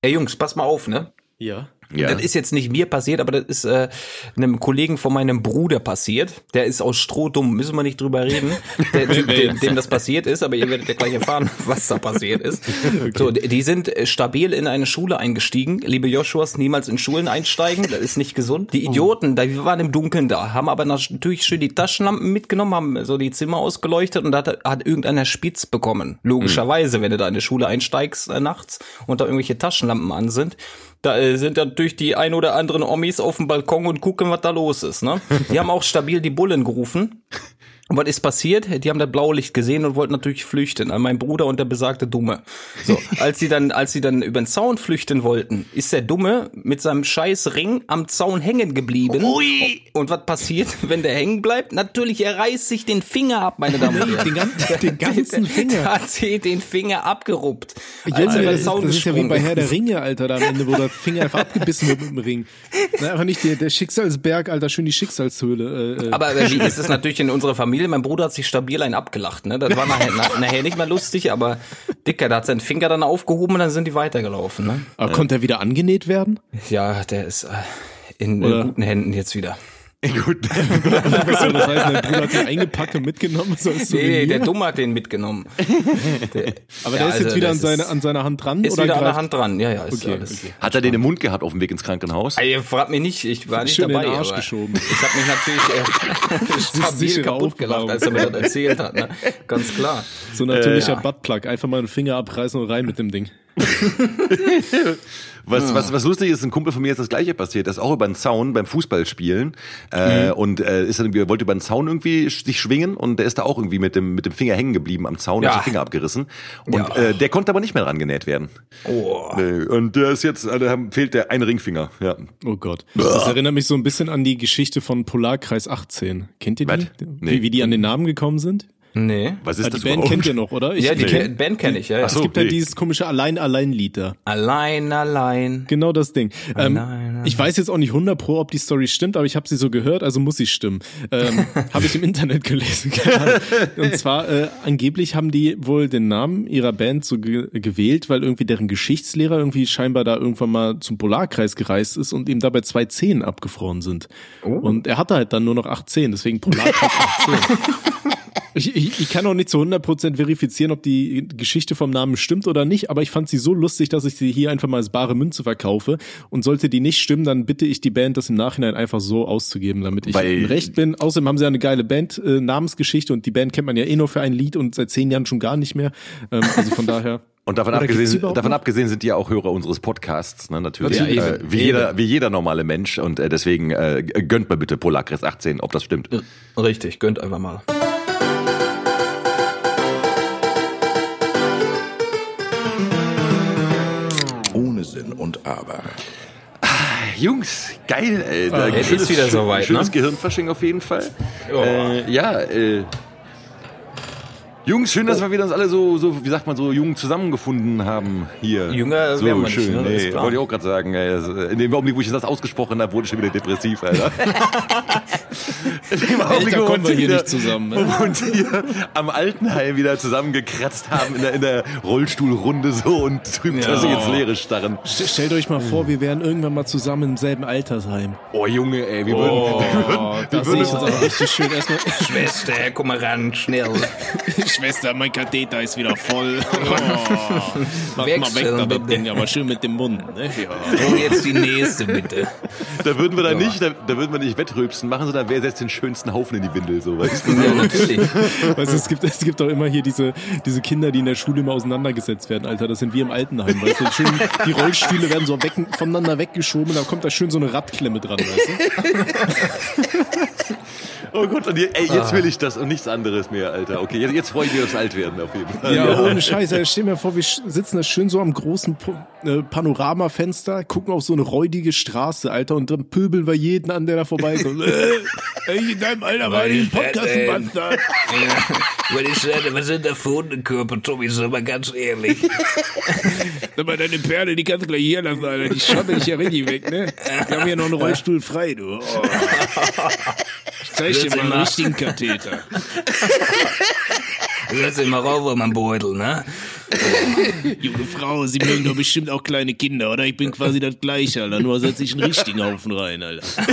Ey Jungs, pass mal auf, ne? Ja. Ja. Das ist jetzt nicht mir passiert, aber das ist äh, einem Kollegen von meinem Bruder passiert. Der ist aus Strohdumm, müssen wir nicht drüber reden, der, dem, dem das passiert ist, aber ihr werdet ja gleich erfahren, was da passiert ist. So, die sind äh, stabil in eine Schule eingestiegen. Liebe Joshuas, niemals in Schulen einsteigen, das ist nicht gesund. Die Idioten, da, wir waren im Dunkeln da, haben aber natürlich schön die Taschenlampen mitgenommen, haben so die Zimmer ausgeleuchtet und da hat, hat irgendeiner Spitz bekommen. Logischerweise, wenn du da in eine Schule einsteigst äh, nachts und da irgendwelche Taschenlampen an sind. Da äh, sind natürlich die ein oder anderen Omis auf dem Balkon und gucken, was da los ist. Ne? Die haben auch stabil die Bullen gerufen. Und was ist passiert? Die haben das blaue Licht gesehen und wollten natürlich flüchten. An mein Bruder und der besagte Dumme. So, als sie dann, als sie dann über den Zaun flüchten wollten, ist der Dumme mit seinem scheiß Ring am Zaun hängen geblieben. Ui. Und was passiert, wenn der hängen bleibt? Natürlich, er reißt sich den Finger ab, meine Damen und Herren. Den, gan den ganzen Finger. hat sich den Finger abgeruppt. Junge, als er über den das, ist, Zaun das ist ja wie bei Herr der ist. Ringe, Alter, da am Ende, wo der Finger einfach abgebissen wird mit dem Ring. Na, einfach nicht der, der Schicksalsberg, Alter, schön die Schicksalshöhle. Äh, äh. Aber wie ist es natürlich in unserer Familie? Mein Bruder hat sich stabil einen abgelacht. Ne? Das war nachher, na, nachher nicht mehr lustig, aber Dicker, der hat seinen Finger dann aufgehoben und dann sind die weitergelaufen. Ne? Aber konnte er wieder angenäht werden? Ja, der ist äh, in äh, guten Händen jetzt wieder. Gut. Was soll das heißen? Der Bruder hat ihn eingepackt und mitgenommen, so als Nee, nee, der Dumme hat den mitgenommen. Der, Aber Ja, der ist also jetzt wieder an, seine, ist- an seiner Hand dran? ist oder wieder an der greift- Hand dran. Ja, ja, ist Okay, alles. okay. Hat er den im Mund gehabt auf dem Weg ins Krankenhaus? Ey, ihr fragt mich nicht, ich war nicht Schön in dabei. den Arsch geschoben. Ich habe mich natürlich äh, stabil kaputt aufgebaut. gelacht, als er mir das erzählt hat. Ne? Ganz klar. So ein natürlicher Äh, ja. Buttplug. Einfach mal einen Finger abreißen und rein mit dem Ding. Was, was, was lustig ist, ein Kumpel von mir ist das gleiche passiert. Das ist auch über den Zaun beim Fußballspielen. Äh, Und äh, ist dann irgendwie, wollte über den Zaun irgendwie sich schwingen und der ist da auch irgendwie mit dem, mit dem Finger hängen geblieben am Zaun Ja. und hat den Finger abgerissen. Und Ja. äh, der konnte aber nicht mehr dran genäht werden. Oh. Nee, Und der ist jetzt, äh, da haben- fehlt der ein Ringfinger. Ja. Oh Gott. Das erinnert mich so ein bisschen an die Geschichte von Polarkreis 18. Kennt ihr die? Nee. Wie, wie die an den Namen gekommen sind? Nee. Was ist Ah, das die Band überhaupt? kennt ihr noch, oder? Ich- Ja, die kenn- Band kenne ich, ja. ja. Ach so. Es gibt ja nee. dieses komische Allein-Allein-Lied da. Allein, allein. Genau das Ding. Ähm, nein, nein. ich weiß jetzt auch nicht 100 pro, ob die Story stimmt, aber ich habe sie so gehört, also muss sie stimmen. Ähm, habe ich im Internet gelesen. Und zwar, äh, angeblich haben die wohl den Namen ihrer Band so ge gewählt, weil irgendwie deren Geschichtslehrer irgendwie scheinbar da irgendwann mal zum Polarkreis gereist ist und ihm dabei zwei Zehen abgefroren sind. Und er hatte halt dann nur noch acht Zehen, deswegen Polarkreis 18. Ich, ich, ich kann auch nicht zu 100% verifizieren, ob die Geschichte vom Namen stimmt oder nicht, aber ich fand sie so lustig, dass ich sie hier einfach mal als bare Münze verkaufe. Und sollte die nicht stimmen, dann bitte ich die Band, das im Nachhinein einfach so auszugeben, damit ich Weil- im Recht bin. Außerdem haben sie ja eine geile Band, äh, Namensgeschichte und die Band kennt man ja eh nur für ein Lied und seit zehn Jahren schon gar nicht mehr. Ähm, also von daher. Und davon Oder abgesehen, davon abgesehen sind die ja auch Hörer unseres Podcasts, ne, natürlich. Natürlich. äh, Eben. wie, jeder, wie jeder normale Mensch. Und äh, deswegen äh, gönnt mal bitte Polarkreis 18, ob das stimmt. Richtig, gönnt einfach mal. Sinn und Aber. Jungs, geil, ey. Ah, es ist wieder soweit, Schönes ne? Gehirnfasching auf jeden Fall. Ja. Äh, ja, äh, Jungs, schön, dass wir wieder uns alle so, so, wie sagt man, so jung zusammengefunden haben hier. Jünger so werden wir nicht, schön. ne? Das ist Nee, klar. wollte ich auch gerade sagen. ey. In dem Augenblick, wo ich das ausgesprochen habe, wurde ich schon wieder depressiv, Alter. In dem Augenblick, Alter, wo kommen wir hier wieder- nicht zusammen, ne? Wo wir uns hier am Altenheim wieder zusammengekratzt haben in der, in der Rollstuhlrunde so und trübtassig ins Leere starren. St- Stellt euch mal vor, wir wären irgendwann mal zusammen im selben Altersheim. Oh Junge, ey, wir würden, Oh, wir würden, da sehe ich uns aber richtig schön. Erstmal, Schwester, komm mal ran, schnell. Schwester, mein Katheter ist wieder voll. Oh, mach mal weg Wechseln, da das bitte. Ding, aber schön mit dem Mund. Ne? Ja. Hol jetzt die nächste, bitte. Da würden wir da nicht, da, da würden wir nicht wettrübsen machen, sondern wer setzt den schönsten Haufen in die Windel, so, weißt du? Ja, natürlich. Weißt du, es gibt, es gibt auch immer hier diese, diese Kinder, die in der Schule immer auseinandergesetzt werden, Alter. Das sind wir im Altenheim, weißt du? Schön, die Rollstühle werden so weg, voneinander weggeschoben, da kommt da schön so eine Radklemme dran, weißt du? Oh Gott, und je, ey, jetzt will ich das und nichts anderes mehr, Alter. Okay, jetzt, jetzt freue ich mich aufs Altwerden auf jeden Fall. Ja, ohne Scheiße. Stell mir vor, wir sitzen da schön so am großen äh, Panoramafenster, gucken auf so eine räudige Straße, Alter, und dann pöbeln wir jeden an, der da vorbeikommt. äh, ey, in deinem Alter war ich ein Podcast, du Bastard. Ich was sind da für Hundekörper, Tommy, sag mal ganz ehrlich. Sag mal, deine Perle, die kannst du gleich hier lassen, Alter. Die schotte ich ja richtig weg, ne? Wir haben hier noch einen Rollstuhl frei, du. Oh. Zeig dir mal einen richtigen Katheter. Lass ihn mal rauf, mein Beutel, ne? Junge Frau, Sie mögen doch bestimmt auch kleine Kinder, oder? Ich bin quasi das Gleiche, Alter. Nur setze ich einen richtigen Haufen rein, Alter.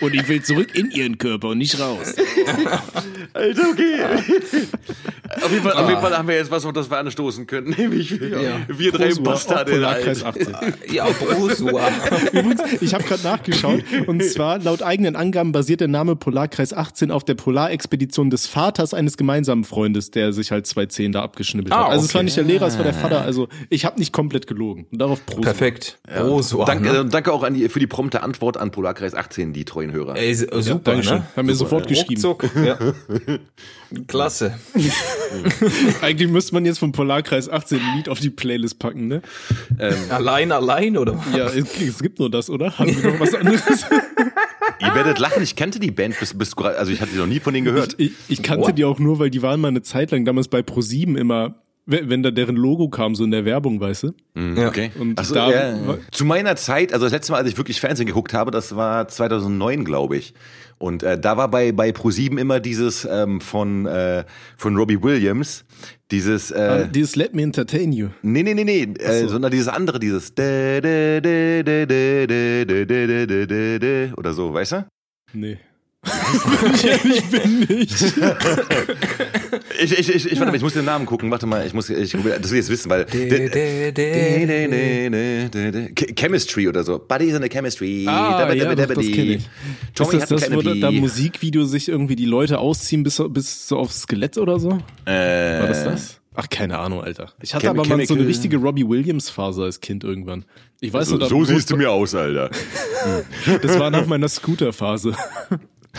Und ich will zurück in Ihren Körper und nicht raus. Alter, okay. auf, jeden Fall, auf jeden Fall haben wir jetzt was, auf das wir anstoßen können. Nämlich wir drei Prosua, Bastarde. Polarkreis Alten. 18. Ja, Brosua. Übrigens, ich habe gerade nachgeschaut und zwar laut eigenen Angaben basiert der Name Polarkreis 18 auf der Polarexpedition des Vaters eines gemeinsamen Freundes, der sich halt zwei Zehen da abgeschnibbelt Ah, hat. Also es war okay. nicht der Lehrer, es war der Vater. Also ich habe nicht komplett gelogen. Und darauf Prost. Perfekt. Brosua. Danke, ne? danke auch an die, für die prompte Antwort an Polarkreis 18, die treuen Hörer. Ey, super, Dankeschön. ne? Haben wir sofort geschrieben. Ruckzuck. Ja. Klasse. Eigentlich müsste man jetzt vom Polarkreis 18 ein Lied auf die Playlist packen, ne? Allein, allein, oder? Ja, es, es gibt nur das, oder? Haben wir noch was anderes? Ihr werdet lachen, ich kannte die Band bis, bis gerade- also ich hatte noch nie von denen gehört. Ich, ich kannte die auch nur, weil die waren mal eine Zeit lang damals bei Pro7 immer, wenn da deren Logo kam, so in der Werbung, weißt du? Mhm. Okay. Und so, da, ja. Zu meiner Zeit, also das letzte Mal, als ich wirklich Fernsehen geguckt habe, das war 2009, glaube ich. Und äh, da war bei, bei ProSieben immer dieses ähm, von, äh, von Robbie Williams, dieses... Äh, dieses Let Me Entertain You. Nee, nee, nee, nee, so. sondern dieses andere, dieses... Oder so, weißt du? Nee. ich bin nicht. Ich ich ich, ich warte mal, ich muss den Namen gucken. Warte mal, ich muss ich das will ich jetzt wissen, weil Chemistry oder so. Buddies in the Chemistry. Ah, Dabba, ja, dabba, dabba, das die. kenn ich. Tommy ist das das, wo da, da. Musikvideo sich irgendwie die Leute ausziehen bis, bis so aufs Skelett oder so? Äh, War das das? Ach, keine Ahnung, Alter. Ich hatte Chem- aber mal so eine richtige Robbie Williams Phase als Kind irgendwann. Ich weiß So, noch, da- so siehst du mir aus, Alter. das war nach meiner Scooter-Phase.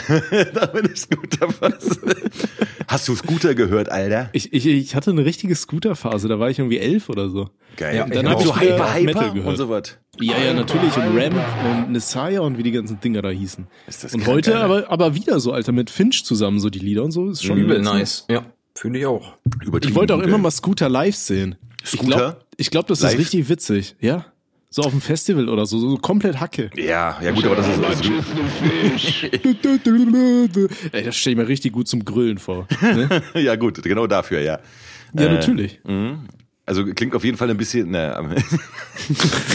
da bin ich Scooter was. Hast du Scooter gehört, Alter? Ich, ich, ich hatte eine richtige Scooter-Phase, da war ich irgendwie elf oder so. Geil. Ja, Und ich dann hab hab so auch Hyper, Metal Hyper gehört. und so was. Ja, ja, natürlich. Und Ramp und Messiah und wie die ganzen Dinger da hießen. Ist das und krank, heute Alter. aber, aber wieder so, Alter, mit Finch zusammen, so die Lieder und so. Ist schon Übel nice. Ja, fühle ich auch. Ich wollte auch immer mal Scooter live sehen. Ich Scooter? glaube, ich glaub, das Live? ist richtig witzig. Ja. So auf dem Festival oder so, so komplett Hacke. Ja, ja gut, aber das ist, das ist Ey, das stelle ich mir richtig gut zum Grüllen vor. Ne? ja gut, genau dafür, ja. Ja, natürlich. Also klingt auf jeden Fall ein bisschen. Ne,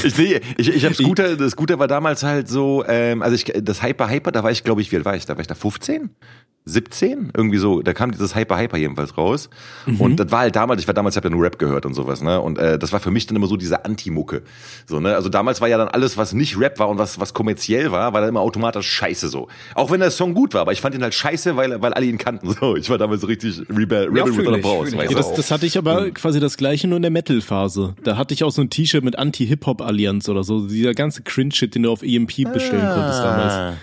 ich nee, ich, ich habe Scooter. Das Scooter war damals halt so. Ähm, also ich, das Hyper Hyper, da war ich, glaube ich, wie alt war ich? Da war ich da 15, 17, irgendwie so. Da kam dieses Hyper Hyper jedenfalls raus. Und das war halt damals. Ich war damals, ich habe ja nur Rap gehört und sowas. Ne? Und äh, das war für mich dann immer so diese Anti-Mucke. So ne. Also damals war ja dann alles, was nicht Rap war und was was kommerziell war, war dann immer automatisch Scheiße so. Auch wenn der Song gut war, aber ich fand ihn halt Scheiße, weil weil alle ihn kannten. So, ich war damals so richtig Rebel, Rebel fühl with ich, fühl ich Ja, das, das hatte ich aber quasi das gleiche nur in der Metal-Phase. Da hatte ich auch so ein T-Shirt mit Anti-Hip-Hop-Allianz oder so. Dieser ganze Cringe-Shit, den du auf EMP bestellen konntest damals.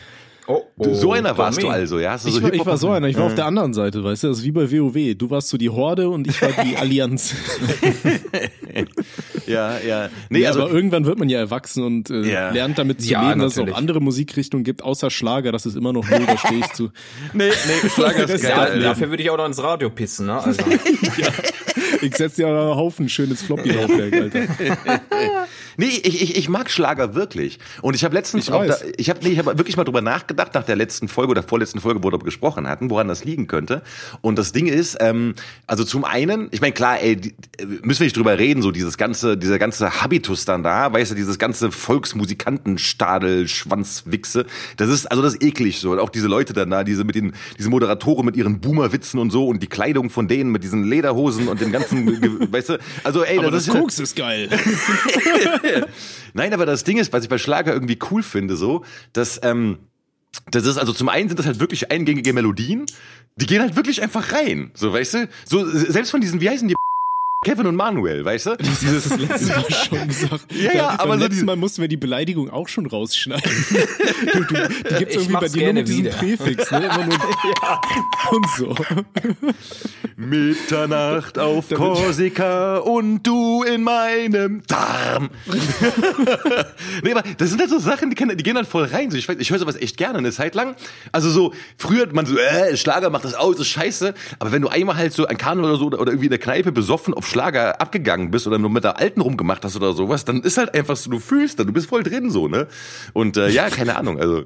Oh, Du, so einer warst du also, ja? Hast du Ich, so war, ich war so einer, ich war auf der anderen Seite, weißt du, das ist wie bei WoW. Du warst so die Horde und ich war die Allianz. Ja, ja. Nee, Nee, also aber irgendwann wird man ja erwachsen und äh, Ja. lernt damit zu Ja, leben, dass es natürlich. auch andere Musikrichtungen gibt, außer Schlager, das ist immer noch null, da stehe ich zu. nee, nee, Schlager ist Das geil. Ja, dafür würde ich auch noch ins Radio pissen, ne? Also, Ich setze dir einen Haufen schönes Floppy-Laufwerk, Alter. Nee, ich, ich, ich mag Schlager wirklich. Und ich habe letztens Ich auch da, ich habe nee, ich hab wirklich mal drüber nachgedacht nach der letzten Folge oder vorletzten Folge, wo wir darüber gesprochen hatten, woran das liegen könnte. Und das Ding ist, ähm, also zum einen, ich meine klar, ey, die, äh, müssen wir nicht drüber reden, so dieses ganze, dieser ganze Habitus dann da, weißt du, dieses ganze Volksmusikantenstadel, Schwanzwichse, das ist, also das ist eklig so. Und auch diese Leute dann da, diese mit den, diese Moderatoren mit ihren Boomerwitzen und so und die Kleidung von denen mit diesen Lederhosen und dem ganzen, weißt du, also ey, Aber das, das ist Koks ist geil. Nein, aber das Ding ist, was ich bei Schlager irgendwie cool finde, so, dass, ähm, das ist, also zum einen sind das halt wirklich eingängige Melodien, die gehen halt wirklich einfach rein, so, weißt du? So, selbst von diesen, wie heißen die Kevin und Manuel, weißt du? Dieses das letzte Mal schon gesagt. Ja, ja, Beim aber so letzten Mal mussten wir die Beleidigung auch schon rausschneiden. du, du, die gibt's Ich irgendwie bei dir nur gerne mit diesem wieder. Präfix, ne? Immer nur und so. Mitternacht auf Korsika und du in meinem Darm. nee, aber das sind halt so Sachen, die, können, die gehen halt voll rein. So, ich, weiß, ich höre sowas echt gerne eine Zeit lang. Also so, früher hat man so, äh, Schlager macht das aus, ist scheiße. Aber wenn du einmal halt so ein Karneval oder so oder irgendwie in der Kneipe besoffen auf Schlager abgegangen bist oder nur mit der alten rumgemacht hast oder sowas, dann ist halt einfach so, du fühlst da, du bist voll drin so, ne? Und äh, ja, keine Ahnung, also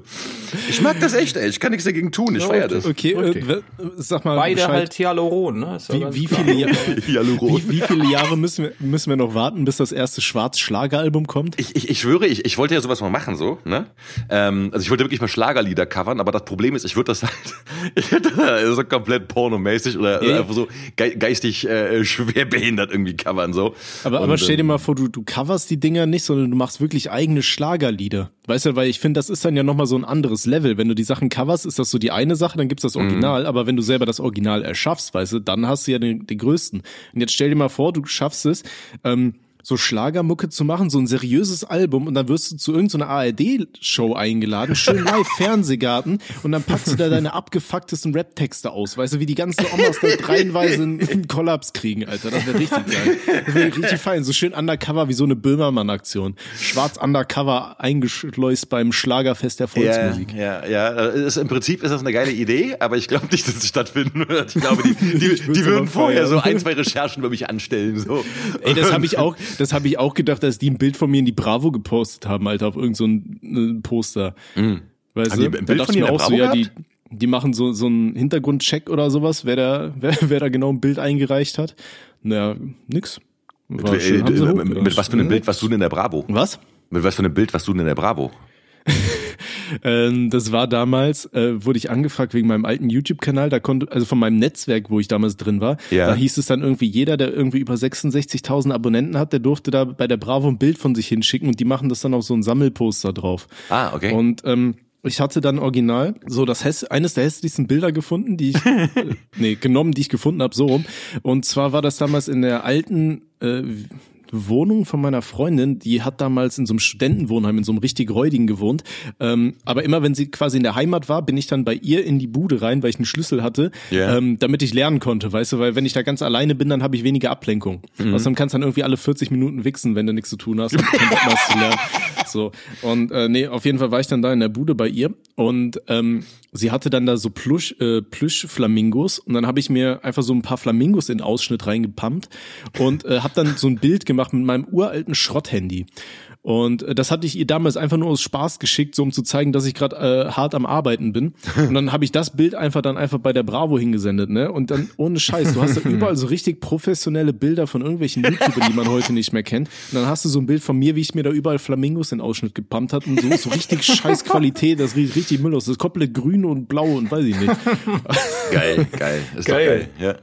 ich mag das echt, ey. Ich kann nichts dagegen tun, ich feier das. Okay, äh, sag mal Beide Bescheid. halt Hyaluron, ne? Wie, wie, viele Jahre, wie, wie viele Jahre müssen wir, müssen wir noch warten, bis das erste Schwarz-Schlager-Album kommt? Ich, ich, ich schwöre, ich, ich wollte ja sowas mal machen, so, ne? Ähm, also ich wollte wirklich mal Schlagerlieder covern, aber das Problem ist, ich würde das halt, ich würde das so komplett pornomäßig oder, oder einfach so ge geistig äh, schwer behindert irgendwie covern, so. Aber, Und, aber stell dir ähm, mal vor, du, du coverst die Dinger nicht, sondern du machst wirklich eigene Schlagerlieder. Weißt du, weil ich finde, das ist dann ja nochmal so ein anderes Level. Wenn du die Sachen coverst, ist das so die eine Sache, dann gibt's das Original. Aber wenn du selber das Original erschaffst, weißt du, dann hast du ja den, den größten. Und jetzt stell dir mal vor, du schaffst es, ähm, so Schlagermucke zu machen, so ein seriöses Album und dann wirst du zu irgendeiner ARD-Show eingeladen, schön live Fernsehgarten und dann packst du da deine abgefucktesten Rap-Texte aus, weißt du, wie die ganzen Omas da reihenweise einen, Kollaps kriegen, Alter, das wäre richtig geil. Das wäre richtig fein, so schön undercover wie so eine Böhmermann-Aktion. Schwarz undercover eingeschleust beim Schlagerfest der Ja, Volksmusik. ja, ja. Ist, Im Prinzip ist das eine geile Idee, aber ich glaube nicht, dass es stattfinden wird. Ich glaube, die, die, die würden vorher so ein, zwei Recherchen über mich anstellen. So. Ey, das habe ich auch, das habe ich auch gedacht, dass die ein Bild von mir in die Bravo gepostet haben, Alter, auf irgendein so ein, äh, Poster. Weißt Haben die du? ein Da Bild dachte von mir auch der so, ja, Bravo die, die machen so, so einen Hintergrundcheck oder sowas, wer da, wer, wer da genau ein Bild eingereicht hat. Naja, nix. War Mit, schön, äh, mit, mit was für einem Bild warst du denn in der Bravo? Was? Mit was für einem Bild warst du denn in der Bravo? Ähm, das war damals, äh, wurde ich angefragt wegen meinem alten YouTube-Kanal, da konnte, also von meinem Netzwerk, wo ich damals drin war, Ja. da hieß es dann irgendwie, jeder, der irgendwie über 66.000 Abonnenten hat, der durfte da bei der Bravo ein Bild von sich hinschicken und die machen das dann auf so ein Sammelposter drauf. Ah, okay. Und ähm, ich hatte dann original so das häss eines der hässlichsten Bilder gefunden, die ich äh, nee, genommen, die ich gefunden habe, so rum. Und zwar war das damals in der alten äh, Wohnung von meiner Freundin, die hat damals in so einem Studentenwohnheim, in so einem richtig räudigen gewohnt. Ähm, aber immer wenn sie quasi in der Heimat war, bin ich dann bei ihr in die Bude rein, weil ich einen Schlüssel hatte, Ja. ähm, damit ich lernen konnte, weißt du, weil wenn ich da ganz alleine bin, dann habe ich weniger Ablenkung. Außerdem kannst du dann irgendwie alle 40 Minuten wichsen, wenn du nichts zu tun hast und keinen Bock mehr hast zu lernen. So. Und äh, nee, auf jeden Fall war ich dann da in der Bude bei ihr und ähm, sie hatte dann da so Plüsch, äh, Plüsch-Flamingos und dann habe ich mir einfach so ein paar Flamingos in Ausschnitt reingepumpt und äh, habe dann so ein Bild gemacht mit meinem uralten Schrotthandy. Und äh, das hatte ich ihr damals einfach nur aus Spaß geschickt, so um zu zeigen, dass ich gerade äh, hart am Arbeiten bin. Und dann habe ich das Bild einfach dann einfach bei der Bravo hingesendet, ne? Und dann ohne Scheiß, du hast da überall so richtig professionelle Bilder von irgendwelchen YouTubern, die man heute nicht mehr kennt. Und dann hast du so ein Bild von mir, wie ich mir da überall Flamingos in Ausschnitt gepumpt hat und so, so richtig scheiß Qualität, das riecht richtig Müll aus. Das ist komplett grün und blau und weiß ich nicht. Geil, geil. Ist Geil. geil. Ja.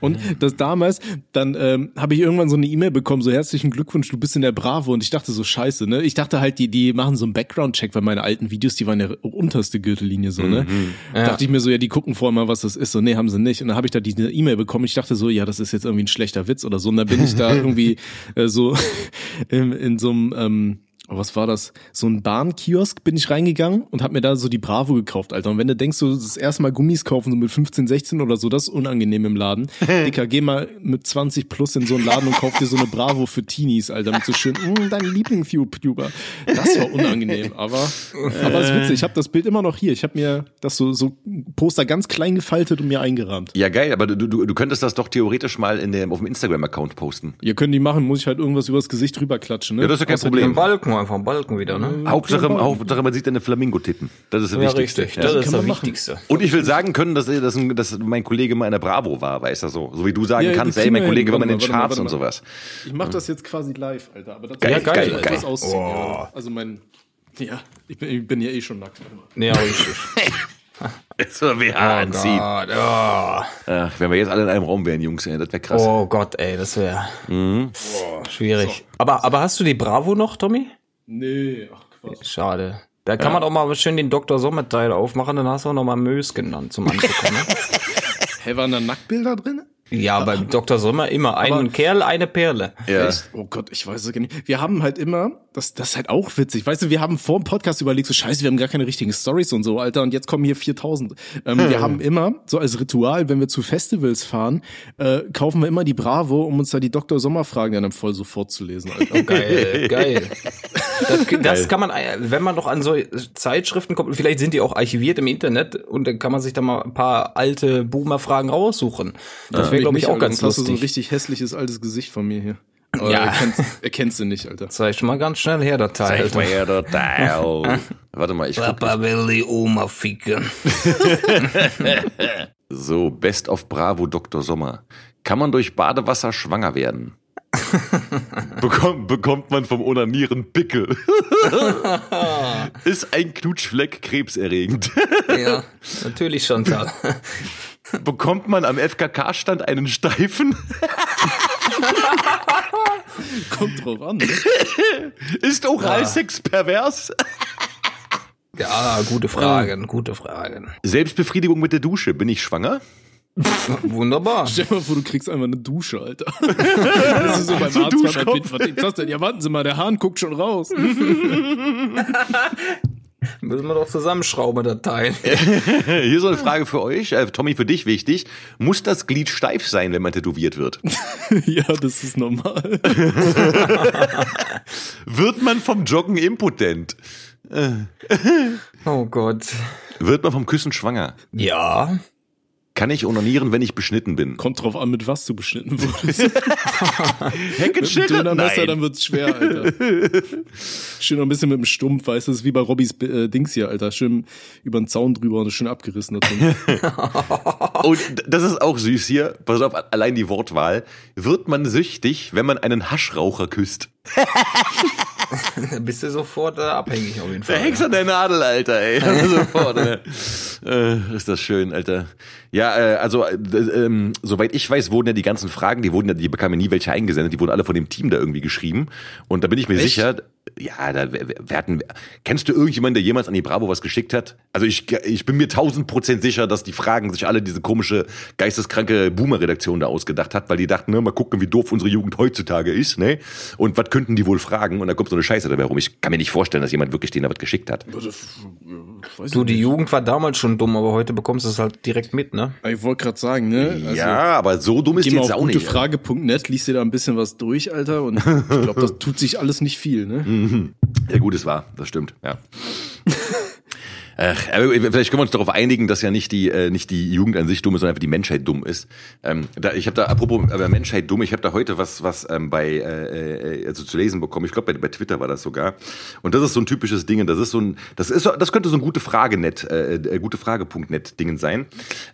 Und das damals, dann ähm, habe ich irgendwann so eine E-Mail bekommen, so herzlichen Glückwunsch, du bist in der Bravo. Und ich dachte so, scheiße, ne? Ich dachte halt, die, die machen so einen Background-Check, weil meine alten Videos, die waren ja unterste Gürtellinie so, ne? Dachte ich mir so, ja, die gucken vorher mal, was das ist. So, nee, haben sie nicht. Und dann habe ich da diese E-Mail bekommen. Ich dachte so, ja, das ist jetzt irgendwie ein schlechter Witz oder so. Und dann bin ich da irgendwie äh, so in, in so einem ähm, was war das? So ein Bahnkiosk bin ich reingegangen und hab mir da so die Bravo gekauft, Alter. Und wenn du denkst, so das erste Mal Gummis kaufen, so mit 15, 16 oder so, das ist unangenehm im Laden. Dicker, geh mal mit 20 plus in so einen Laden und kauf dir so eine Bravo für Teenies, Alter, mit so schön, mm, dein Lieblings-YouTuber. Das war unangenehm, aber, aber ist witzig. Ich habe das Bild immer noch hier. Ich habe mir das so, so Poster ganz klein gefaltet und mir eingerahmt. ja, geil, aber du, du, du könntest das doch theoretisch mal in dem, auf dem Instagram-Account posten. Ihr könnt die machen, muss ich halt irgendwas übers Gesicht drüber klatschen, ne? Ja, das ist ja kein Außerdem- Problem. Balken, einfach ein Balken wieder, ne? Hauptsache, Hauptsache, man sieht deine Flamingo-Titten. Das ist das Ja, Wichtigste. richtig. Ja. Das ist kann das man machen. Wichtigste. Und ich will sagen können, dass, dass, dass mein Kollege mal in der Bravo war, weißt du so. So wie du sagen Ja, ja, kannst, ey, mein Kollege war mal in den mal, Charts und sowas. Ich mach das jetzt quasi live, Alter. Aber das Geil, Ja, geil, geil, etwas geil. ausziehen. Oh. Ja. Also mein, ja, ich bin, ich bin ja eh schon nackt. Ja, richtig. So, wir anziehen. Gott, oh. Ach, wenn wir jetzt alle in einem Raum wären, Jungs, ey, das wäre krass. oh Gott, ey, das wäre schwierig. Aber, aber hast du die Bravo noch, Tommy? Nee, ach Quatsch. Schade. Da kann man auch mal schön den Dr. Sommerteil aufmachen, dann hast du auch noch mal Mös genannt zum Angucken. Ne? Hä, waren da Nacktbilder drin? ja, beim Dr. Sommer immer ein Kerl, eine Perle. Ja. Echt? Oh Gott, ich weiß es gar nicht. Wir haben halt immer, das, das ist halt auch witzig. Weißt du, wir haben vor dem Podcast überlegt, so scheiße, wir haben gar keine richtigen Stories und so, Alter, und jetzt kommen hier 4000. Ähm, Hm. Wir haben immer, so als Ritual, wenn wir zu Festivals fahren, äh, kaufen wir immer die Bravo, um uns da die Dr. Sommer-Fragen dann voll so vorzulesen, Alter. Geil, geil. Das, das kann man, wenn man noch an so Zeitschriften kommt, vielleicht sind die auch archiviert im Internet und dann kann man sich da mal ein paar alte Boomer-Fragen raussuchen. Das wäre wäre, glaube ich, auch ganz sonst hast du so ein lustig. richtig hässliches altes Gesicht von mir hier. Aber Ja. erkennst, erkennst du nicht, Alter. Zeig mal ganz schnell her, der Teil. Zeig mal her, der Teil. Warte mal, ich guck. Papa will die Oma ficken. So, Best of Bravo Dr. Sommer. Kann man durch Badewasser schwanger werden? bekommt, bekommt man vom Onanieren Pickel? Ist ein Knutschfleck krebserregend? Ja, natürlich, Chantal. bekommt man am FKK-Stand einen Steifen? Kommt drauf an. Ne? Ist Oralsex pervers? Ja, gute Fragen, gute Fragen. Selbstbefriedigung mit der Dusche. Bin ich schwanger? Wunderbar. Stell dir mal vor, du kriegst einfach eine Dusche, Alter. Das ist so beim So Arzt, beim Duschkopf. was ist das denn? Ja, warten Sie mal, der Hahn guckt schon raus. Müssen wir doch zusammenschrauben, der Teil. Hier so eine Frage für euch. Äh, Tommy, für dich wichtig. Muss das Glied steif sein, wenn man tätowiert wird? ja, das ist normal. Wird man vom Joggen impotent? Oh Gott. Wird man vom Küssen schwanger? Ja. Kann ich onanieren, wenn ich beschnitten bin? Kommt drauf an, mit was du beschnitten wurdest. Mit einem Heckenschnitt? Dönermesser, Nein. dann wird's schwer, Alter. Schön noch ein bisschen mit dem Stumpf, weißt du, das ist wie bei Robbys äh, Dings hier, Alter. Schön über den Zaun drüber und schön abgerissen. Und das ist auch süß hier. Pass auf, allein die Wortwahl. Wird man süchtig, wenn man einen Haschraucher küsst? Da bist du sofort äh, abhängig auf jeden Fall. Hex an der Nadel, Alter, ey. Sofort, ne? äh, ist das schön, Alter. Ja, äh, also, äh, ähm, soweit ich weiß, wurden ja die ganzen Fragen, die wurden ja, die bekamen ja nie welche eingesendet, die wurden alle von dem Team da irgendwie geschrieben. Und da bin ich mir sicher, ja, da wir, hatten, kennst du irgendjemanden, der jemals an die Bravo was geschickt hat? Also ich, ich bin mir tausend Prozent sicher, dass die Fragen sich alle diese komische, geisteskranke Boomer-Redaktion da ausgedacht hat, weil die dachten, ne, mal gucken, wie doof unsere Jugend heutzutage ist, ne? Und was könnten die wohl fragen? Und da kommt so eine Scheiße dabei rum. Ich kann mir nicht vorstellen, dass jemand wirklich denen da was geschickt hat. Weiß Du, die. Jugend war damals schon dumm, aber heute bekommst du es halt direkt mit, ne? Ich wollte gerade sagen, ne? Also, ja, aber so dumm ist die jetzt auf auch nicht. gutefrage.net, liest dir da ein bisschen was durch, Alter. Und ich glaube, das tut sich alles nicht viel, ne? Ja, gut, es war, das stimmt, ja. Ach, aber vielleicht können wir uns darauf einigen, dass ja nicht die äh, nicht die Jugend an sich dumm ist, sondern einfach die Menschheit dumm ist. Ähm, da, ich habe da apropos äh, Menschheit dumm, ich habe da heute was was ähm, bei äh, also zu lesen bekommen. Ich glaube bei, bei Twitter war das sogar. Und das ist so ein typisches Ding. Das ist so ein das ist das könnte so ein gute Frage net äh, gute Frage.net Dingen sein.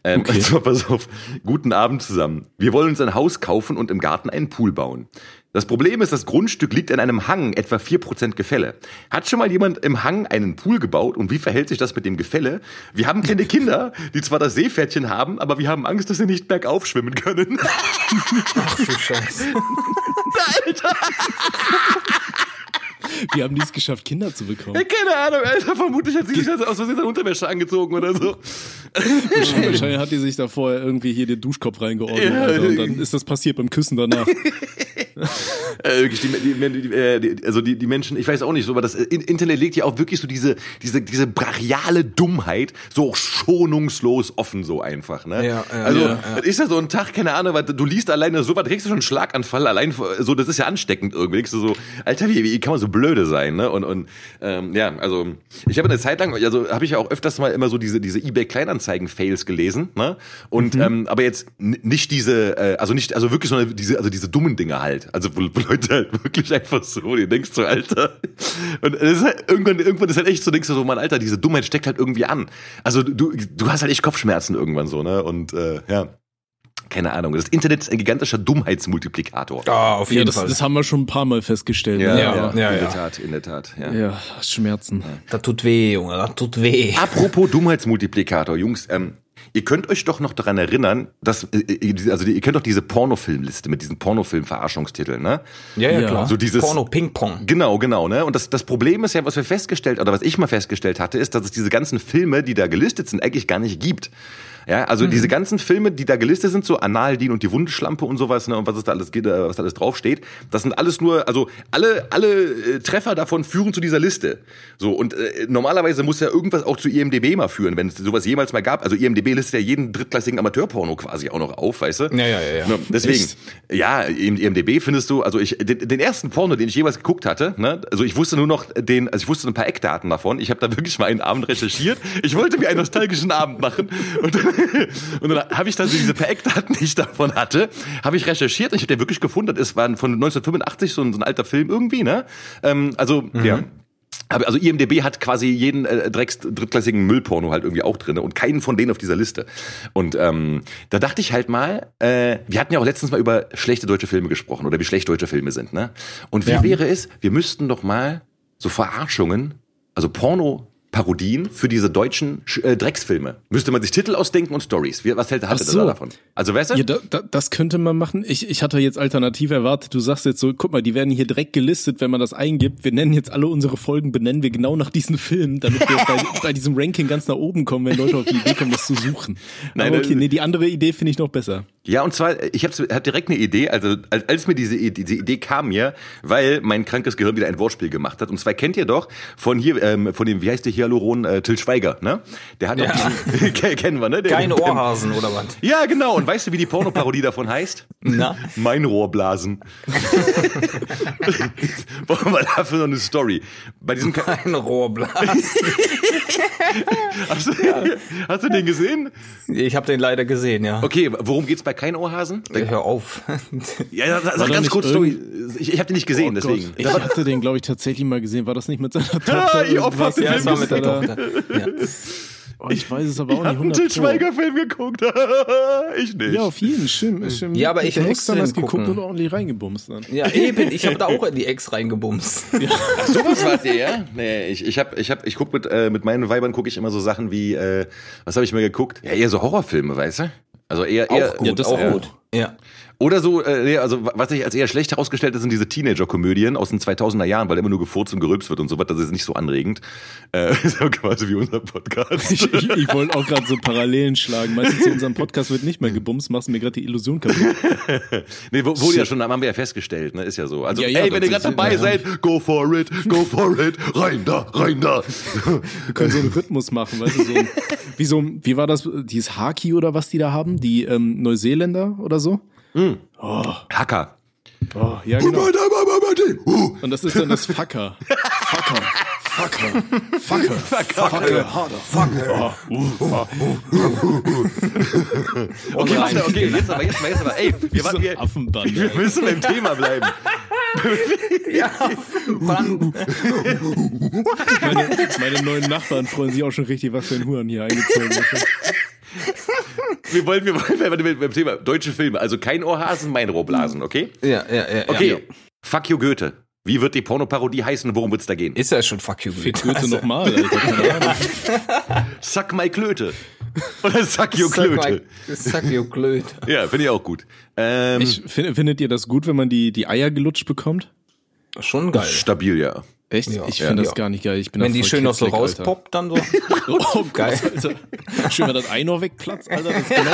Ähm, okay. also, pass auf. Guten Abend zusammen. Wir wollen uns ein Haus kaufen und im Garten einen Pool bauen. Das Problem ist, das Grundstück liegt an einem Hang, etwa 4% Gefälle. Hat schon mal jemand im Hang einen Pool gebaut und wie verhält sich das mit dem Gefälle? Wir haben keine Kinder, die zwar das Seepferdchen haben, aber wir haben Angst, dass sie nicht bergauf schwimmen können. Ach du Scheiße. Wie haben die es geschafft, Kinder zu bekommen? Keine Ahnung, Alter, vermutlich hat sie sich aus Versehen seine Unterwäsche angezogen oder so. Wahrscheinlich hat die sich da vorher irgendwie hier den Duschkopf reingeordnet, Ja, Alter. Und dann ist das passiert beim Küssen danach. Äh, wirklich, die, die, die, äh, die, also die, die Menschen, ich weiß auch nicht so, aber das In- Internet legt ja auch wirklich so diese, diese, diese brachiale Dummheit so schonungslos offen so einfach, ne? Ja, ja, also, ja, das ist ja so ein Tag, keine Ahnung, weil du liest alleine so was, kriegst du schon einen Schlaganfall, allein so, das ist ja ansteckend irgendwie, denkst du so, Alter, wie, wie kann man so blöde sein, ne? Und, und ähm, ja, also, ich habe eine Zeit lang, also habe ich ja auch öfters mal immer so diese, diese eBay-Kleinanzeigen-Fails gelesen, ne? Und, ähm, aber jetzt nicht diese, äh, also nicht, also wirklich so eine, diese, also diese dummen Dinge halt. Also wo, wo Leute halt wirklich einfach so, du denkst so, Alter. Und es ist halt, irgendwann, irgendwann ist halt echt so, denkst du so, Mann, Alter, diese Dummheit steckt halt irgendwie an. Also du, du hast halt echt Kopfschmerzen irgendwann so, ne? Und äh, ja. Keine Ahnung. Das Internet ist ein gigantischer Dummheitsmultiplikator. Ah, auf Ja, jeden das, Fall. das haben wir schon ein paar Mal festgestellt. Ja, ne? ja, Aber- ja. in der Tat, in der Tat. Ja. ja, Schmerzen. Das tut weh, Junge, das tut weh. Apropos Dummheitsmultiplikator, Jungs, ähm, ihr könnt euch doch noch daran erinnern, dass, äh, äh, also ihr kennt doch diese Pornofilmliste mit diesen Pornofilm-Verarschungstiteln, ne? Ja, ja, Ja. klar. So dieses- Porno Ping-Pong. Genau, genau, ne? Und das, das Problem ist ja, was wir festgestellt, oder was ich mal festgestellt hatte, ist, dass es diese ganzen Filme, die da gelistet sind, eigentlich gar nicht gibt. Ja, also diese ganzen Filme, die da gelistet sind, so Analdin und die Wundeschlampe und sowas, ne, und was es da alles geht, äh, was da alles draufsteht, das sind alles nur, also alle, alle äh, Treffer davon führen zu dieser Liste. So, und äh, normalerweise muss ja irgendwas auch zu IMDB mal führen, wenn es sowas jemals mal gab. Also IMDB listet ja jeden drittklassigen Amateurporno quasi auch noch auf, weißt du? Ja, ja, ja, ja. Ne, Deswegen, Echt? ja, im IMDB findest du, also ich, den, den ersten Porno, den ich jemals geguckt hatte, ne, also ich wusste nur noch den, also ich wusste ein paar Eckdaten davon. Ich habe da wirklich mal einen Abend recherchiert. Ich wollte mir einen nostalgischen Abend machen und dann und dann habe ich dann so diese per Eckdaten, die ich davon hatte, habe ich recherchiert und ich habe den wirklich gefunden. Es war von 1985 so ein, so ein alter Film irgendwie, ne? Ähm, also, ja. Aber also IMDB hat quasi jeden äh, Drecks drittklassigen Müllporno halt irgendwie auch drinne und keinen von denen auf dieser Liste. Und ähm, da dachte ich halt mal, äh, wir hatten ja auch letztens mal über schlechte deutsche Filme gesprochen oder wie schlecht deutsche Filme sind, ne? Und wie Ja. wäre es, wir müssten doch mal so Verarschungen, also Porno Parodien für diese deutschen Sch- äh, Drecksfilme. Müsste man sich Titel ausdenken und Stories. Was hält ihr so. da davon? Also weißt du? Ja, da, da, das könnte man machen. Ich, ich hatte jetzt alternativ erwartet. Du sagst jetzt so, guck mal, die werden hier direkt gelistet, wenn man das eingibt. Wir nennen jetzt alle unsere Folgen, benennen wir genau nach diesen Filmen, damit wir bei, bei diesem Ranking ganz nach oben kommen, wenn Leute auf die Idee kommen, das zu suchen. Nein, Aber okay, nee, die andere Idee finde ich noch besser. Ja, und zwar, ich habe hab direkt eine Idee, also als, als mir diese, diese Idee kam mir, weil mein krankes Gehirn wieder ein Wortspiel gemacht hat. Und zwar kennt ihr doch von hier, ähm, von dem, wie heißt der Hyaluron, äh, Till Schweiger, ne? Der hat Ja. doch diesen, ke- kennen wir, ne? Der, Keine der- Ohrhasen oder was? Ja, genau. Und weißt du, wie die Pornoparodie davon heißt? Na? Mein Rohrblasen. Brauchen wir dafür noch eine Story. Bei diesem, Ka- Ein Rohrblas. hast, du, hast du den gesehen? Ich habe den leider gesehen, ja. Okay, worum geht's bei kein Ohrhasen? Hör auf. Ja, sag, War ganz kurz Story. Ich, ich habe den nicht gesehen, Oh deswegen. Ich hatte den, glaube ich, tatsächlich mal gesehen. War das nicht mit seiner Tochter? ich hoffe, irgendwas? den Ja, Film war mit der Tochter. Ja. Oh, ich weiß es aber auch Ich nicht hab einen Till 100 Pro. Schweiger-Film geguckt. ich nicht. Ja, auf jeden, stimmt. stimmt. Ja, aber ich hab musste extra den geguckt gucken. und ordentlich reingebumst dann. ja, eben. Ich habe da auch in die Ex reingebumst. Ach, sowas wart ihr, ja? Nee, ich, ich hab, ich hab, ich guck mit, äh, mit meinen Weibern gucke ich immer so Sachen wie, äh, was habe ich mir geguckt? Ja, eher so Horrorfilme, weißt du? Also eher, eher Auch gut, Ja, das auch auch. gut. Ja. Oder so, äh, nee, also was sich als eher schlecht herausgestellt hat, sind diese Teenager-Komödien aus den 2000er Jahren, weil immer nur gefurzt und gerülpst wird und so was, das ist nicht so anregend. Äh, so quasi wie unser Podcast. Ich, ich, ich wollte auch gerade so Parallelen schlagen. Meistens zu unserem Podcast wird nicht mehr gebumst, machst du mir gerade die Illusion kaputt. nee, wo- wurde ja schon, haben wir ja festgestellt, ne, ist ja so. Also, Ja, ja, ey, wenn ihr gerade dabei ja. seid, go for it, go for it, rein da, rein da. Wir können so einen Rhythmus machen, weißt du, so ein, wie so, ein- wie war das, dieses Haki oder was die da haben, die ähm, Neuseeländer oder so? Hacker. Oh, ja, genau. Und das ist dann das Fucker. Fucker. Fucker. Fucker. Fucker. Harder. Fucker. Okay, warte, okay, jetzt aber, jetzt mal, jetzt aber, ey, wir, waren, wir, Affenband. wir müssen beim Thema bleiben. Ja, Mann. Meine, meine neuen Nachbarn freuen sich auch schon richtig, was für ein Huren hier eingezogen ist. Wir wollen, wir wollen warte, beim Thema deutsche Filme, also kein Ohrhasen, mein Rohrblasen, okay? Ja, ja, ja. Okay, Ja. fuck you Goethe. Wie wird die Pornoparodie heißen und worum wird's da gehen? Ist ja schon fuck you. Fick Goethe nochmal, Alter. Suck my Klöte. Oder suck you Sag Klöte. mal, Sag you Klöte. Ja, finde ich auch gut. Ähm, Ich, find, findet ihr das gut, wenn man die, die Eier gelutscht bekommt? Schon geil. stabil, ja. Echt? Ja, ich ja, finde das ja. gar nicht geil. Ich bin Wenn die schön noch so rauspoppt, dann so. Oh, Geil. geil. Alter. Schön, wenn das Ei noch wegplatzt, Alter. Das ist genau.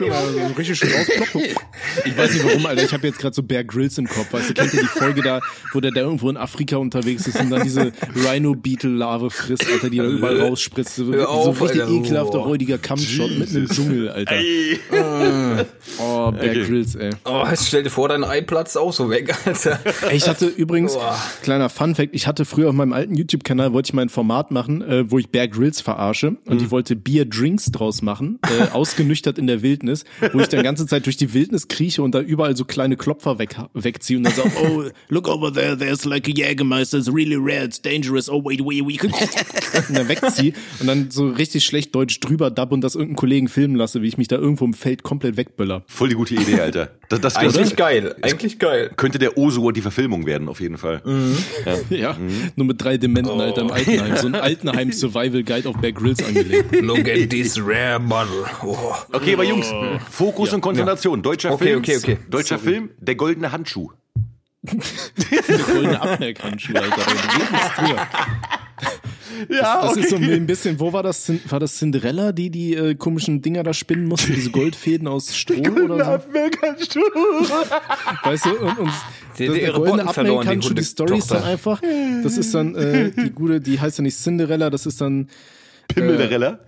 Schön, er so richtig schön rausploppt. Ich weiß nicht warum, Alter. Ich habe jetzt gerade so Bear Grylls im Kopf. Weißt du, kennt ihr die Folge da, wo der da irgendwo in Afrika unterwegs ist und dann diese Rhino-Beetle-Larve frisst, Alter, die da überall rausspritzt. So, so richtig Alter. ekelhafter, Boah. räudiger Kampfshot mitten im Dschungel, Alter. Ey. Oh, Bear Okay. Grylls, ey. Oh, jetzt stell dir vor, dein Ei platzt auch so weg, Alter. Ey, Ich hatte übrigens, Boah. kleiner Fun-Fact, ich hatte früher auf meinem alten YouTube-Kanal, wollte ich mal ein Format machen, äh, wo ich Bear Grylls verarsche und ich wollte Bier-Drinks draus machen, äh, ausgenüchtert in der Wildnis, wo ich dann ganze Zeit durch die Wildnis krieche und da überall so kleine Klopfer weg, wegziehe und dann so, oh, look over there, there's like a Jägermeister, it's really rare, it's dangerous, oh wait, wait, wait. Und dann wegziehe und dann so richtig schlecht Deutsch drüber dab und das irgendeinen Kollegen filmen lasse, wie ich mich da irgendwo im Feld komplett wegböller. Voll die gute Idee, Alter. Das, das Eigentlich könnte, geil. Eigentlich geil. könnte der Osur die Verfilmung werden, auf jeden Fall. Ja, nur mit drei Dementen, Alter, im Altenheim. So ein Altenheim-Survival-Guide auf Bear Grylls angelegt. Look at this rare bottle. Oh. Okay, aber Jungs, Fokus und Konzentration. Deutscher Okay, Film. okay, okay. Deutscher Film, der goldene Handschuh. Der goldene Abmerkhandschuh, Alter. Ja, Das ist so ein bisschen, wo war das? War das Cinderella, die die äh, komischen Dinger da spinnen musste, diese Goldfäden aus Stroh oder so? Weißt du? Und, und Die- das, die der goldene verloren, die die Story ist dann einfach, das ist dann äh, die gute, die heißt ja nicht Cinderella, das ist dann Pimmelderella.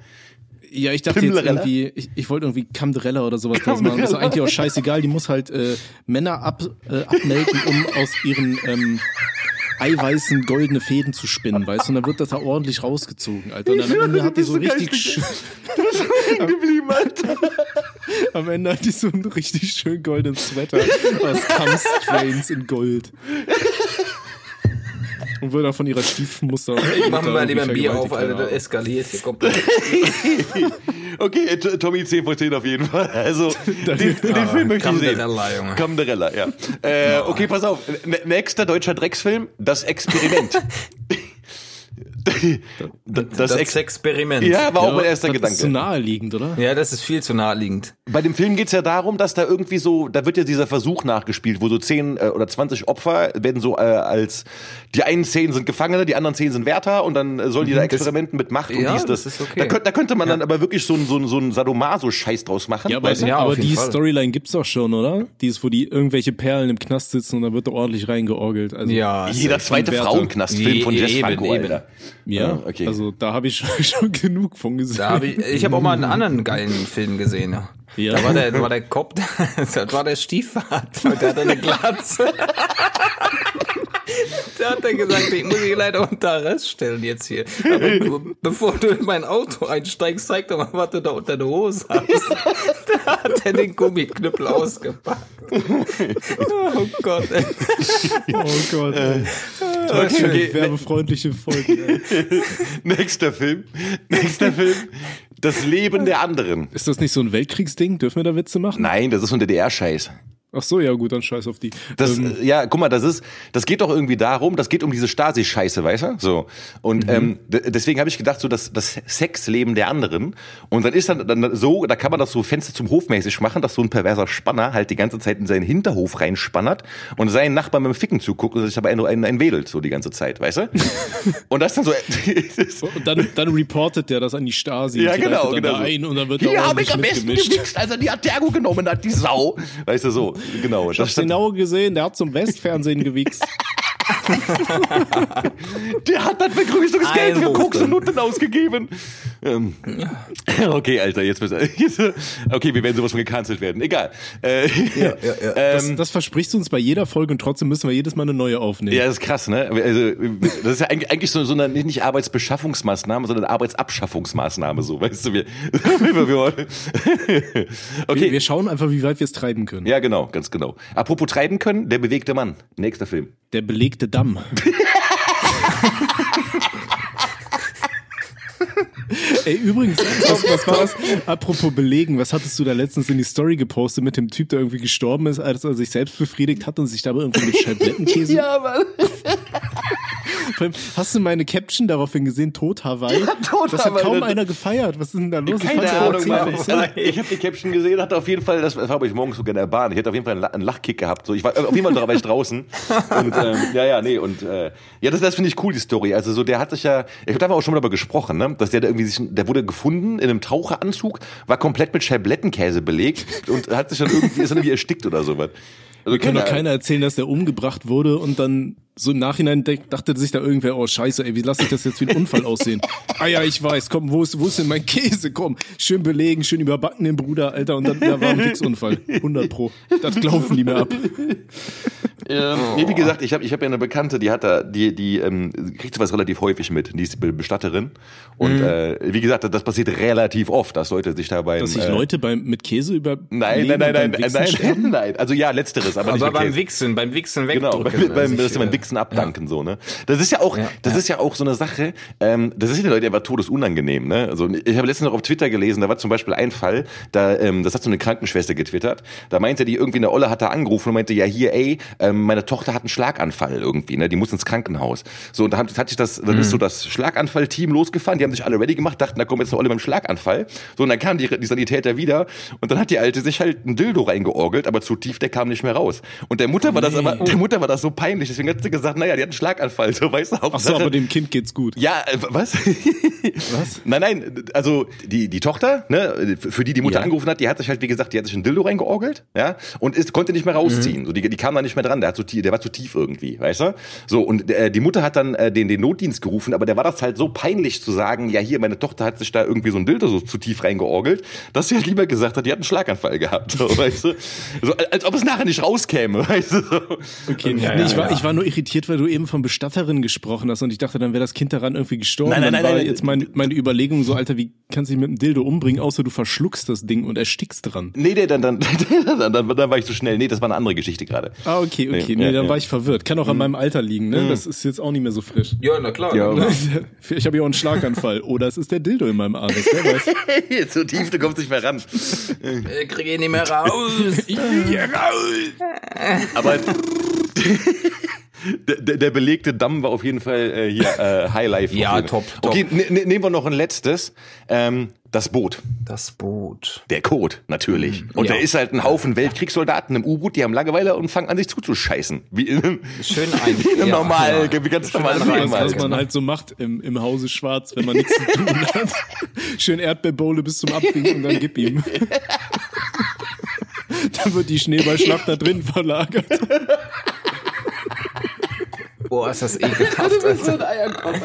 Ja, ich dachte jetzt irgendwie, ich, ich wollte irgendwie Kamderella oder sowas draus machen. Das ist eigentlich auch scheißegal. Die muss halt äh, Männer ab, äh, abmelden, um aus ihren ähm, eiweißen goldene Fäden zu spinnen, weißt du, und dann wird das da ordentlich rausgezogen, Alter. Und am Ende hat die so richtig schön, geblieben, Alter. am Ende hat die so einen richtig schön goldenen Sweater aus Cum-Strains in Gold. Und wird von ihrer Stiefmuster. Ich mach mir mal lieber ein Bier auf, Alter, das eskaliert hier komplett. Okay, Tommy 10 von 10 auf jeden Fall. Also, den, den Film möchte ich sehen. Junge. Ja. Äh, okay, pass auf. Nächster deutscher Drecksfilm, Das Experiment. das, Das, Ex Experiment. ja, war auch mein erster das Gedanke. ist zu naheliegend, oder? Ja, das ist viel zu naheliegend. Bei dem Film geht's ja darum, dass da irgendwie so, da wird ja dieser Versuch nachgespielt, wo so 10 äh, oder 20 Opfer werden so äh, als, die einen 10 sind Gefangene, die anderen 10 sind Wärter und dann äh, sollen die da Experimenten mit Macht und ja, dies, das. das ist okay. Da, könnt, da könnte man dann aber wirklich so, ein- so, ein- so ein Sadomaso-Scheiß draus machen. Ja, aber, weißt du? Ja, aber die Fall. Storyline gibt's doch schon, oder? Die ist, wo die irgendwelche Perlen im Knast sitzen und da wird da ordentlich reingeorgelt. Also, Ja, Jeder zweite. Frauenknastfilm von Je- Jess eben, Franco, eben. Alter. Ja, Ja, okay. also da habe ich schon, schon genug von gesehen. Da hab ich ich habe auch mal einen anderen geilen Film gesehen. Ja. Da war der, da war der Cop, das war der Stiefvater, der hatte eine Glatze. Da hat er gesagt, ich muss dich leider unter Arrest stellen jetzt hier. Aber du, bevor du in mein Auto einsteigst, zeig doch mal, was du da unter der Hose hast. Da hat er den Gummiknüppel ausgepackt. Oh Gott, ey. oh Gott. ey. Okay, okay. Werbefreundliche Folge. ey. Nächster Film. Nächster Film. Das Leben der anderen. Ist das nicht so ein Weltkriegsding? Dürfen wir da Witze machen? Nein, das ist so ein DDR-Scheiß. Ach so, ja gut, dann scheiß auf die. Das, ähm, äh, ja, guck mal, das ist, das geht doch irgendwie darum, das geht um diese Stasi-Scheiße, weißt du? So. Und ähm, d- deswegen habe ich gedacht, so das, das Sexleben der anderen. Und dann ist dann, dann so, da kann man das so Fenster zum Hof mäßig machen, dass so ein perverser Spanner halt die ganze Zeit in seinen Hinterhof reinspannert und seinen Nachbarn beim Ficken zuguckt und sich aber einen, einen, einen wedelt, so die ganze Zeit, weißt du? und das dann so. und dann, dann reportet der das an die Stasi. Ja, genau, genau. da ein und dann wird Hier habe ich am besten gewichst, als er die Atergo genommen hat, die Sau. Weißt du, so, genau. Ich hab's genau gesehen, der hat zum Westfernsehen gewichst. Der hat das Begrüßungsgeld für. Koks und Nutten ausgegeben. Ähm, okay, Alter, jetzt, bist- jetzt Okay, wir werden sowas von gecancelt werden. Egal. Äh, ja, Das, ähm, das versprichst du uns bei jeder Folge und trotzdem müssen wir jedes Mal eine neue aufnehmen. ja, das ist krass, ne? Also, das ist ja eigentlich so, so eine nicht Arbeitsbeschaffungsmaßnahme, sondern Arbeitsabschaffungsmaßnahme, so, weißt du, wir, wir, wir Okay. Wir, wir schauen einfach, wie weit wir es treiben können. ja, genau, ganz genau. Apropos treiben können, der bewegte Mann. Nächster Film. Der belegte Damm. Ey, übrigens, was, was war das? Apropos belegen, was hattest du da letztens in die Story gepostet mit dem Typ, der irgendwie gestorben ist, als er sich selbst befriedigt hat und sich dabei irgendwie mit Scheiblettenkäse? ja, Mann. Hast du meine Caption daraufhin gesehen? Tot Hawaii? Tot das hat Hawaii. kaum einer gefeiert. Was ist denn da los? Ich Keine aber Ahnung, 10 Mann. von 10. Ich habe die Caption gesehen, hatte auf jeden Fall, das war aber ich morgens sogar in der Bahn. Ich hätte auf jeden Fall einen La- einen Lachkick gehabt. So, ich war auf jeden Fall da war ich draußen. Und ähm, ja, ja, nee und äh, ja, das, das finde ich cool die Story. Also so, der hat sich ja, ich habe da auch schon mal darüber gesprochen, ne, dass der da irgendwie sich, der wurde gefunden in einem Taucheranzug, war komplett mit Scheiblettenkäse belegt und hat sich dann irgendwie ist dann irgendwie erstickt oder sowas. Also Kann doch keine- keiner erzählen, dass der umgebracht wurde und dann so im Nachhinein dachte sich da irgendwer, oh scheiße, ey, wie lasse ich das jetzt wie ein Unfall aussehen? ah ja, ich weiß, komm, wo ist, wo ist denn mein Käse? Komm, schön belegen, schön überbacken den Bruder, Alter, und dann ja, war ein Wichsunfall. 100 pro. Das glauben die mir ab. Ähm, nee, wie gesagt, ich habe ich hab ja eine Bekannte, die hat da, die, die ähm, kriegt sowas relativ häufig mit. Die ist Be- Bestatterin. Und Mhm. äh, wie gesagt, das passiert relativ oft, dass Leute sich da beim. Dass sich äh, Leute beim, mit Käse über Nein, nein, nein, nein, nein, nein, nein. Also ja, letzteres, aber, nicht Aber beim Käse. Wichsen, beim Wichsen Genau, wegdrücken. beim, beim, sich, das ist beim äh, Wichsen abdanken so, ne? Das ist ja auch, Ja, das ja. ist ja auch so eine Sache. Ähm, das ist ja den Leuten einfach todesunangenehm, ne? Also ich habe letztens noch auf Twitter gelesen, da war zum Beispiel ein Fall, da ähm, das hat so eine Krankenschwester getwittert. Da meinte die irgendwie eine Olle hat da angerufen und meinte ja hier, ey, ähm, meine Tochter hat einen Schlaganfall irgendwie, ne? Die muss ins Krankenhaus. So und da hat, sich das, dann ist so das Schlaganfall-Team losgefahren. Die haben sich alle ready gemacht, dachten, da kommt jetzt eine Olle beim Schlaganfall. So und dann kam die, die Sanitäter wieder und dann hat die alte sich halt ein Dildo reingeorgelt, aber zu tief, der kam nicht mehr raus. Und der Mutter war das aber, der Mutter war das so peinlich, deswegen hat sie gesagt, naja, die hat einen Schlaganfall, so weißt du, Ach so, Hauptsache. aber dem Kind geht's gut. ja, äh, was? Was? Nein, nein, also die, die Tochter, ne, für die die Mutter Ja. angerufen hat, die hat sich halt, wie gesagt, die hat sich ein Dildo reingeorgelt, ja, und ist, konnte nicht mehr rausziehen. So, die, die kam da nicht mehr dran. Der hat tief, der war zu tief irgendwie, weißt du? So und äh, die Mutter hat dann äh, den den Notdienst gerufen, aber der war das halt so peinlich zu sagen, ja hier meine Tochter hat sich da irgendwie so ein Dildo so zu tief reingeorgelt, dass sie halt lieber gesagt hat, die hat einen Schlaganfall gehabt, so, weißt du? So, als ob es nachher nicht rauskäme, weißt du? So. Okay, Ja, nee, ich, war, ich war nur irritiert, weil du eben von Bestatterin gesprochen hast und ich dachte, dann wäre das Kind daran irgendwie gestorben. Nein, nein, dann nein, war nein. jetzt meine, meine Überlegung so, Alter, wie kannst du dich mit dem Dildo umbringen, außer du verschluckst das Ding und erstickst dran. Nee, nee, dann, dann, dann, dann, dann war ich zu schnell. Nee, das war eine andere Geschichte gerade. Ah, okay, okay, Nee, nee, ja, dann ja. war ich verwirrt. Kann auch an meinem Alter liegen, ne? Das ist jetzt auch nicht mehr so frisch. Ja, na klar. Ja. na klar. Ich habe ja auch einen Schlaganfall. Oder es ist der Dildo in meinem Anus, wer weiß. so tief, du kommst nicht mehr ran. Ich krieg ihn nicht mehr raus. Aber der, der, der belegte Damm war auf jeden Fall äh, hier äh, Highlife. Ja, top, top. Okay, ne, ne, nehmen wir noch ein letztes. Ähm, das Boot. Das Boot. Der Code, natürlich. Und Ja. da ist halt ein Haufen Weltkriegssoldaten im U-Boot, die haben Langeweile und fangen an, sich zuzuscheißen. Wie in einem, Schön ein. wie in einem ja, normal, ja. wie ganz Schön normal ein Leben Was, was man halt so macht im, im Hause Schwarz, wenn man nichts zu tun hat. Schön Erdbeerbowle bis zum Abwinken und dann gib ihm. dann wird die Schneeballschlacht da drin verlagert. Boah, ist das ekelhaft, Alter.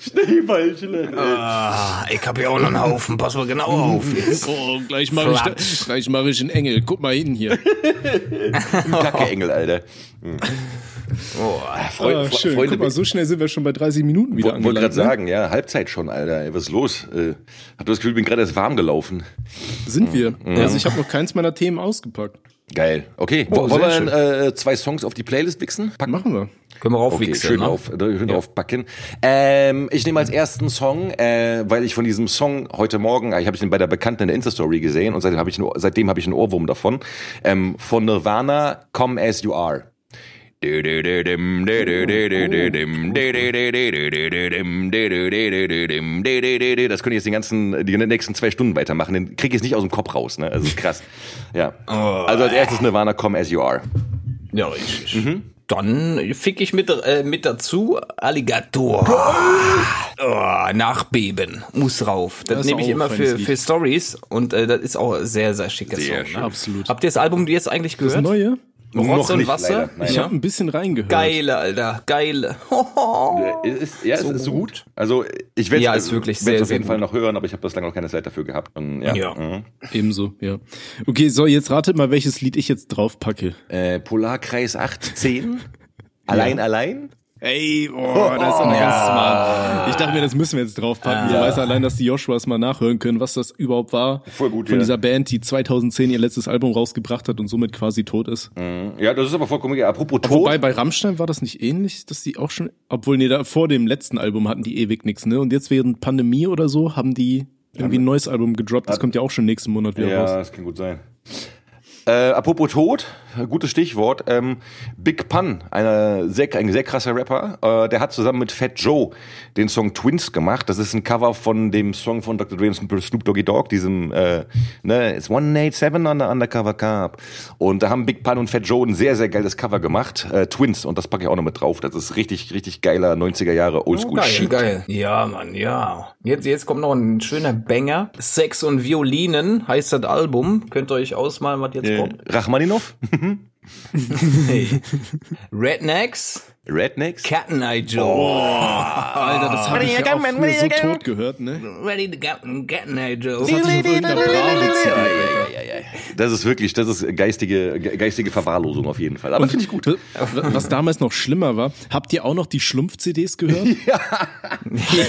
Schneeballchen. Ah, ich hab ja auch noch einen Haufen. Pass mal genau auf jetzt. Oh, gleich mache ich, gleich mach ich einen Engel. Guck mal hin hier. Kacke-Engel, Alter. Boah. Freu, Ah, Fre- schön. Freunde, Guck mal, so schnell sind wir schon bei 30 Minuten wieder wollte gerade ne? sagen, ja, Halbzeit schon, Alter. Ey, was ist los? Äh, hab das Gefühl, ich bin gerade erst warm gelaufen. Sind wir. Also ich habe noch keins meiner Themen ausgepackt. Geil. Okay, Oh, Wo- wollen wir dann, äh, zwei Songs auf die Playlist wichsen? Packen? Machen wir. Können wir Okay, raufwichsen, schön ne? auf, schön drauf packen. Ähm, ich nehme als ersten Song, äh, weil ich von diesem Song heute Morgen, äh, ich habe ich den bei der Bekannten in der Insta-Story gesehen und seitdem habe ich, einen- seitdem habe ich einen Ohrwurm davon. Ähm, von Nirvana, Come As You Are. Das könnte ich jetzt den ganzen, die nächsten zwei Stunden weitermachen. Den kriege ich jetzt nicht aus dem Kopf raus, ne? Also ist krass. Ja. Also als erstes Nirvana, Come As You Are. Ja, richtig. Dann fick ich mit, äh, mit dazu Alligator. Oh, nachbeben. Muss rauf. Das, Das nehme ich immer für, für Stories und äh, das ist auch sehr, sehr schicker Sehr Song. Ne? Absolut. Habt ihr das Album jetzt eigentlich Das gehört? Neue? Rotz und Wasser? leider. Nein. Ich Ja. habe ein bisschen reingehört. Geile, Alter. Geile. Ja, Ist, ja, So es ist so gut. gut. Also ich werde Ja, ist wirklich werd's sehr, auf sehr jeden Fall gut. noch hören, aber ich habe bislang noch keine Zeit dafür gehabt. Und, ja. Ja. Mhm. Ebenso, ja. Okay, so, jetzt ratet mal, welches Lied ich jetzt drauf packe. Äh, Polarkreis 8, 10. Allein, allein. Ey, boah, das ist aber ganz smart. Ich dachte mir, das müssen wir jetzt draufpacken. So weiß allein, dass die Joshuas mal nachhören können, was das überhaupt war. Voll gut, Von ja. dieser Band, die 2010 ihr letztes Album rausgebracht hat und somit quasi tot ist. Ja, das ist aber vollkommen egal. Apropos Tod. Wobei bei Rammstein war das nicht ähnlich, dass die auch schon, obwohl nee, da vor dem letzten Album hatten die ewig nix, ne? Und jetzt während Pandemie oder so haben die irgendwie ein neues Album gedroppt. Das kommt ja auch schon nächsten Monat wieder ja, raus. das kann gut sein. Äh, apropos Tod, gutes Stichwort. Ähm, Big Pun, einer sehr, ein sehr krasser Rapper, äh, der hat zusammen mit Fat Joe den Song Twins gemacht. Das ist ein Cover von dem Song von Dr. Dre und Snoop Doggy Dogg, diesem äh, ne, It's 187 on the Undercover Cup. Und da haben Big Pun und Fat Joe ein sehr, sehr geiles Cover gemacht. Äh, Twins, und das packe ich auch noch mit drauf. Das ist richtig, richtig geiler 90er Jahre Oldschool Oh, geil, geil. Ja, Mann, ja. Jetzt, jetzt kommt noch ein schöner Banger. Sex und Violinen heißt das Album. Könnt ihr euch ausmalen, was jetzt Äh, kommt? Rachmaninov? Hey. Rednecks, Rednecks? And Eye Joe. Alter, das habe ich ja auch früher so tot gehört, ne? Ready to Cat and Eye Joe. Das hatte ich auf irgendeiner. Das ist wirklich, das ist geistige, ge- geistige Verwahrlosung auf jeden Fall. Aber finde ich gut. Was damals noch schlimmer war, habt ihr auch noch die Schlumpf-CDs gehört?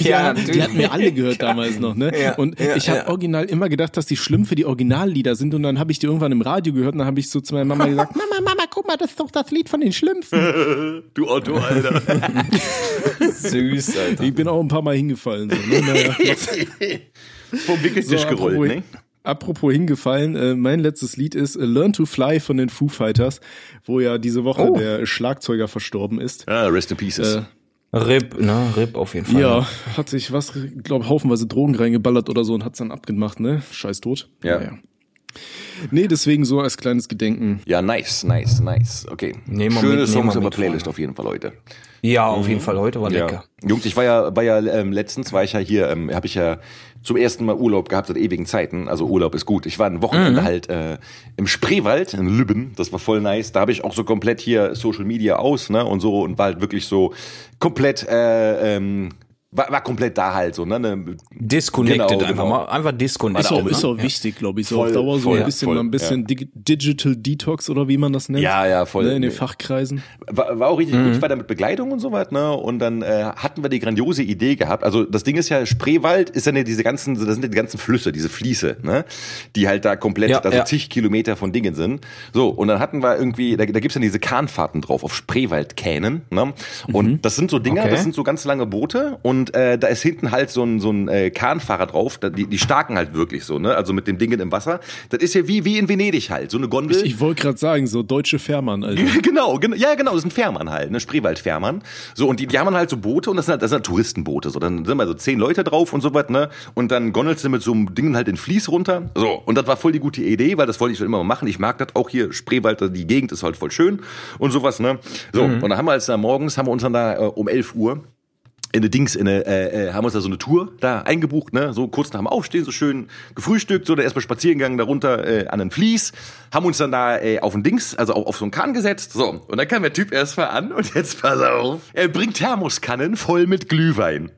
Ja, die hatten wir alle gehört damals noch, ne? Ja, und ja, ich habe ja. original immer gedacht, dass die Schlümpfe die Originallieder sind und dann habe ich die irgendwann im Radio gehört und dann habe ich so zu meiner Mama gesagt, Mama, Mama, guck mal, das ist doch das Lied von den Schlümpfen. Du Otto, Alter. Süß, Alter. Ich bin auch ein paar Mal hingefallen. So, ne? naja. Vom Wickeltisch So, gerollt, apropos, ne? apropos hingefallen, äh, mein letztes Lied ist äh, Learn to Fly von den Foo Fighters, wo ja diese Woche Oh. der Schlagzeuger verstorben ist. Ah, rest in pieces. Äh, Rip, ne? Rip auf jeden Fall. Ja, hat sich was, glaub, haufenweise Drogen reingeballert oder so und hat's dann abgemacht, ne? Scheiß tot. Ja. Naja. Nee, deswegen so als kleines Gedenken. Ja, nice, nice, nice. Okay. Nehmen wir Schöne mit, Songs mit, Playlist auf jeden Fall, Leute. Ja, auf jeden Fall. Heute war lecker. Ja. Jungs, ich war ja, war ja ähm, letztens war ich ja hier, ähm, habe ich ja zum ersten Mal Urlaub gehabt seit ewigen Zeiten. Also Urlaub ist gut. Ich war ein Wochenende halt äh, im Spreewald in Lübben. Das war voll nice. Da habe ich auch so komplett hier Social Media aus, ne und so und war halt wirklich so komplett äh, ähm, war, war komplett da halt so, ne? ne Disconnected Genau, einfach genau. mal. Einfach disconnected. Ist auch, ne? ist auch wichtig, glaube ich, so Voll, auf Dauer so voll, ein bisschen, voll, ein bisschen Dig Digital Detox oder wie man das nennt. Ja, ja, voll. Ne, in den. Fachkreisen. War, war auch richtig gut. Ich war da mit Begleitung und so was, ne? Und dann äh, hatten wir die grandiose Idee gehabt. Also das Ding ist ja, Spreewald ist ja ne, diese ganzen, das sind ja die ganzen Flüsse, diese Fließe, ne? Die halt da komplett, Ja, also ja. zig Kilometer von Dingen sind. So, und dann hatten wir irgendwie, da, da gibt's dann diese Kahnfahrten drauf, auf Spreewaldkähnen, ne? Und das sind so Dinger, Okay. das sind so ganz lange Boote und äh, da ist hinten halt so ein, so ein äh, Kahnfahrer drauf, die, die starken halt wirklich so, ne? Also mit dem Dingen im Wasser. Das ist ja wie, wie in Venedig halt, so eine Gondel. Ich, ich wollte gerade sagen, so deutsche Fährmann, Alter. Genau, genau, ja genau, das ist ein Fährmann halt, ne, Spreewald-Fährmann. So, und die, die haben halt so Boote und das sind halt, das sind halt Touristenboote, so, dann sind mal so zehn Leute drauf und so was, ne, und dann gondelst du mit so einem Ding halt in Fließ runter, so, und das war voll die gute Idee, weil das wollte ich schon immer mal machen, ich mag das auch hier, Spreewald, die Gegend ist halt voll schön und sowas, ne, so, und dann haben wir als da morgens, haben wir uns dann da äh, um 11 Uhr in eine Dings, in eine, äh, äh, haben uns da so eine Tour da eingebucht, ne, so kurz nach dem Aufstehen, so schön gefrühstückt, so, dann erstmal spazieren gegangen, darunter äh, an den Fließ, haben uns dann da äh, auf ein Dings, also auf, auf so einen Kahn gesetzt, so, und dann kam der Typ erstmal an und jetzt pass auf, er bringt Thermoskannen voll mit Glühwein.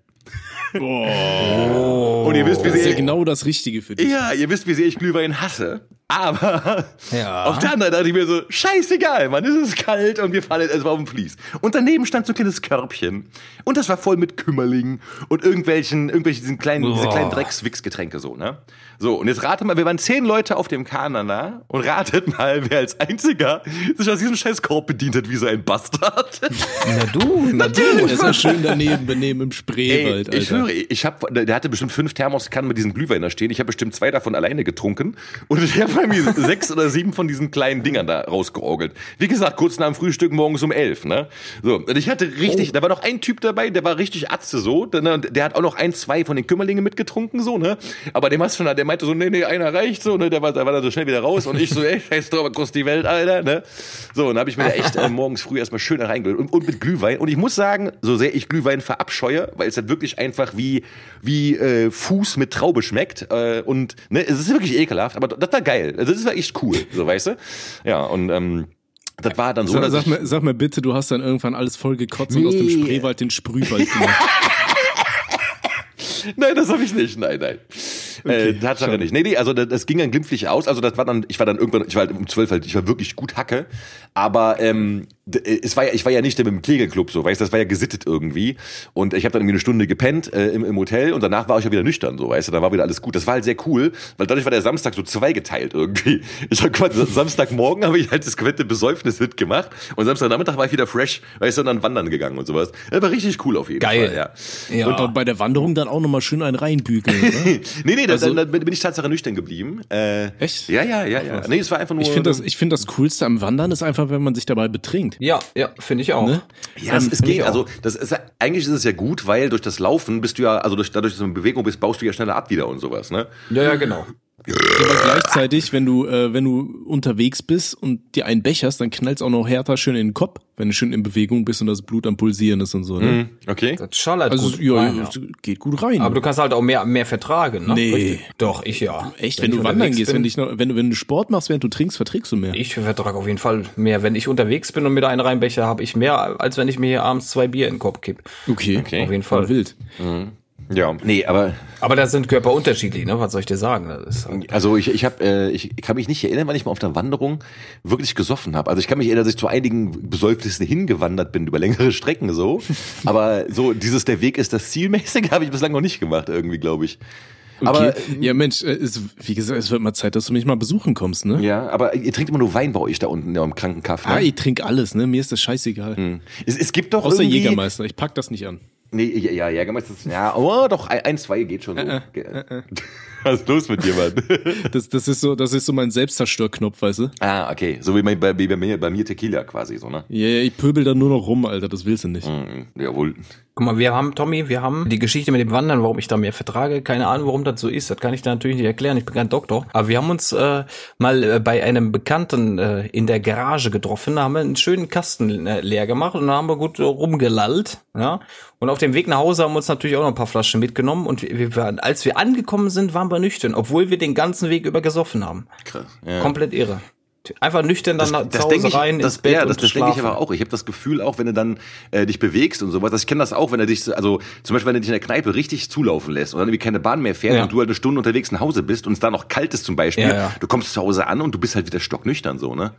Und ihr wisst, wie Das ist ja sehr, genau das Richtige für dich. ja, ihr wisst, wie sehr ich Glühwein hasse. Aber Ja. auf der anderen dachte ich mir so, scheißegal, Mann, es ist kalt und wir fallen, es war auf dem Fließ. Und daneben stand so ein kleines Körbchen. Und das war voll mit Kümmerlingen und irgendwelchen, irgendwelchen diesen kleinen, diese Boah. kleinen Dreckswichsgetränke so, ne? So, und jetzt rate mal, wir waren zehn Leute auf dem Kahn da und ratet mal, wer als einziger sich aus diesem scheiß Korb bedient hat wie so ein Bastard. Na du, na du. Das ist ja schön daneben benehmen im Spreewald, Ey, ich Höre, ich hab, der hatte bestimmt fünf Thermoskannen mit diesem Glühwein da stehen. Ich habe bestimmt zwei davon alleine getrunken und ich habe bei mir sechs oder sieben von diesen kleinen Dingern da rausgeorgelt. Wie gesagt, kurz nach dem Frühstück morgens um elf, ne? So, und ich hatte richtig, da war noch ein Typ dabei, der war richtig Atze so, der, ne, der hat auch noch ein, zwei von den Kümmerlingen mitgetrunken so, ne? Aber dem hast du schon, der meinte so, nee, nee, einer reicht so, ne? Der war, der war dann so schnell wieder raus und ich so, ey, scheiß drauf, kostet die Welt, Alter, ne? So, und dann habe ich mir da echt äh, morgens früh erstmal schön reingelegt und, und mit Glühwein. Und ich muss sagen, so sehr ich Glühwein verabscheue, weil es halt wirklich einfach wie, wie äh, Fuß mit Traube schmeckt. Äh, und ne, es ist wirklich ekelhaft, aber das war geil. Also das war echt cool, so weißt du? Ja, und ähm, das war dann so, Sag, sag, mir, sag mir bitte, du hast dann irgendwann alles voll gekotzt und aus dem Nee. Spreewald den Sprühwald gemacht. Nein, das habe ich nicht. Nein, nein. Äh, Tatsache schade. nicht. Nee, nee, also das, das ging dann glimpflich aus. Also das war dann, ich war dann irgendwann, ich war halt um zwölf halt, ich war wirklich gut Hacke. Aber ähm, äh, es war ja, ich war ja nicht im Kegelclub so, weißt du, das war ja gesittet irgendwie. Und ich habe dann irgendwie eine Stunde gepennt äh, im, im Hotel und danach war ich ja wieder nüchtern, so, weißt du, dann war wieder alles gut. Das war halt sehr cool, weil dadurch war der Samstag so zweigeteilt irgendwie. Ich habe quasi Samstagmorgen habe ich halt das komplette Besäufnis mitgemacht und Samstagnachmittag war ich wieder fresh, weißt du, und dann wandern gegangen und sowas. Das war richtig cool auf jeden Geil. Fall, ja. Ja. Und bei der Wanderung dann auch nochmal schön einen reinbügeln, oder? Nee, nee, Also- dann, dann bin ich Tatsache nüchtern geblieben. Äh, Echt? Ja, ja, ja, ja. Nee, es war einfach nur. Ich finde das, ich finde das Coolste am Wandern ist einfach, wenn man sich dabei betrinkt. Ja, ja, finde ich auch. Ne? ja, es, es finde geht. Also, das ist eigentlich ist es ja gut, weil durch das Laufen bist du ja, also durch, dadurch, dass du in Bewegung bist, baust du ja schneller ab wieder und sowas, ne? Ja, ja, genau. Aber gleichzeitig, wenn du, äh, wenn du unterwegs bist und dir einen becherst, dann knallt's auch noch härter schön in den Kopf, wenn du schön in Bewegung bist und das Blut am Pulsieren ist und so. Ne? Okay. Das schallert Also gut. ja, rein, es geht gut rein. Aber du kannst halt auch mehr, mehr vertragen, ne? Nee. Richtig. Doch, ich ja. Echt, wenn, du ich wandern gehst, bin, wenn, dich noch, wenn, du, wenn du Sport machst, während du trinkst, verträgst du mehr. Ich vertrage auf jeden Fall mehr. Wenn ich unterwegs bin und mir da einen reinbecher, habe ich mehr, als wenn ich mir hier abends zwei Bier in den Kopf kipp. Okay, Okay. Auf jeden Fall. Wild. Ja. Nee, aber Aber da sind Körper unterschiedlich, ne? Was soll ich dir sagen? Das ist halt also ich, ich habe, äh, ich kann mich nicht erinnern, wann ich mal auf der Wanderung wirklich gesoffen habe. Also ich kann mich erinnern, dass ich zu einigen Besäufnissen hingewandert bin über längere Strecken so. aber so dieses der Weg ist das Zielmäßige habe ich bislang noch nicht gemacht irgendwie, glaube ich. Okay. Aber ja, Mensch, äh, es, wie gesagt, es wird mal Zeit, dass du mich mal besuchen kommst, ne? ja, aber ihr trinkt immer nur Wein bei euch da unten ja, im Krankenkaff. Ne? Ah, ich trinke alles, ne? Mir ist das scheißegal. Es, es gibt doch Außer irgendwie, Jägermeister, ich pack das nicht an. Nee, ja, ja, Jägermeister, ist- ja, oh, doch, ein, zwei geht schon. So. Ge- Was ist los mit dir, Mann? Das, das ist so, das ist so mein Selbstzerstörknopf, weißt du? ah, okay, so wie bei, bei, wie bei, mir, bei mir Tequila quasi, so, ne? Ja, ja, ich pöbel da nur noch rum, Alter, das willst du nicht. Mhm, Jawohl. Guck mal, wir haben, Tommy, wir haben die Geschichte mit dem Wandern, warum ich da mehr vertrage. Keine Ahnung, warum das so ist. Das kann ich dir natürlich nicht erklären. Ich bin kein Doktor. Aber wir haben uns äh, mal äh, bei einem Bekannten äh, in der Garage getroffen. Da haben wir einen schönen Kasten äh, leer gemacht und da haben wir gut äh, rumgelallt. Ja. Und auf dem Weg nach Hause haben wir uns natürlich auch noch ein paar Flaschen mitgenommen. Und wir, wir, waren- als wir angekommen sind, waren wir nüchtern, obwohl wir den ganzen Weg über gesoffen haben. Krass. Ja. Komplett irre. Einfach nüchtern dann Das, nach- das denke ich, rein das, ins Bett ja, und das, das denke ich aber auch. Ich habe das Gefühl auch, wenn du dann äh, dich bewegst und sowas. Also ich kenne das auch, wenn er dich, so- also zum Beispiel, wenn du dich in der Kneipe richtig zulaufen lässt und dann irgendwie keine Bahn mehr fährt Ja. und du halt eine Stunde unterwegs nach Hause bist und es da noch kalt ist zum Beispiel. Ja, ja. Du kommst zu Hause an und du bist halt wieder stocknüchtern so, ne?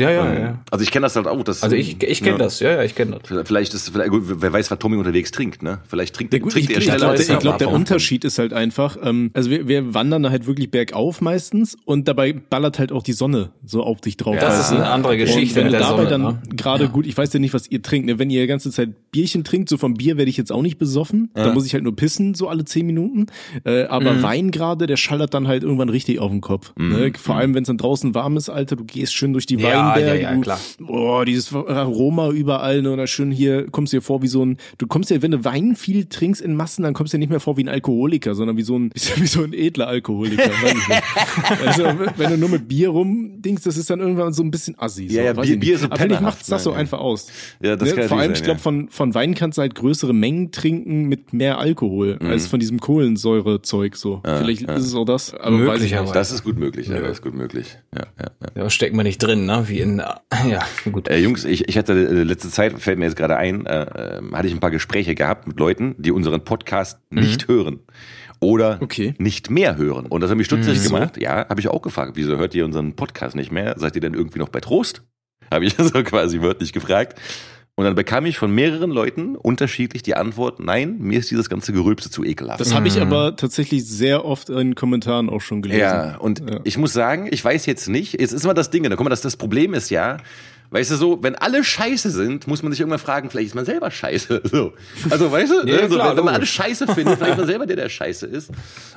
Ja, ja, ja. Also ich kenne das halt auch. Dass, Also ich, ich kenne ja. das, ja, ja, ich kenne das. Vielleicht ist, vielleicht, gut, wer weiß, was Tommy unterwegs trinkt, ne? Vielleicht trinkt, Ja, gut, trinkt ich, er ich schneller glaube, ich glaub, der. Unterschied ist halt einfach, ähm, also wir, wir wandern halt wirklich bergauf meistens und dabei ballert halt auch die Sonne so auf dich drauf. Das weißt ist eine andere Geschichte Und wenn du dabei Sonne, dann ne? gerade gut, ich weiß ja nicht, was ihr trinkt, ne? wenn ihr die ganze Zeit Bierchen trinkt, so vom Bier werde ich jetzt auch nicht besoffen, da muss ich halt nur pissen, so alle zehn Minuten, äh, aber Mhm. Wein gerade, der schallert dann halt irgendwann richtig auf den Kopf. Ne? Vor allem, wenn es dann draußen warm ist, Alter, du gehst schön durch die Mhm. Ja, Weinberge, ja, ja, du, klar. Oh, dieses Aroma überall, ne? Und schön hier, kommst dir vor wie so ein, du kommst dir, wenn du Wein viel trinkst in Massen, dann kommst du dir nicht mehr vor wie ein Alkoholiker, sondern wie so ein, wie so ein edler Alkoholiker. ich also, wenn du nur mit Bier rumdingst, das ist dann irgendwann so ein bisschen assi. So, Ja, ja, weiß Bier- ich. Bier ist so Aber pennerhaft macht's das so sein, ja. einfach aus. Ja, das ne? kann Vor allem, natürlich ich sein, glaube, von, von Wein kannst du halt größere Mengen trinken mit mehr Alkohol, Mhm. als von diesem Kohlensäurezeug, so. vielleicht ist es auch das, aber ich Möglicherweise. Das ist gut möglich, ja, das ist gut möglich. Ja, ja, ja. Da steckt man nicht drin, ne? Wie in, ja, gut. Äh, Jungs, ich, ich hatte äh, letzte Zeit, fällt mir jetzt gerade ein, äh, äh, hatte ich ein paar Gespräche gehabt mit Leuten, die unseren Podcast nicht hören. Oder Okay. nicht mehr hören. Und das hat mich stutzig Wieso? gemacht. Ja, habe ich auch gefragt. Wieso hört ihr unseren Podcast nicht mehr? Seid ihr denn irgendwie noch bei Trost? Habe ich so quasi wörtlich gefragt. Und dann bekam ich von mehreren Leuten unterschiedlich die Antwort, nein, mir ist dieses ganze Gerülpse zu ekelhaft. Das habe ich aber tatsächlich sehr oft in Kommentaren auch schon gelesen. Ja, und Ja. ich muss sagen, ich weiß jetzt nicht, jetzt ist immer das Ding, da guck mal, das, das Problem ist ja, weißt du so, wenn alle scheiße sind, muss man sich irgendwann fragen, vielleicht ist man selber scheiße. So. Also weißt du, Ja, ne? so, klar, wenn, wenn man alle scheiße findet, vielleicht ist man selber der, der scheiße ist.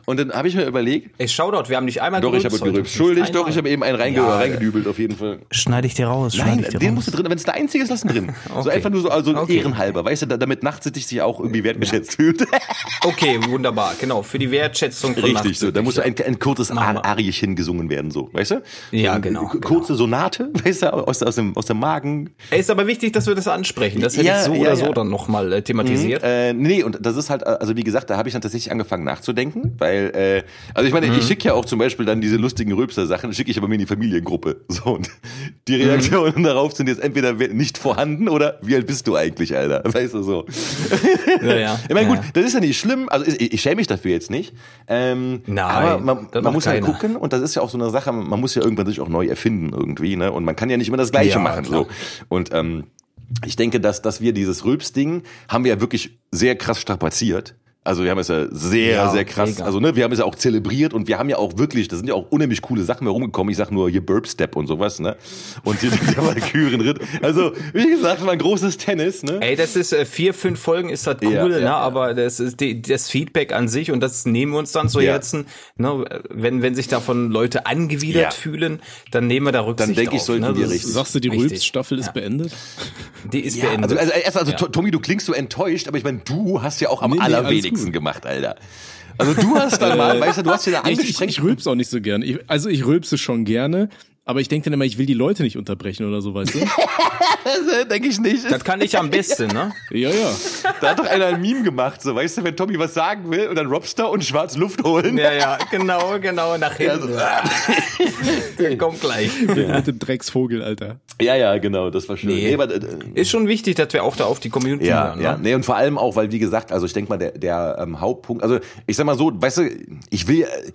Und dann habe ich mir überlegt, Ey, Shoutout, wir haben nicht einmal doch, ich habe gerülpst. Schuldig, doch, ich habe eben einen reinge Ja, reingedübelt auf jeden Fall. Schneide ich dir raus, Nein, den musst du drin, wenn es der einzige ist, lass ihn drin. So Okay. einfach nur so, also Okay. ehrenhalber, weißt du, da- damit Nachtsichtig sich auch irgendwie wertgeschätzt fühlt. Okay, wunderbar, genau, für die Wertschätzung von Richtig, so. Da muss so ein, ein kurzes. Ariechen gesungen werden, so, weißt du? Ja, so eine genau, k- Kurze Sonate, weißt du, aus, aus, dem, aus dem Magen. Ist aber wichtig, dass wir das ansprechen. Das hätte Ja, ich so ja, oder ja. so dann nochmal äh, thematisiert. Äh, nee, und das ist halt, äh, also wie gesagt, da habe ich dann tatsächlich angefangen nachzudenken, weil, äh, also ich meine, Mhm. ich schicke ja auch zum Beispiel dann diese lustigen Rülpser-Sachen, schicke ich aber mir in die Familiengruppe. So, und die Reaktionen darauf sind jetzt entweder nicht vorhanden oder wie alt bist du eigentlich, Alter? Weißt du so. Ja, ja. Ich meine, gut, Ja. das ist ja nicht schlimm, also ich, ich schäme mich dafür jetzt nicht. Ähm, Nein, aber man, man muss halt keiner. gucken und das ist ja auch so eine Sache, man muss ja irgendwann sich auch neu erfinden irgendwie, ne? Und man kann ja nicht immer das Gleiche Ja, machen. klar. So. Und ähm, ich denke, dass, dass wir dieses Rülps-Ding haben wir ja wirklich sehr krass strapaziert. Also wir haben es ja sehr, Ja, sehr krass, mega. also ne, wir haben es ja auch zelebriert und wir haben ja auch wirklich, da sind ja auch unheimlich coole Sachen herumgekommen. Ich sag nur hier Burp Step und sowas, ne? Und hier der Valkyrenritt. Also, wie gesagt, war ein großes Tennis, ne? Ey, das ist äh, vier, fünf Folgen ist das cool, Ja, ja, ne? ja. Aber das ist die, das Feedback an sich und das nehmen wir uns dann zu Ja. Herzen. Ne? Wenn wenn sich davon Leute angewidert Ja. fühlen, dann nehmen wir da Rücksicht denke ich, sollten ne? wir richtig. Sagst du, die. Rülps-Staffel ist beendet? Die ist Ja, beendet. also, also, erst, also Tommy, du klingst so enttäuscht, aber ich meine, du hast ja auch am Nee, nee, alles allerwenigsten gut. gemacht, Alter. Also du hast dann mal, weißt du, du hast ja da Ich, ich, angestrengt. ich rülpse auch nicht so gern. Ich, also ich rülpse schon gerne, aber ich denke dann immer, ich will die Leute nicht unterbrechen oder so, weißt du? denke ich nicht. das kann ich am besten, ne? ja, ja. Da hat doch einer ein Meme gemacht, so, weißt du, wenn Tommy was sagen will und dann Robster und schwarz Luft holen. Ja, ja, genau, genau, nach Ja, hinten. so, Der kommt gleich. Mit dem Drecksvogel, Alter. ja, ja, genau, das war schön. Nee. aber, äh, Ist schon wichtig, dass wir auch da auf die Community Ja, hören, ja, ne? nee, und vor allem auch, weil wie gesagt, also ich denke mal, der, der ähm, Hauptpunkt, also ich sag mal so, weißt du, ich will, äh,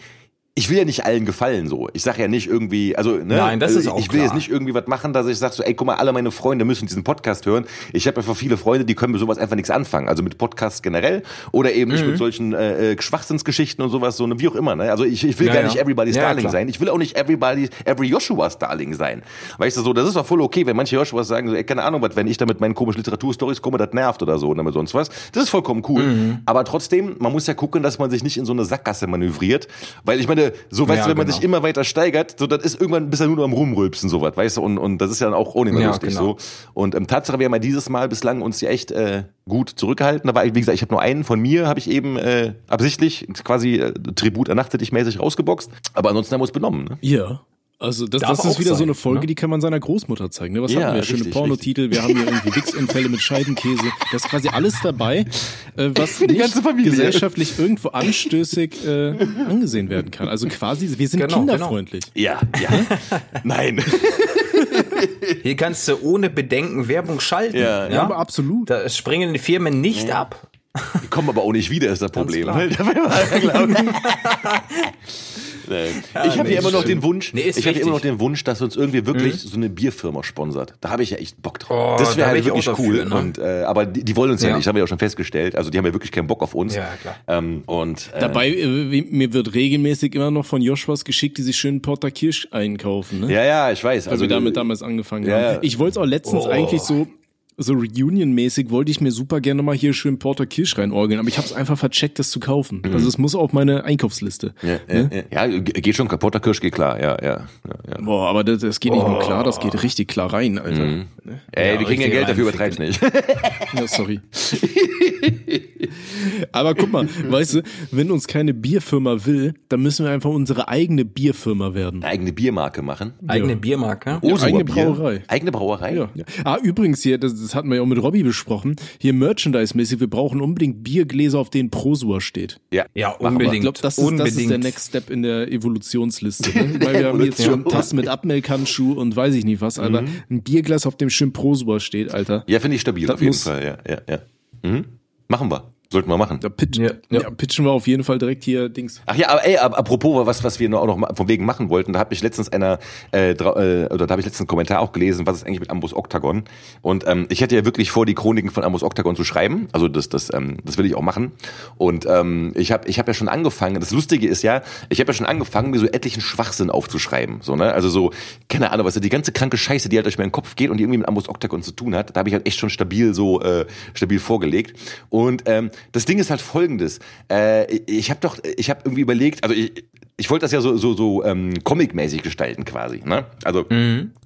ich will ja nicht allen gefallen so. Ich sage ja nicht irgendwie, also ne, Nein, das ist also, auch ich will jetzt klar. nicht irgendwie was machen, dass ich sage so, ey, guck mal, alle meine Freunde müssen diesen Podcast hören. Ich habe einfach viele Freunde, die können mit sowas einfach nichts anfangen. Also mit Podcasts generell oder eben Mhm. nicht mit solchen äh, äh, Schwachsinnsgeschichten und sowas, so ne, wie auch immer. Ne? Also ich, ich will Ja, gar ja. nicht everybody's Ja, Darling klar. sein. Ich will auch nicht everybody, every Joshua's Darling sein. Weißt du so, das ist doch voll okay, wenn manche Joshuas sagen, so, ey, keine Ahnung, was, wenn ich da mit meinen komischen Literaturstories komme, das nervt oder so, oder mit sonst was. Das ist vollkommen cool. Mhm. Aber trotzdem, man muss ja gucken, dass man sich nicht in so eine Sackgasse manövriert. Weil ich meine, so weißt Ja, du, wenn man genau. sich immer weiter steigert, so das ist irgendwann bist du nur noch am Rumrülpsen, so was, weißt du, und, und das ist ja dann auch ohne mehr Ja, lustig genau. so. Und ähm, Tatsache, wir haben ja dieses Mal bislang uns ja echt äh, gut zurückgehalten. Aber wie gesagt, ich habe nur einen von mir, habe ich eben äh, absichtlich quasi äh, Tribut ernachtet dich mäßig rausgeboxt. Aber ansonsten haben wir uns benommen. Ne? Ja. Also das, das ist wieder so sein, eine Folge, ne? die kann man seiner Großmutter zeigen. Ne? Was Ja, hatten wir? Schöne richtig, Pornotitel, wir haben hier irgendwie Wichsunfälle mit Scheibenkäse. Das ist quasi alles dabei, äh, was die nicht ganze Familie. gesellschaftlich irgendwo anstößig äh, angesehen werden kann. Also quasi, wir sind Genau, kinderfreundlich. Ja, ja. Nein. Hier kannst du ohne Bedenken Werbung schalten. Ja, Ja, aber absolut. Da springen die Firmen nicht ab. Die kommen aber auch nicht wieder, ist das Problem. klar. Nee. ich habe nee, hier immer noch stimmt. den Wunsch, Nee, ich habe hier immer noch den Wunsch, dass uns irgendwie wirklich so eine Bierfirma sponsert. Da habe ich ja echt Bock drauf. Oh, das da wäre wär halt wirklich dafür, cool. ne? Und äh, aber die, die wollen uns ja. Ja. nicht, haben wir ja auch schon festgestellt. Also die haben ja wirklich keinen Bock auf uns. Ja, klar. Ähm, und äh, Dabei, äh, mir wird regelmäßig immer noch von Joshuas geschickt, die sich schön Porter Kirsch einkaufen. Ne? ja, ja, ich weiß. Weil Also wir damit damals angefangen Ja, ja. haben. Ich wollte es auch letztens Oh. eigentlich so so Reunion-mäßig wollte ich mir super gerne mal hier schön Porter Kirsch reinorgeln, aber ich habe es einfach vercheckt, das zu kaufen. Also es muss auf meine Einkaufsliste. ja, ja, ja, ja, geht schon kaputter Kirsch geht klar. Ja, ja, ja. Boah, aber das, das geht nicht nur klar, das geht richtig klar rein, Alter. Mhm. Ey, wir kriegen ja Geld dafür, übertreib's nicht. Ja, sorry. aber guck mal, weißt du, wenn uns keine Bierfirma will, dann müssen wir einfach unsere eigene Bierfirma werden. Eine eigene Biermarke machen. Eigene Biermarke. Osua eigene. Brauerei. Eigene Brauerei. Ja. ja. Ah, übrigens hier, das, das hatten wir ja auch mit Robby besprochen, hier Merchandise-mäßig, wir brauchen unbedingt Biergläser, auf denen Prosua steht. Ja, Ja, unbedingt. Ich glaube, das, ist- das ist der Next Step in der Evolutionsliste. Ne? Weil wir haben jetzt schon Tassen mit Abmelkhandschuh und weiß ich nicht was, Alter. Ein Bierglas, auf dem schön Prosua steht, Alter. Ja, finde ich stabil, Das auf jeden muss- Fall. Ja, ja, ja. Mhm. Machen wir. Sollten wir machen. Da pitchen, Ja, ja, ja. pitchen wir auf jeden Fall direkt hier Dings. Ach ja, aber ey, apropos was, was wir noch auch noch von wegen machen wollten, da habe ich letztens einer, äh, äh, oder da habe ich letztens einen Kommentar auch gelesen, was ist eigentlich mit Ambus Octagon? Und ähm, ich hatte ja wirklich vor, die Chroniken von Ambus Octagon zu schreiben. Also das, das, ähm, das will ich auch machen. Und ähm, ich habe, ich habe ja schon angefangen. Das Lustige ist ja, ich habe ja schon angefangen, mir so etlichen Schwachsinn aufzuschreiben. So ne, also so keine Ahnung, was die ganze kranke Scheiße, die halt durch meinen Kopf geht und die irgendwie mit Ambus Octagon zu tun hat. Da habe ich halt echt schon stabil so äh, stabil vorgelegt. Und ähm, das Ding ist halt folgendes. Äh, ich habe doch, ich habe irgendwie überlegt, also ich, ich wollte das ja so so so ähm, comic-mäßig gestalten quasi, ne? Also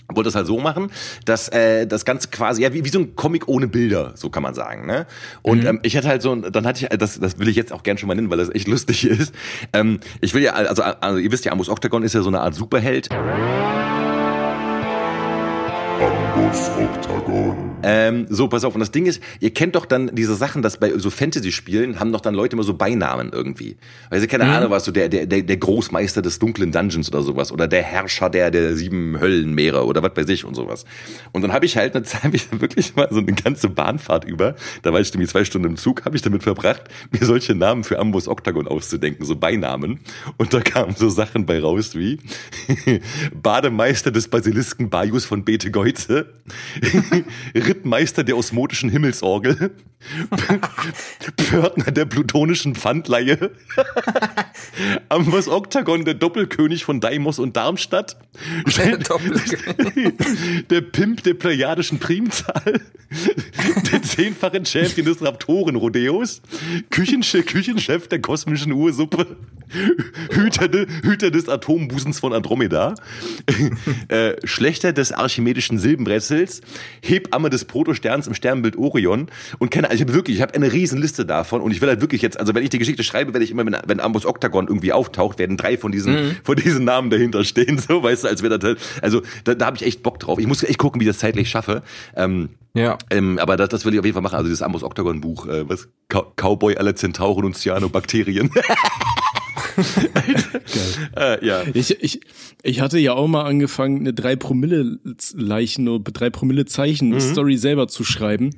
wollte das halt so machen, dass äh, das Ganze quasi ja wie, wie so ein Comic ohne Bilder, so kann man sagen, ne? Und ähm, ich hatte halt so, dann hatte ich, das das will ich jetzt auch gern schon mal nennen, weil das echt lustig ist. Ähm, ich will ja, also, also ihr wisst ja, Amos Octagon ist ja so eine Art Superheld. Ambus Octagon. Ähm, so, pass auf. Und das Ding ist, ihr kennt doch dann diese Sachen, dass bei so Fantasy-Spielen haben doch dann Leute immer so Beinamen irgendwie. Weil sie keine Ahnung, was so der, der, der, der Großmeister des dunklen Dungeons oder sowas oder der Herrscher der, der sieben Höllenmeere oder was bei sich und sowas. Und dann habe ich halt eine Zeit, hab ich wirklich mal so eine ganze Bahnfahrt über, da war ich irgendwie zwei Stunden im Zug, habe ich damit verbracht, mir solche Namen für Ambus Octagon auszudenken, so Beinamen. Und da kamen so Sachen bei raus wie Bademeister des Basilisken Baius von Bete Geuze, Rittmeister der osmotischen Himmelsorgel, Pförtner der plutonischen Pfandleihe, Ambus Octagon, der Doppelkönig von Deimos und Darmstadt, der Pimp der plejadischen Primzahl, der zehnfache Champion des Raptoren-Rodeos, Küchenchef, Küchenchef der kosmischen Ursuppe, Hüter, de, Hüter des Atombusens von Andromeda, äh, Schlechter des archimedischen Silbenbrezels, Hebamme des Protosterns im Sternbild Orion. Und keine ich habe wirklich, ich habe eine riesen Liste davon. Und ich will halt wirklich jetzt, also wenn ich die Geschichte schreibe, werde ich immer, wenn, wenn Ambus Octagon irgendwie auftaucht, werden drei von diesen, von diesen Namen dahinter stehen, so, weißt du, als wäre das halt, also da, da habe ich echt Bock drauf. Ich muss echt gucken, wie ich das zeitlich schaffe. Ähm, Ja. ähm, aber das, das will ich auf jeden Fall machen. Also dieses Ambus Octagon Buch, äh, was? Cow Cowboy, alle Zentauren und Cyanobakterien. Äh, ja. Ich, ich, ich hatte ja auch mal angefangen, eine 3 Promille Leichen oder 3 Promille Zeichen Story selber zu schreiben.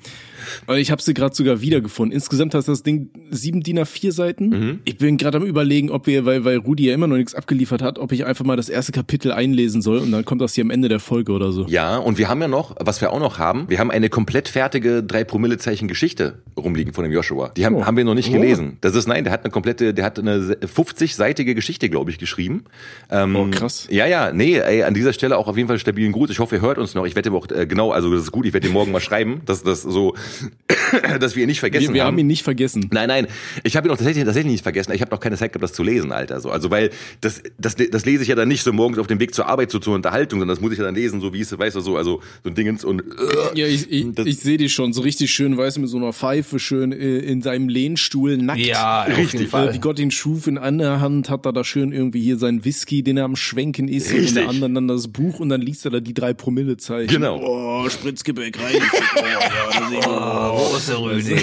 Und ich habe sie gerade sogar wiedergefunden. Insgesamt hat das Ding sieben DIN A4 Seiten. Ich bin gerade am überlegen, ob wir, weil, weil Rudi ja immer noch nichts abgeliefert hat, ob ich einfach mal das erste Kapitel einlesen soll und dann kommt das hier am Ende der Folge oder so. Ja, und wir haben ja noch, was wir auch noch haben, wir haben eine komplett fertige drei Promille Zeichen Geschichte rumliegen von dem Joshua. Die haben, Oh. haben wir noch nicht gelesen. Das ist nein, der hat eine komplette, der hat eine 50-seitige Geschichte, glaube ich, geschrieben. Ähm, Oh, krass. Ja, ja, nee, ey, an dieser Stelle auch auf jeden Fall stabilen Gruß. Ich hoffe, ihr hört uns noch. Ich werde ihm auch äh, genau, also das ist gut. Ich werde ihm morgen mal schreiben, dass das so, dass wir ihn nicht vergessen Wir, wir haben ihn nicht vergessen. Nein, nein, ich habe ihn auch tatsächlich, tatsächlich nicht vergessen. Ich habe noch keine Zeit gehabt, das zu lesen, Alter. So, also weil das, das, das lese ich ja dann nicht so morgens auf dem Weg zur Arbeit so zur Unterhaltung, sondern das muss ich ja dann lesen, so wie es, weißt du, so also so ein Dingens und äh, Ja, ich, ich, ich sehe dich schon, so richtig schön, weißt du, mit so einer Pfeife, schön äh, in seinem Lehnstuhl, nackt. Ja, auf Richtig. jeden Äh, Fall. wie Gott ihn schuf, in einer Hand hat er da schön irgendwie hier seinen Whisky, den er am Schwenken ist, und in der Richtig. anderen dann das Buch und dann liest er da die drei Promille Zeichen. Genau. Oh, Spritzgebäck rein. Oh, ja, Oh, wo ist der Rüdiger?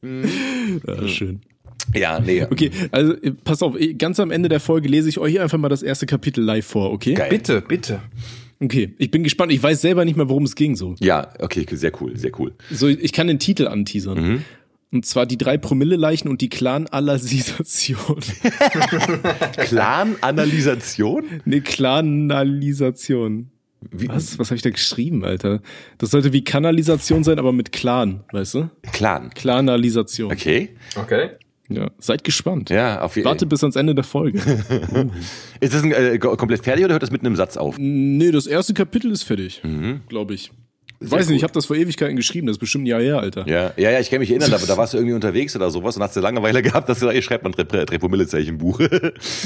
ne? Oh. ja, schön. ja, nee. Okay, also pass auf, ganz am Ende der Folge lese ich euch einfach mal das erste Kapitel live vor, okay? Geil. Bitte, bitte. Okay, ich bin gespannt. Ich weiß selber nicht mehr, worum es ging so. Ja, okay, sehr cool, sehr cool. So, ich kann den Titel anteasern. Mhm. Und zwar die drei Promille-Leichen und die Clan-Alasisation. Clan-Analysation? ne, Clanalisation. Wie, Was? Was habe ich da geschrieben, Alter? Das sollte wie Kanalisation sein, aber mit Clan, weißt du? Clan. Clanalisation. Okay. Okay. Ja, seid gespannt. Ja, auf jeden Warte bis ans Ende der Folge. Ist das ein, äh, komplett fertig oder hört das mitten im Satz auf? nee, das erste Kapitel ist fertig, Mhm. glaube ich. Weiß nicht, ich habe das vor Ewigkeiten geschrieben, das ist bestimmt ein Jahr her, Alter. Ja, ja, ja, ich kann mich erinnern, da, da warst du irgendwie unterwegs oder sowas und hast du Langeweile gehabt, dass du da, ich schreibe mal ein Drei- Drei Promille-Zeichen Buch.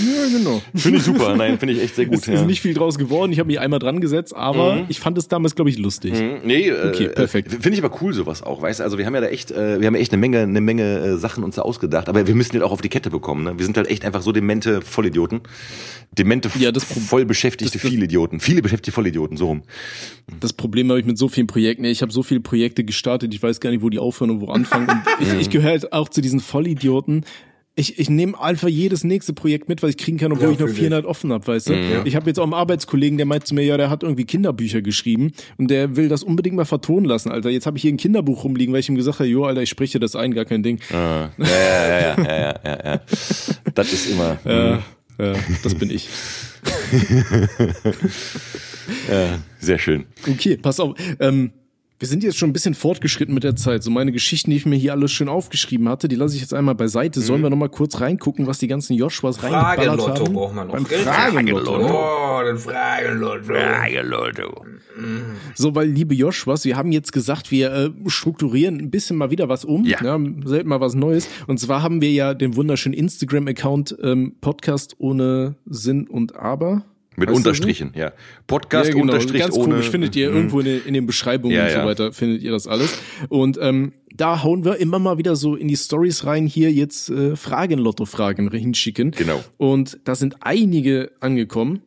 Ja, genau. Finde ich super, nein, finde ich echt sehr gut. Es ja. Mhm. ist nicht viel draus geworden, ich habe mich einmal dran gesetzt, aber ich fand es damals, glaube ich, lustig. Nee, äh, Okay, perfekt. äh, Finde ich aber cool sowas auch, weißt du? Also wir haben ja da echt, äh, wir haben ja echt eine Menge, eine Menge äh, Sachen uns da ausgedacht, aber wir müssen den auch auf die Kette bekommen. Ne? Wir sind halt echt einfach so demente Vollidioten, demente, Ja, voll beschäftigte das- das- Vielidioten, viele beschäftigte Vollidioten, so rum. Das Problem habe ich mit so vielen Projekten. Ich habe so viele Projekte gestartet, ich weiß gar nicht, wo die aufhören und wo anfangen. Und ich, ich gehöre halt auch zu diesen Vollidioten. Ich, ich nehme einfach jedes nächste Projekt mit, was ich kriegen kann, obwohl Ja, ich ich. 400 offen habe, weißt du? Ich habe jetzt auch einen Arbeitskollegen, der meint zu mir, ja, der hat irgendwie Kinderbücher geschrieben und der will das unbedingt mal vertonen lassen, Alter. Jetzt habe ich hier ein Kinderbuch rumliegen, weil ich ihm gesagt habe, jo, Alter, ich spreche das ein, gar kein Ding. Ja, ja, ja, ja, ja, ja, ja. Das ist immer. Ja, ja, das bin ich. Ja, sehr schön. Okay, pass auf. Ähm, wir sind jetzt schon ein bisschen fortgeschritten mit der Zeit. So meine Geschichten, die ich mir hier alles schön aufgeschrieben hatte, die lasse ich jetzt einmal beiseite. Sollen wir noch mal kurz reingucken, was die ganzen Joshuas reingeballert Fragenlotto haben? braucht man noch. Beim? Fragenlotto. Oh, den Fragenlotto. Lotto. So, weil liebe Joshuas, wir haben jetzt gesagt, wir äh, strukturieren ein bisschen mal wieder was um. Ja. selten mal was Neues. Und zwar haben wir ja den wunderschönen Instagram-Account ähm, Podcast ohne Sinn und Aber. Mit so? Unterstrichen, ja. Podcast ja, genau. Unterstrich Ganz ohne. komisch findet ihr irgendwo in den, in den Beschreibungen Ja, und so weiter, findet ihr das alles. Und ähm, da hauen wir immer mal wieder so in die Stories rein, hier jetzt äh, Fragen, Lotto-Fragen hinschicken. Genau. Und da sind einige angekommen.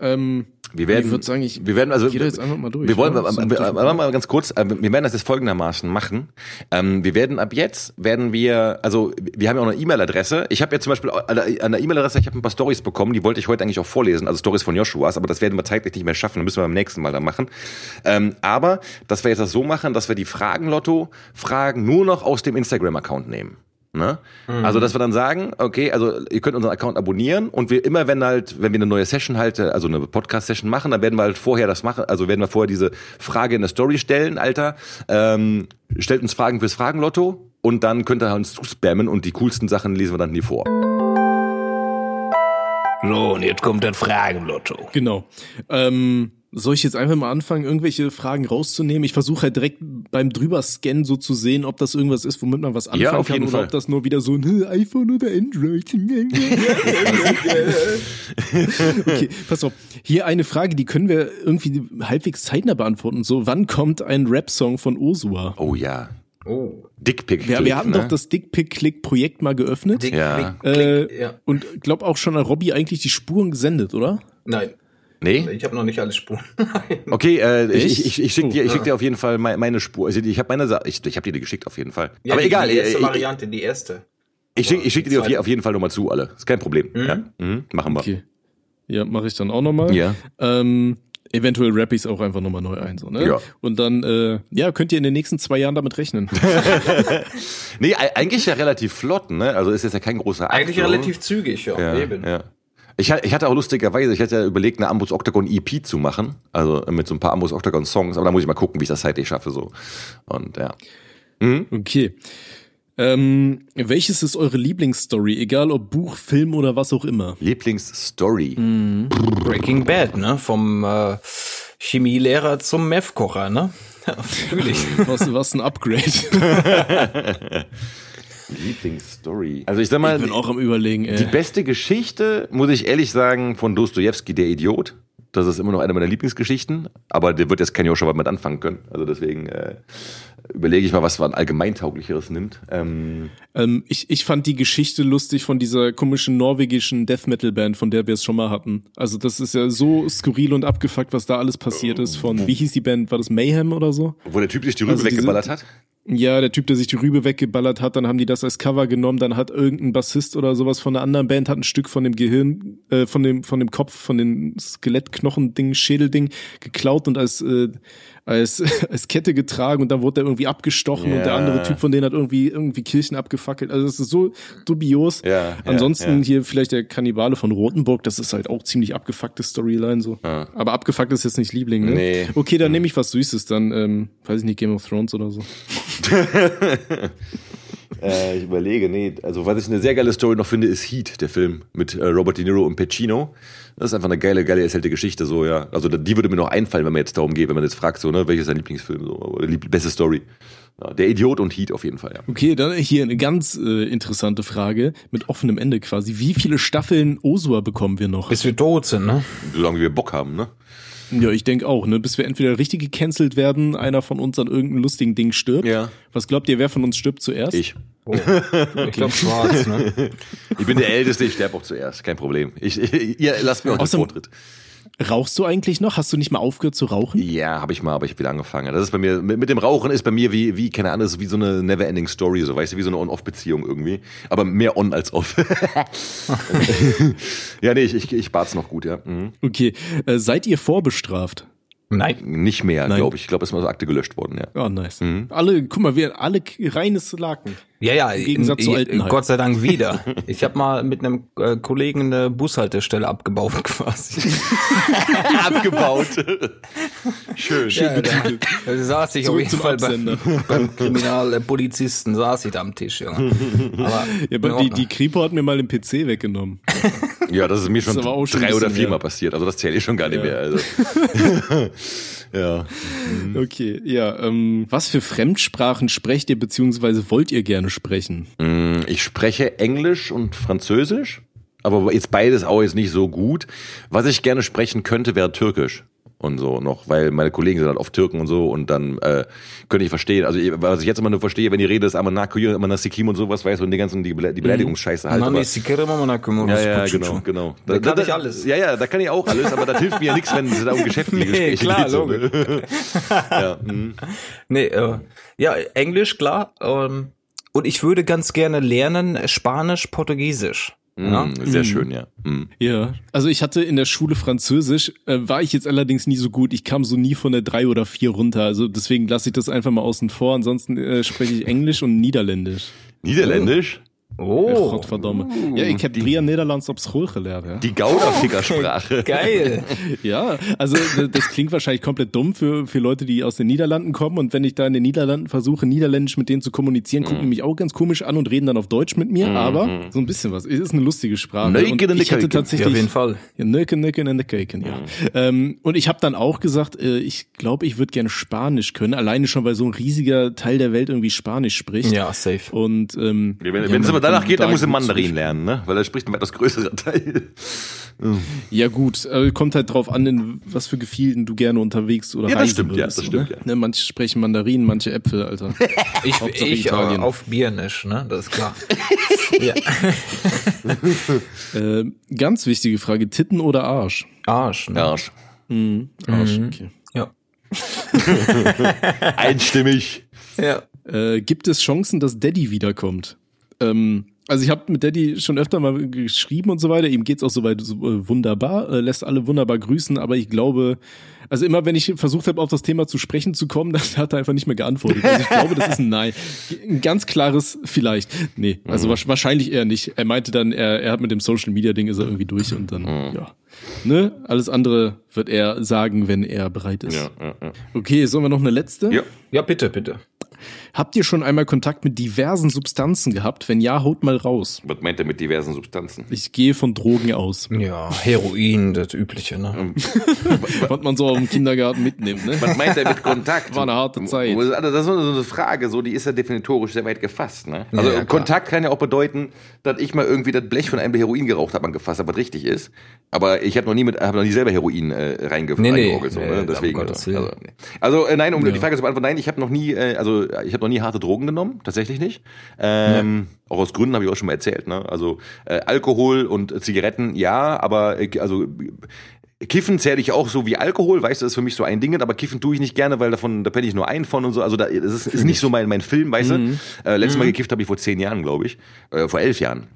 Ähm, Wir werden, ich würde sagen, ich wir werden also, da jetzt einfach mal durch. Wir wollen, wir, wir, wir, wir, mal ganz kurz, äh, wir werden das jetzt folgendermaßen machen. Ähm, wir werden ab jetzt, werden wir, also wir haben ja auch eine E-Mail-Adresse. Ich habe ja zum Beispiel an der an der E-Mail-Adresse, ich habe ein paar Stories bekommen, die wollte ich heute eigentlich auch vorlesen, also Stories von Joshuas, aber das werden wir zeitlich nicht mehr schaffen, das müssen wir beim nächsten Mal dann machen. Ähm, aber, dass wir jetzt das so machen, dass wir die Fragen-Lotto-Fragen nur noch aus dem Instagram-Account nehmen. Ne? Also, dass wir dann sagen, okay, also ihr könnt unseren Account abonnieren und wir immer, wenn halt, wenn wir eine neue Session halt, also eine Podcast-Session machen, dann werden wir halt vorher das machen, also werden wir vorher diese Frage in der Story stellen, Alter, ähm, stellt uns Fragen fürs Fragenlotto und dann könnt ihr uns zuspammen und die coolsten Sachen lesen wir dann hier vor. So, und jetzt kommt das Fragenlotto. Genau. Ähm, soll ich jetzt einfach mal anfangen, irgendwelche Fragen rauszunehmen? Ich versuche halt direkt beim drüber scannen so zu sehen, ob das irgendwas ist, womit man was anfangen Ja, auf kann jeden oder Fall. ob das nur wieder so ein iPhone oder Android. okay, pass auf. Hier eine Frage, die können wir irgendwie halbwegs zeitnah beantworten. So, wann kommt ein Rap-Song von Ursula? Oh ja. Oh. Dickpick. Wir, wir hatten ne? doch das Dickpick-Click-Projekt mal geöffnet. Dick, Ja. Äh, ja. Und glaub auch schon an Robby eigentlich die Spuren gesendet, oder? Nein, Nee? ich habe noch nicht alle Spuren. Nein. Okay, äh, ich, ich, ich, ich schicke dir, ich schick dir auf jeden Fall meine, Spur. Also ich habe meine, Sa- ich, ich habe dir die geschickt auf jeden Fall. Ja, Aber die, egal. Die erste äh, Variante, die erste. Ich schicke ich schick dir auf, auf jeden Fall nochmal zu, alle. Ist kein Problem. Ja? Mhm. Machen wir. Okay. Ja, mache ich dann auch nochmal. Ja. Ähm, eventuell rapp ich es auch einfach nochmal neu ein. So, ne? Ja. Und dann, äh, ja, könnt ihr in den nächsten zwei Jahren damit rechnen. Nee, eigentlich ja relativ flott, ne? Also ist jetzt ja kein großer Akt, Eigentlich relativ zügig, ja. ja, Eben. ja. Ich, ich hatte auch lustigerweise, ich hatte ja überlegt, eine Ambus Octagon EP zu machen. Also mit so ein paar Ambus Octagon Songs, aber da muss ich mal gucken, wie ich das zeitlich schaffe, so. Und ja. Okay. Ähm, welches ist eure Lieblingsstory? Egal ob Buch, Film oder was auch immer. Lieblingsstory. Breaking Bad, ne? Vom äh, Chemielehrer zum Meth-Kocher, ne? Natürlich. Was, was ein Upgrade. Lieblingsstory. Also ich sag mal, Ich bin auch am überlegen, die ey. beste Geschichte, muss ich ehrlich sagen, von Dostojewski, der Idiot. Das ist immer noch eine meiner Lieblingsgeschichten, aber der wird jetzt kein Joshua mit anfangen können. Also deswegen äh, überlege ich mal, was man allgemeintauglicheres nimmt. Ähm, Ähm, ich, ich fand die Geschichte lustig von dieser komischen norwegischen Death Metal Band, von der wir es schon mal hatten. Also das ist ja so skurril und abgefuckt, was da alles passiert ist. Von, wie hieß die Band? War das Mayhem oder so? wo der Typ sich die Rübe Also diese- weggeballert hat. Ja, der Typ, der sich die Rübe weggeballert hat, dann haben die das als Cover genommen, dann hat irgendein Bassist oder sowas von einer anderen Band hat ein Stück von dem Gehirn, äh, von dem, von dem Kopf, von dem Skelettknochen-Ding, Schädelding geklaut und als, äh, als, als Kette getragen und dann wurde er irgendwie abgestochen und der andere Typ von denen hat irgendwie, irgendwie Kirchen abgefackelt. Also das ist so dubios. Ja, ja, Ansonsten ja. hier vielleicht der Kannibale von Rotenburg, das ist halt auch ziemlich abgefuckte Storyline so. Aber abgefuckt ist jetzt nicht Liebling, ne? Nee. Okay, dann nehme ich was Süßes, dann, ähm, weiß ich nicht, Game of Thrones oder so. Äh, ich überlege, nee, also was ich eine sehr geile Story noch finde, ist Heat, der Film mit äh, Robert De Niro und Pacino. Das ist einfach eine geile, geile erzählte Geschichte, so, ja. Also die würde mir noch einfallen, wenn man jetzt darum geht, wenn man jetzt fragt, so, ne, welches ist dein Lieblingsfilm, so, oder die beste Story. Ja, der Idiot und Heat auf jeden Fall, ja. Okay, dann hier eine ganz äh, interessante Frage mit offenem Ende quasi. Wie viele Staffeln Osua bekommen wir noch? Bis wir tot sind, ne? Solange wir Bock haben, ne? Ja, ich denke auch, ne? Bis wir entweder richtig gecancelt werden, einer von uns an irgendeinem lustigen Ding stirbt. Ja. Was glaubt ihr, wer von uns stirbt zuerst? Ich. Oh. Ich glaube schwarz, ne? Ich bin der Älteste, ich sterbe auch zuerst, kein Problem. Ich, ihr lasst mir auch den Vortritt. Rauchst du eigentlich noch? Hast du nicht mal aufgehört zu rauchen? Ja, habe ich mal, aber ich hab wieder angefangen. Das ist bei mir, mit, mit dem Rauchen ist bei mir wie, wie, keine Ahnung, ist wie so eine never-ending Story, so, weißt du, wie so eine On-Off-Beziehung irgendwie. Aber mehr on als off. ja, nee, ich, ich, ich bart's noch gut, ja. Mhm. Okay. Äh, seid ihr vorbestraft? Nein. Nicht mehr, glaube ich. Ich glaube, es ist mal so Akte gelöscht worden, ja. Ah, nice. Alle, guck mal, wir alle reines Laken. Ja, ja, Im Gegensatz zu in- Altenheim. Gott sei Dank wieder. Ich habe mal mit einem äh, Kollegen eine Bushaltestelle abgebaut quasi. Abgebaut. Schön. Ja, da, da saß ich auf Zurück jeden zum Fall bei, Absender. beim Kriminalpolizisten, saß ich da am Tisch, Junge. Aber Ja, aber die, die Kripo hat mir mal den PC weggenommen. Ja, das ist mir schon, ist schon drei oder viermal passiert. Also das zähle ich schon gar nicht mehr. Also. Ja. Okay, ja. Ähm, was für Fremdsprachen sprecht ihr beziehungsweise wollt ihr gerne sprechen? Mm, Ich spreche Englisch und Französisch, aber jetzt beides auch jetzt nicht so gut. Was ich gerne sprechen könnte, wäre Türkisch und so noch, weil meine Kollegen sind halt oft Türken und so und dann äh, könnte ich verstehen. Also was ich jetzt immer nur verstehe, wenn die Rede ist, Amanakuyu, Amanasikim und sowas, weißt du, und die ganzen die, die Beleidigungsscheiße halt. Aber- ja, ja, genau, genau. Da kann ich alles. Ja, ja, da kann ich auch alles, aber das hilft mir ja nichts, wenn es da um geschäftliche Nee, Gespräche klar, geht. So, ne? ja, mm. Nee, äh, ja, Englisch, klar. Ähm, und ich würde ganz gerne lernen Spanisch, Portugiesisch. Ja? Mm, sehr schön, ja. Mm. Ja, also ich hatte in der Schule Französisch, äh, war ich jetzt allerdings nie so gut. Ich kam so nie von der drei oder vier runter. Also deswegen lasse ich das einfach mal außen vor. Ansonsten äh, spreche ich Englisch und Niederländisch. Niederländisch? Oh, Gottverdammt. Ja, ich habe Dria Nederlands op school gelernt. Ja. Die Gouda-Fickersprache. geil. ja, also das klingt wahrscheinlich komplett dumm für, für Leute, die aus den Niederlanden kommen. Und wenn ich da in den Niederlanden versuche, Niederländisch mit denen zu kommunizieren, gucken die mich auch ganz komisch an und reden dann auf Deutsch mit mir. Aber so ein bisschen was. Es ist eine lustige Sprache. Neuken und in ich hatte Keuken. Ja, tatsächlich auf jeden Fall. Ja, Nöken, Nöken in der Keuken, ja. Ähm, und ich habe dann auch gesagt, äh, ich glaube, ich würde gerne Spanisch können, alleine schon, weil so ein riesiger Teil der Welt irgendwie Spanisch spricht. Ja, safe. Und ähm, Wenn ja, wenn es man danach geht, dann da muss er Mandarin lernen, ne? Weil er spricht ein weitaus größerer Teil. Ja gut, kommt halt drauf an, in was für Gefilden du gerne unterwegs oder Ja, das reisen stimmt, ja, würdest, das so, stimmt, ne? ja. Ne, manche sprechen Mandarin, manche Äpfel, Alter. Ich, Hauptsache ich äh, Italien. auf Biernisch, ne? Das ist klar. ja. äh, ganz wichtige Frage, Titten oder Arsch? Arsch, ne? Arsch. Arsch, okay. Ja. Einstimmig. Ja. Äh, gibt es Chancen, dass Daddy wiederkommt? Ähm, Also ich habe mit Daddy schon öfter mal geschrieben und so weiter. Ihm geht's auch soweit so, äh, wunderbar, äh, lässt alle wunderbar grüßen, aber ich glaube, also immer wenn ich versucht habe, auf das Thema zu sprechen zu kommen, dann hat er einfach nicht mehr geantwortet. Also ich glaube, das ist ein Nein. Ein ganz klares vielleicht. Nee, also wa- wahrscheinlich eher nicht. Er meinte dann, er, er hat mit dem Social Media Ding ist er irgendwie durch und dann, ja. Ne? Alles andere wird er sagen, wenn er bereit ist. Ja, ja, ja. Okay, sollen wir noch eine letzte? Ja. Ja, bitte, bitte. Habt ihr schon einmal Kontakt mit diversen Substanzen gehabt? Wenn ja, haut mal raus. Was meint er mit diversen Substanzen? Ich gehe von Drogen aus. Ja, Heroin, das Übliche, ne? Was man so im Kindergarten mitnimmt, ne? Was meint er mit Kontakt? War eine harte Zeit. Also Das ist so eine Frage, so die ist ja definitorisch sehr weit gefasst. Ne? Also Ja, ja. Kontakt kann ja auch bedeuten, dass ich mal irgendwie das Blech von einem Heroin geraucht habe, angefasst habe, was richtig ist. Aber ich habe noch nie mit, habe noch nie selber Heroin äh, reingef Nee, nee. so, Nee, ne? um Deswegen. Also, nee. also äh, nein, um die Frage zu beantworten, nein, ich habe noch nie, äh, also ich habe noch nie harte Drogen genommen, tatsächlich nicht. Ähm, Auch aus Gründen habe ich auch schon mal erzählt. Ne? Also äh, Alkohol und Zigaretten, ja, aber äh, also Kiffen zähle ich auch so wie Alkohol, weißt du, das ist für mich so ein Ding, aber Kiffen tue ich nicht gerne, weil davon, da penne ich nur einen von und so. Also da, das ist, ist nicht so mein, mein Film, weißt du. Äh, letztes Mal gekifft habe ich vor zehn Jahren, glaube ich. Äh, vor elf Jahren.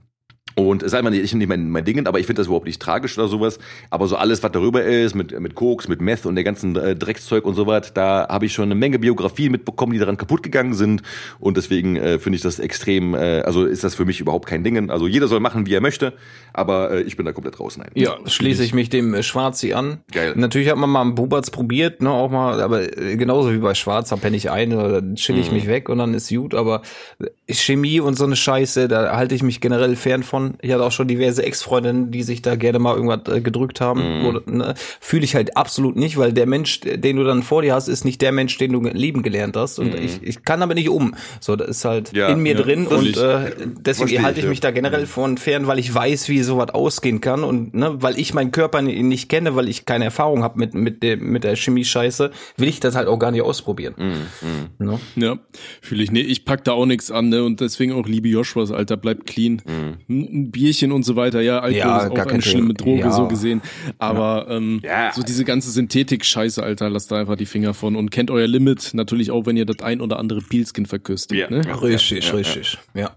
Und es ist einfach nicht, nicht mein, mein Ding, aber ich finde das überhaupt nicht tragisch oder sowas. Aber so alles, was darüber ist, mit, mit Koks, mit Meth und der ganzen äh, Dreckszeug und so was, da habe ich schon eine Menge Biografien mitbekommen, die daran kaputt gegangen sind. Und deswegen äh, finde ich das extrem, äh, also ist das für mich überhaupt kein Ding. Also jeder soll machen, wie er möchte, aber äh, ich bin da komplett draußen. Nein. Ja, schließe ich mich dem äh, Schwarzi an. Geil. Natürlich hat man mal einen Buberts probiert, ne, auch mal, aber äh, genauso wie bei Schwarz, da penne ich ein oder chill ich mich weg und dann ist gut, aber äh, Chemie und so eine Scheiße, da halte ich mich generell fern von. Ich hatte auch schon diverse Ex-Freundinnen, die sich da gerne mal irgendwas äh, gedrückt haben. Oder, ne, Fühle ich halt absolut nicht, weil der Mensch, den du dann vor dir hast, ist nicht der Mensch, den du lieben gelernt hast. Und ich, ich kann damit nicht um. So, das ist halt Ja, in mir ja, drin und äh, deswegen halte ich, ich mich ja. da generell von fern, weil ich weiß, wie sowas ausgehen kann und ne, weil ich meinen Körper ni- nicht kenne, weil ich keine Erfahrung habe mit mit der mit der Chemie-Scheiße, will ich das halt auch gar nicht ausprobieren. Mhm, Ne? Ja, fühle ich. Nee, ich pack da auch nichts an, ne? Und deswegen auch liebe Joshuas, Alter, bleibt clean. Ein ein Bierchen und so weiter. Ja, Alkohol Ja, ist auch gar eine schlimme. Droge, Ja. so gesehen. Aber ähm, Ja. so diese ganze Synthetik-Scheiße, Alter, lasst da einfach die Finger von. Und kennt euer Limit natürlich auch, wenn ihr das ein oder andere Pilzkin verköstigt. Ja. Ne? Ja. Richtig, richtig. Ja.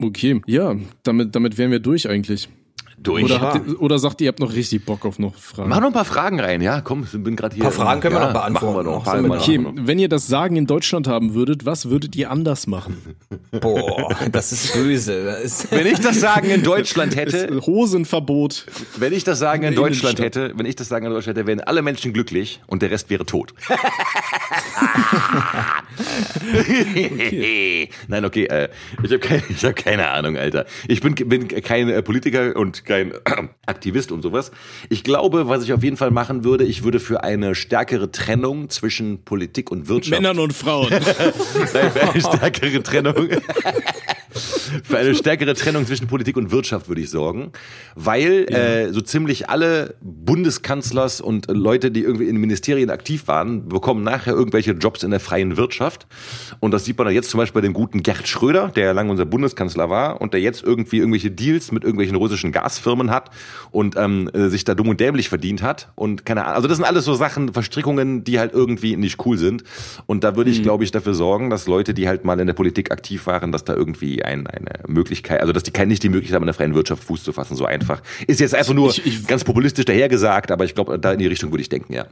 Okay, ja, damit, damit wären wir durch eigentlich. Durch. Oder, habt ihr, oder sagt ihr, ihr habt noch richtig Bock auf noch Fragen? Mach noch ein paar Fragen rein, ja, komm, ich bin gerade hier. Ein paar Fragen können wir ja, noch beantworten. Wir noch. Noch wir da. Okay, wir noch. wenn ihr das Sagen in Deutschland haben würdet, was würdet ihr anders machen? Boah, das ist böse. Das ist Wenn ich das Sagen in Deutschland Ist hätte, Hosenverbot. wenn ich das Sagen in In Deutschland hätte, wenn ich das Sagen in Deutschland hätte, wären alle Menschen glücklich und der Rest wäre tot. Nein, okay, äh, ich habe keine, ich hab keine Ahnung, Alter. Ich bin, bin kein äh, Politiker und kein Aktivist und sowas. Ich glaube, was ich auf jeden Fall machen würde, ich würde für eine stärkere Trennung zwischen Politik und Wirtschaft Männern und Frauen. Nein, für eine stärkere Trennung. Für eine stärkere Trennung zwischen Politik und Wirtschaft würde ich sorgen, weil äh, so ziemlich alle Bundeskanzlers und äh, Leute, die irgendwie in Ministerien aktiv waren, bekommen nachher irgendwelche Jobs in der freien Wirtschaft. Und das sieht man ja jetzt zum Beispiel bei dem guten Gerd Schröder, der ja lange unser Bundeskanzler war und der jetzt irgendwie irgendwelche Deals mit irgendwelchen russischen Gasfirmen hat und ähm, äh, sich da dumm und dämlich verdient hat. Und keine Ahnung, also das sind alles so Sachen, Verstrickungen, die halt irgendwie nicht cool sind. Und da würde ich, glaube ich, dafür sorgen, dass Leute, die halt mal in der Politik aktiv waren, dass da irgendwie ein, eine Möglichkeit, also dass die nicht die Möglichkeit haben, in der freien Wirtschaft Fuß zu fassen, so einfach. Ist jetzt einfach nur Ich- ich- ganz populistisch dahergesagt, aber ich glaube, da in die Richtung würde ich denken, ja.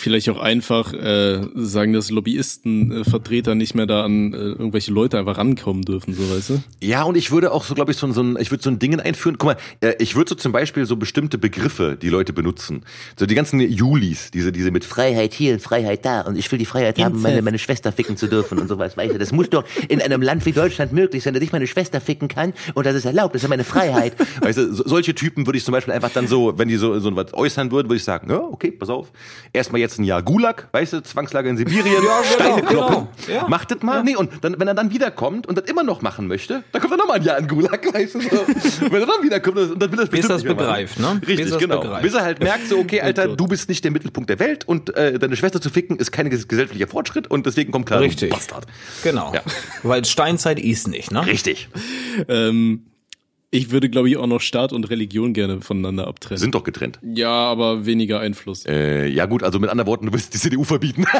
Vielleicht auch einfach äh, sagen, dass Lobbyistenvertreter nicht mehr da an äh, irgendwelche Leute einfach rankommen dürfen, so weißt du? Ja, und ich würde auch so, glaube ich, so, ein- so ein, ich würde so ein Ding einführen. Guck mal, äh, ich würde so zum Beispiel so bestimmte Begriffe, die Leute benutzen. So die ganzen Julis, diese, diese mit Freiheit hier und Freiheit da und ich will die Freiheit haben, meine, meine Schwester ficken zu dürfen und sowas. Weißt du, das muss doch in einem Land wie Deutschland möglich sein, dass ich meine Schwester ficken kann und das ist erlaubt, das ist meine Freiheit. Weißt du, so, solche Typen würde ich zum Beispiel einfach dann so, wenn die so, so was äußern würden, würde ich sagen, ja, okay, pass auf. Erstmal jetzt ein Jahr Gulag, weißt du, Zwangslager in Sibirien, Ja, genau, Steine kloppen. genau, ja. Macht das mal. Nee, und dann, wenn er dann wiederkommt und das immer noch machen möchte, dann kommt er nochmal ein Jahr in Gulag, weißt du, so. wenn er dann wiederkommt und dann will er es Bis das mehr machen. begreift, ne? Bis Richtig, das genau. begreift. Bis er halt merkt, so, okay, Alter, du bist nicht der Mittelpunkt der Welt und äh, deine Schwester zu ficken ist kein ges- gesellschaftlicher Fortschritt und deswegen kommt klar, Richtig. Bastard. Genau. Ja. Weil Steinzeit ist nicht, ne? Richtig. Ähm, ich würde, glaube ich, auch noch Staat und Religion gerne voneinander abtrennen. Sind doch getrennt. ja, aber weniger Einfluss. Äh, ja gut, also mit anderen Worten, du willst die CDU verbieten.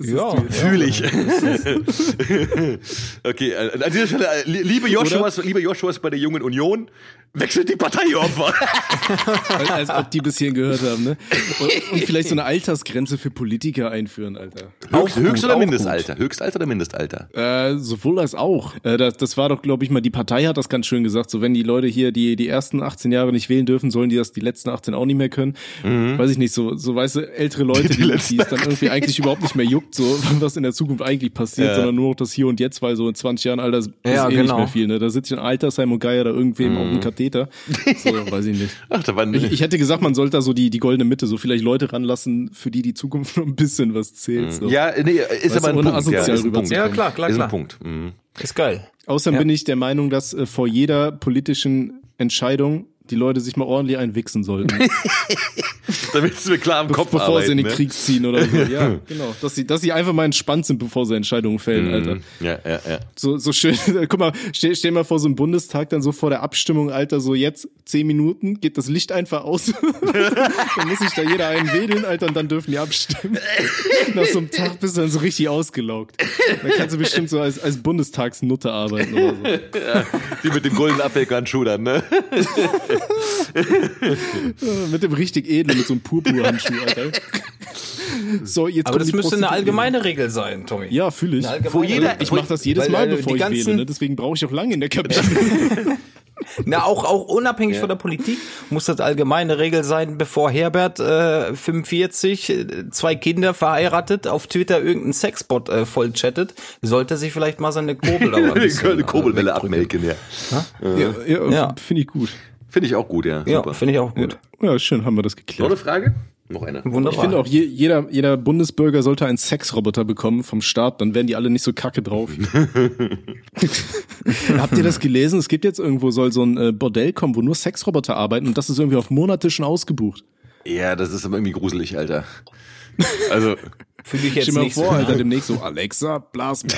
Ja, Fühle ich. okay, äh, an dieser Stelle, äh, li- liebe Joshuas, liebe Joshuas bei der Jungen Union, wechselt die Parteiopfer. Als, als ob die bis hierhin gehört haben, ne? Und, und vielleicht so eine Altersgrenze für Politiker einführen, Alter. Höchst, gut, Höchst oder Mindestalter? Höchstalter oder Mindestalter? Äh, sowohl als auch. Äh, das, das war doch, glaube ich, mal, die Partei hat das ganz schön gesagt. So, wenn die Leute hier die, die ersten 18 Jahre nicht wählen dürfen, sollen die das die letzten 18 auch nicht mehr können. Weiß ich nicht, so, so weißt du, ältere Leute, die, die, es dann irgendwie eigentlich überhaupt nicht mehr juckt, so, was in der Zukunft eigentlich passiert, Ja. sondern nur noch das Hier und Jetzt, weil so in 20 Jahren, Alter, ist Ja, eh nicht genau. mehr viel, ne? Da sitzt ein Altersheim und Geier da irgendwem auf dem Katheter. So, weiß ich nicht. Ach, da waren Ich, ich hätte gesagt, man sollte da so die, die goldene Mitte, so vielleicht Leute ranlassen, für die die Zukunft noch ein bisschen was zählt. So. Ja, nee, ist Weißt aber ein Punkt. Ja, asozial ist ein Punkt. Ja, klar, klar, ist ein klar. Punkt. Mhm. Ist geil. Außerdem Ja. bin ich der Meinung, dass äh, vor jeder politischen Entscheidung die Leute sich mal ordentlich einwichsen sollten, Damit sie mir klar im Kopf bevor arbeiten, sie in den ne? Krieg ziehen oder so. Ja, genau. Dass sie, dass sie einfach mal entspannt sind, bevor sie Entscheidungen fällen, Alter. Ja, ja, ja. So, so schön. Guck mal, stell, stell mal vor so einem Bundestag dann so vor der Abstimmung, Alter, so jetzt zehn Minuten, geht das Licht einfach aus. dann muss sich da jeder einen wählen, Alter, und dann dürfen die abstimmen. Nach so einem Tag bist du dann so richtig ausgelaugt. Dann kannst du bestimmt so als, als Bundestagsnutte arbeiten oder so. Die mit dem goldenen Abweghandschuh dann, ne? Mit dem richtig edlen, mit so einem Purpurhandschuh, Alter. So, jetzt Aber das müsste eine allgemeine Regel sein, Tommy. Ja, fühle ich. Eine Wo jeder-. Ich mache das jedes Weil, Mal, äh, bevor die ich ganzen- wähle. Ne? Deswegen brauche ich auch lange in der Kabine. Na, auch, auch unabhängig von der Politik muss das allgemeine Regel sein, bevor Herbert äh, 45, äh, zwei Kinder verheiratet, auf Twitter irgendeinen Sexbot äh, voll chattet, sollte er sich vielleicht mal seine Kurbel mal ein bisschen, goldene äh, Kurbelwelle abmelken, ja. ja, ja, Ja. finde ich gut. Finde ich auch gut, ja. Ja, Super. finde ich auch gut. Ja, schön, haben wir das Noch geklärt. eine Frage? Noch eine. Wunderbar. Ich finde auch, je, jeder, jeder Bundesbürger sollte einen Sexroboter bekommen vom Staat, dann werden die alle nicht so kacke drauf. Habt ihr das gelesen? Es gibt jetzt irgendwo, soll so ein äh, Bordell kommen, wo nur Sexroboter arbeiten und das ist irgendwie auf Monate schon ausgebucht. Ja, das ist aber irgendwie gruselig, Alter. Also, Fühle ich jetzt Stell dir mal nicht vor, so. Alter, demnächst so, Alexa, blas mir.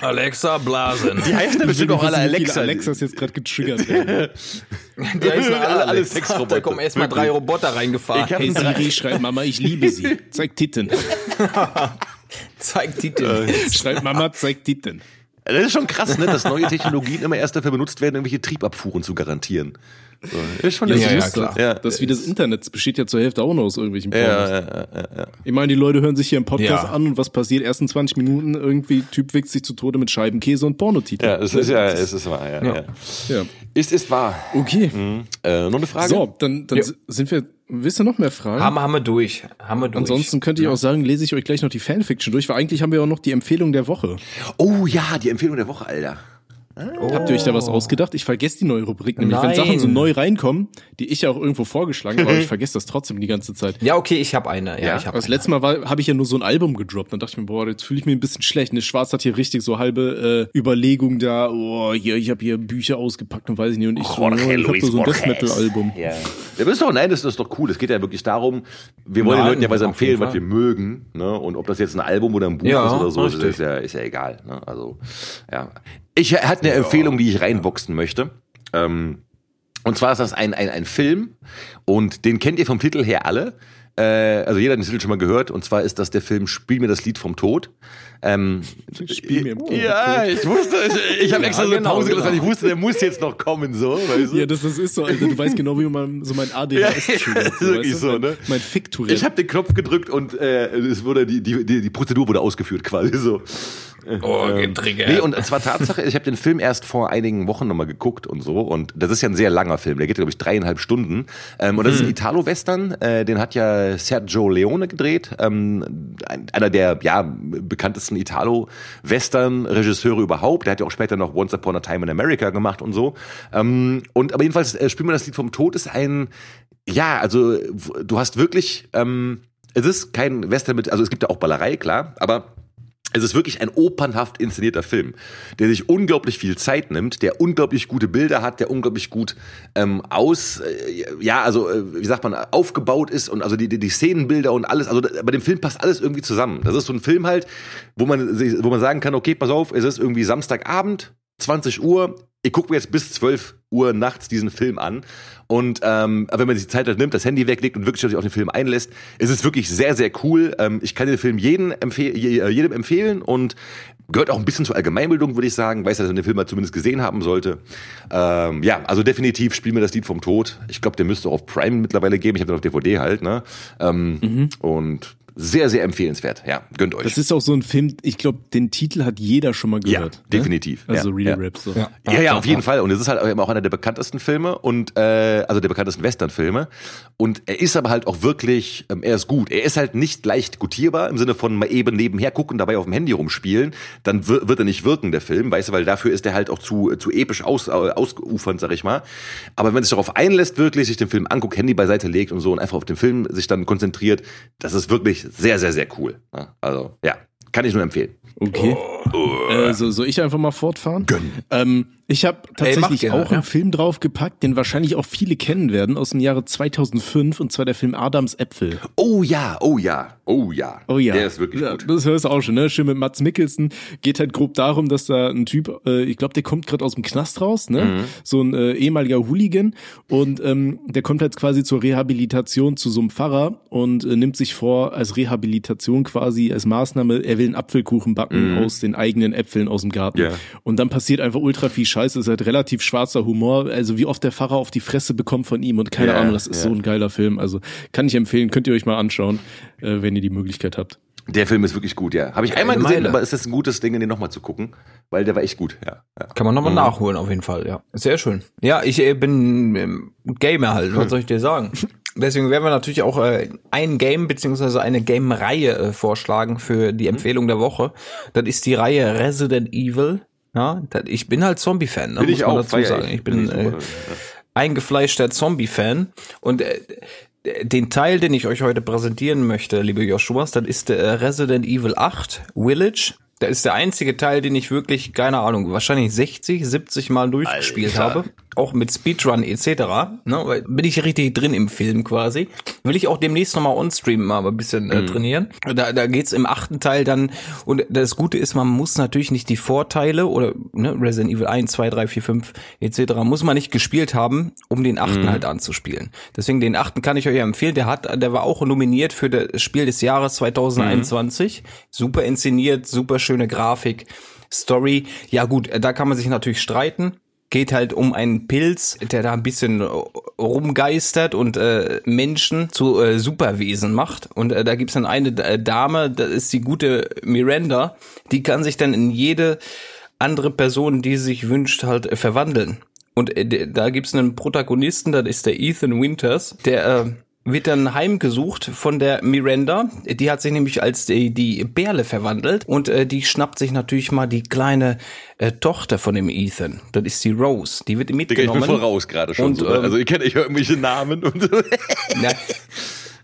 Alexa Blasen. die heißen ja bestimmt auch alle viele Alexa. Alexas jetzt gerade getriggert werden. Die heißen alle, Alle Alexa. Sexroboter. Da kommen erstmal drei Roboter reingefahren. Ich Hey Siri, schreibt Mama, ich liebe sie. Zeig Titten. Zeig die Titel. Schreibt Mama, zeig Titten. Das ist schon krass, ne, dass neue Technologien immer erst dafür benutzt werden, irgendwelche Triebabfuhren zu garantieren. So, ist schon Ja, ja, das, klar. Ja. das wie das Internet, besteht ja zur Hälfte auch noch aus irgendwelchen Pornos. Ja, ja, ja, ja, ja. Ich meine, die Leute hören sich hier im Podcast Ja. an und was passiert? Ersten 20 Minuten irgendwie Typ wichst sich zu Tode mit Scheibenkäse und Pornotitel. ja, es ist ja, es ist wahr, ja. ja. Ja. Ist, ist wahr. Okay. Äh, noch eine Frage? So, dann, dann Ja. sind wir, wisst ihr noch mehr Fragen? Haben, haben wir durch. Haben wir durch. Ansonsten könnt ihr auch sagen, lese ich euch gleich noch die Fanfiction durch, weil eigentlich haben wir auch noch die Empfehlung der Woche. Oh ja, die Empfehlung der Woche, Alter. Habt ihr euch da was ausgedacht? Ich vergesse die neue Rubrik nämlich. Wenn Nein. Sachen so neu reinkommen, die ich ja auch irgendwo vorgeschlagen habe, aber ich vergesse das trotzdem die ganze Zeit. Ja, okay, ich habe eine. Ja, Ja, ich habe Das letzte Mal war- habe ich ja nur so ein Album gedroppt. Dann dachte ich mir, boah, jetzt fühle ich mich ein bisschen schlecht. Ne, Schwarz hat hier richtig so halbe äh, Überlegung da. Oh, hier, ich habe hier Bücher ausgepackt und weiß ich nicht. Und ich so, oh, ich habe nur so ein Death Metal Album. Ja. Das ist doch, nein, das ist doch cool. Es geht ja wirklich darum, wir wollen den Nein, Leuten ja was empfehlen, was wir mögen. Ne? Und ob das jetzt ein Album oder ein Buch Ja, ist oder so, richtig. ist ja, ist ja egal. Ne? Also, ja. Ich hatte eine Empfehlung, die ich reinboxen möchte. Ähm, und zwar ist das ein, ein, ein Film und den kennt ihr vom Titel her alle. Äh, also jeder hat den Titel schon mal gehört. Und zwar ist das der Film Spiel mir das Lied vom Tod. Ähm, Spiel mir im Tod. ja, ich wusste, ich, ich habe extra so eine genau, Pause gelassen, weil genau. ich wusste, der muss jetzt noch kommen, so. Weißt du? Ja, das, das ist so, Alter. Du weißt genau, wie man so mein ADHS Ja, ist wirklich du? so, ne? Mein Fick-Tourette. Ich habe den Knopf gedrückt und äh, es wurde die, die, die, die Prozedur wurde ausgeführt quasi so. Oh, getriggert. Nee, und zwar Tatsache, ich habe den Film erst vor einigen Wochen nochmal geguckt und so. Und das ist ja ein sehr langer Film, der geht, glaube ich, dreieinhalb Stunden. Ähm, und das ist ein Italo-Western, äh, den hat ja Sergio Leone gedreht. Ähm, ein, einer der ja, bekanntesten Italo-Western-Regisseure überhaupt. Der hat ja auch später noch Once Upon a Time in America gemacht und so. Ähm, und aber jedenfalls, äh, Spiel mir das Lied vom Tod ist ein, ja, also du hast wirklich, ähm, es ist kein Western mit, also es gibt ja auch Ballerei, klar, aber es ist wirklich ein opernhaft inszenierter Film, der sich unglaublich viel Zeit nimmt, der unglaublich gute Bilder hat, der unglaublich gut ähm, aus, äh, ja, also äh, wie sagt man, aufgebaut ist und also die, die, die Szenenbilder und alles, also bei dem Film passt alles irgendwie zusammen. Das ist so ein Film halt, wo man, wo man sagen kann, okay, pass auf, es ist irgendwie Samstagabend, 20 Uhr, ich gucke mir jetzt bis 12 Uhr nachts diesen Film an. Und ähm, wenn man sich die Zeit halt nimmt, das Handy weglegt und wirklich auf den Film einlässt, ist es wirklich sehr, sehr cool. Ähm, ich kann den Film jeden empfehl jedem empfehlen und gehört auch ein bisschen zur Allgemeinbildung, würde ich sagen. Weiß, dass man den Film mal zumindest gesehen haben sollte. Ähm, ja, also definitiv spielen wir das Lied vom Tod. Ich glaube, der müsste auch auf Prime mittlerweile geben. Ich habe den auf DVD halt. Ne? Ähm, Mhm. Und sehr, sehr empfehlenswert. Ja, gönnt euch. Das ist auch so ein Film, ich glaube, den Titel hat jeder schon mal Ja, gehört. ne? definitiv. Also Ja, Really ja. Rap. So. Ja. Ja, ja, auf jeden Fall. Und es ist halt eben auch einer der bekanntesten Filme und äh, also der bekanntesten Western-Filme. Und er ist aber halt auch wirklich, ähm, er ist gut. Er ist halt nicht leicht gutierbar im Sinne von mal eben nebenher gucken, dabei auf dem Handy rumspielen. Dann wir- wird er nicht wirken, der Film, weißt du, weil dafür ist er halt auch zu, zu episch aus, äh, ausufernd, sag ich mal. Aber wenn man sich darauf einlässt, wirklich sich den Film anguckt, Handy beiseite legt und so und einfach auf den Film sich dann konzentriert, das ist wirklich sehr, sehr, sehr cool. Also, ja, kann ich nur empfehlen. Okay. Äh, so, soll ich einfach mal fortfahren? Gönn. Ähm, ich habe tatsächlich gerne, auch ja. einen Film draufgepackt, den wahrscheinlich auch viele kennen werden, aus dem Jahre 2005, und zwar der Film Adams Äpfel. Oh ja, oh ja, oh ja. Oh ja. Der ist wirklich ja, gut. Das hörst du auch schon, ne? Schön mit Mats Mikkelsen. Geht halt grob darum, dass da ein Typ, äh, ich glaube, der kommt gerade aus dem Knast raus, ne? Mhm. So ein äh, ehemaliger Hooligan. Und ähm, der kommt jetzt quasi zur Rehabilitation zu so einem Pfarrer und äh, nimmt sich vor, als Rehabilitation quasi, als Maßnahme, er will einen Apfelkuchen backen aus den eigenen Äpfeln aus dem Garten. Mhm. Ja. Und dann passiert einfach ultra viel Scheiße. Es ist halt relativ schwarzer Humor. Also wie oft der Pfarrer auf die Fresse bekommt von ihm und keine Ja, Ahnung, das ist ja. so ein geiler Film. Also kann ich empfehlen, könnt ihr euch mal anschauen, äh, wenn ihr die Möglichkeit habt. Der Film ist wirklich gut, ja. Habe ich einmal gesehen, aber es ist ein gutes Ding, den nochmal zu gucken, weil der war echt gut, ja. ja. Kann man nochmal nachholen, auf jeden Fall, ja. Sehr schön. Ja, ich äh, bin ähm, Gamer halt, was soll ich dir sagen? Deswegen werden wir natürlich auch äh, ein Game beziehungsweise eine Game-Reihe äh, vorschlagen für die Empfehlung der Woche. Das ist die Reihe Resident Evil. Ja, ich bin halt Zombie-Fan, ne, Bin muss ich man auch, dazu sagen. ich. Ich bin Bin ich äh, eingefleischter Zombie-Fan und äh, den Teil, den ich euch heute präsentieren möchte, liebe Joshuas, das ist der Resident Evil 8 Village. Das ist der einzige Teil, den ich wirklich, keine Ahnung, wahrscheinlich 60, 70 Mal durchgespielt Alter. habe. Auch mit Speedrun etc. Ne, weil bin ich richtig drin im Film quasi. Will ich auch demnächst nochmal on-stream mal ein bisschen äh, trainieren. Da, da geht's im achten Teil dann, und das Gute ist, man muss natürlich nicht die Vorteile oder ne, Resident Evil 1, 2, 3, 4, 5 etc. muss man nicht gespielt haben, um den achten halt anzuspielen. Deswegen den achten kann ich euch empfehlen. Der hat, der war auch nominiert für das Spiel des Jahres 2021. Super inszeniert, super schöne Grafik. Story, ja gut, da kann man sich natürlich streiten. Geht halt um einen Pilz, der da ein bisschen rumgeistert und äh, Menschen zu äh, Superwesen macht. Und äh, da gibt's dann eine äh, Dame, das ist die gute Miranda, die kann sich dann in jede andere Person, die sich wünscht, halt äh, verwandeln. Und äh, da gibt's einen Protagonisten, das ist der Ethan Winters, der äh, wird dann heimgesucht von der Miranda. Die hat sich nämlich als die, die Bärle verwandelt und äh, die schnappt sich natürlich mal die kleine äh, Tochter von dem Ethan. Das ist die Rose. Die wird Digga, ich mitgenommen. bin voll raus gerade schon. Und, so, ne? ähm, also ich kenne ich höre irgendwelche Namen und so. Na,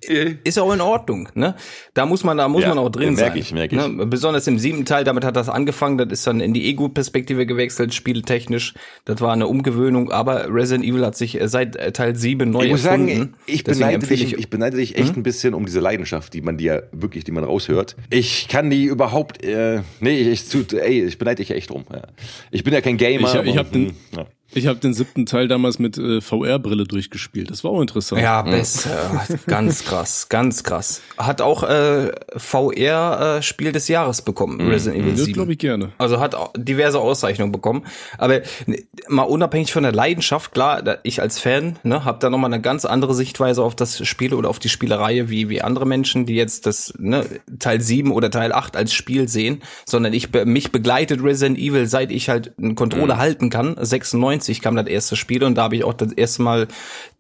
ist auch in Ordnung, ne? Da muss man, da muss Ja, man auch drin ja, merk sein. ich, merk ich. Ne? Besonders im siebten Teil, damit hat das angefangen, das ist dann in die Ego-Perspektive gewechselt, spieltechnisch. Das war eine Umgewöhnung, aber Resident Evil hat sich äh, seit äh, Teil 7 neu Ich muss erfunden. sagen, ich Deswegen beneide, dich, ich beneide dich echt ein bisschen um diese Leidenschaft, die man dir wirklich, die man raushört. Ich kann die überhaupt, äh, nee, ich, zu, ey, ich beneide dich echt drum. Ja. Ich bin ja kein Gamer. Ich hab- ich aber, hab den- hm, ja. Ich habe den siebten Teil damals mit äh, VR-Brille durchgespielt. Das war auch interessant. Ja, besser. ganz krass, ganz krass. Hat auch äh, VR äh, Spiel des Jahres bekommen, Resident Evil Das 7. glaube ich gerne. Also hat auch diverse Auszeichnungen bekommen. Aber ne, mal unabhängig von der Leidenschaft, klar, da- ich als Fan ne, habe da nochmal eine ganz andere Sichtweise auf das Spiel oder auf die Spielereihe wie, wie andere Menschen, die jetzt das ne, Teil 7 oder Teil 8 als Spiel sehen, sondern ich be- mich begleitet Resident Evil, seit ich halt einen Controller halten kann. 96 kam das erste Spiel und da habe ich auch das erste Mal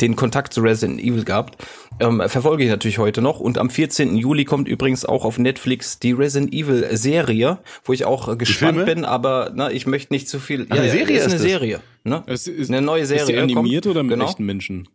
den Kontakt zu Resident Evil gehabt. Ähm, verfolge ich natürlich heute noch. Und am 14. Juli kommt übrigens auch auf Netflix die Resident Evil Serie, wo ich auch äh, gespannt bin, aber na, ich möchte nicht zu viel. eine Serie ist ist eine das? Serie. Ne? Es ist, eine neue Ist die Serie. animiert kommt, oder mit genau. echten Menschen?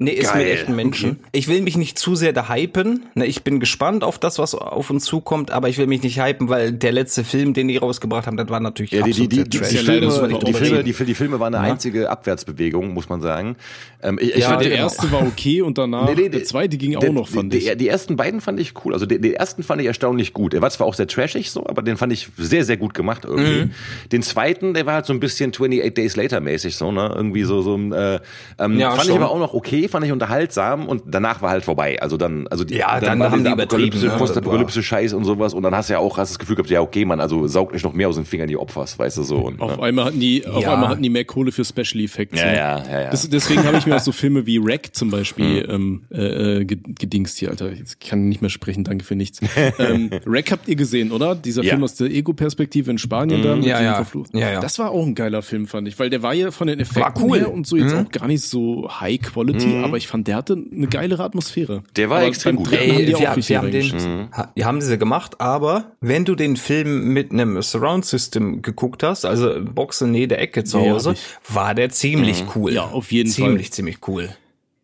Nee, ist Geil. mit echten Menschen. Ich will mich nicht zu sehr da hypen. Ne, ich bin gespannt auf das, was auf uns zukommt, aber ich will mich nicht hypen, weil der letzte Film, den die rausgebracht haben, das war natürlich Ja, die, die, die, die, ja Filme, die. Filme, die, die Filme waren eine einzige Abwärtsbewegung, muss man sagen. Ähm, ich, ich Ja, fand Der erste war okay und danach, Nee, nee, der zweite ging auch der- noch, fand die, ich. Die, die ersten beiden fand ich cool. Also den, den ersten fand ich erstaunlich gut. Er war zwar auch sehr trashig so, aber den fand ich sehr, sehr gut gemacht irgendwie. Mhm. Den zweiten, der war halt so ein bisschen 28 Days Later mäßig so, ne? Irgendwie so, so ein, äh, ähm, Ja, fand schon. ich aber auch noch okay, fand ich unterhaltsam und danach war halt vorbei. Also dann, also die, Ja, dann war haben die übertrieben, Apokalypse, ne? Postapokalypse Scheiß und sowas und dann hast du ja auch hast das Gefühl gehabt, ja okay, Mann, also saugt nicht noch mehr aus den Fingern die Opfers, weißt du so. Und, Auf ne? einmal hatten die, auf Ja. einmal hatten die mehr Kohle für Special Effects. Ja, ne? ja, ja, ja. Das, deswegen habe ich mir auch so Filme wie Wreck zum Beispiel ähm, äh, äh, ge- gedingst hier, Alter. Ich kann nicht mehr sprechen, danke für nichts. ähm, Wreck habt ihr gesehen, oder? Dieser Ja. Film aus der Ego-Perspektive in Spanien da. mit Ja, ja. Ja, ja. Das war auch ein geiler Film, fand ich, weil der war ja von den Effekten cool. her und so jetzt auch gar nicht so High Quality, aber ich fand, der hatte eine geilere Atmosphäre. Der war aber extrem gut. Ey, die auch wir, wir haben den, ha, wir haben sie gemacht, aber wenn du den Film mit einem Surround System geguckt hast, also Box in jeder Ecke zu ja, Hause, war der ziemlich cool. Ja, auf jeden ziemlich, Fall. Ziemlich, cool.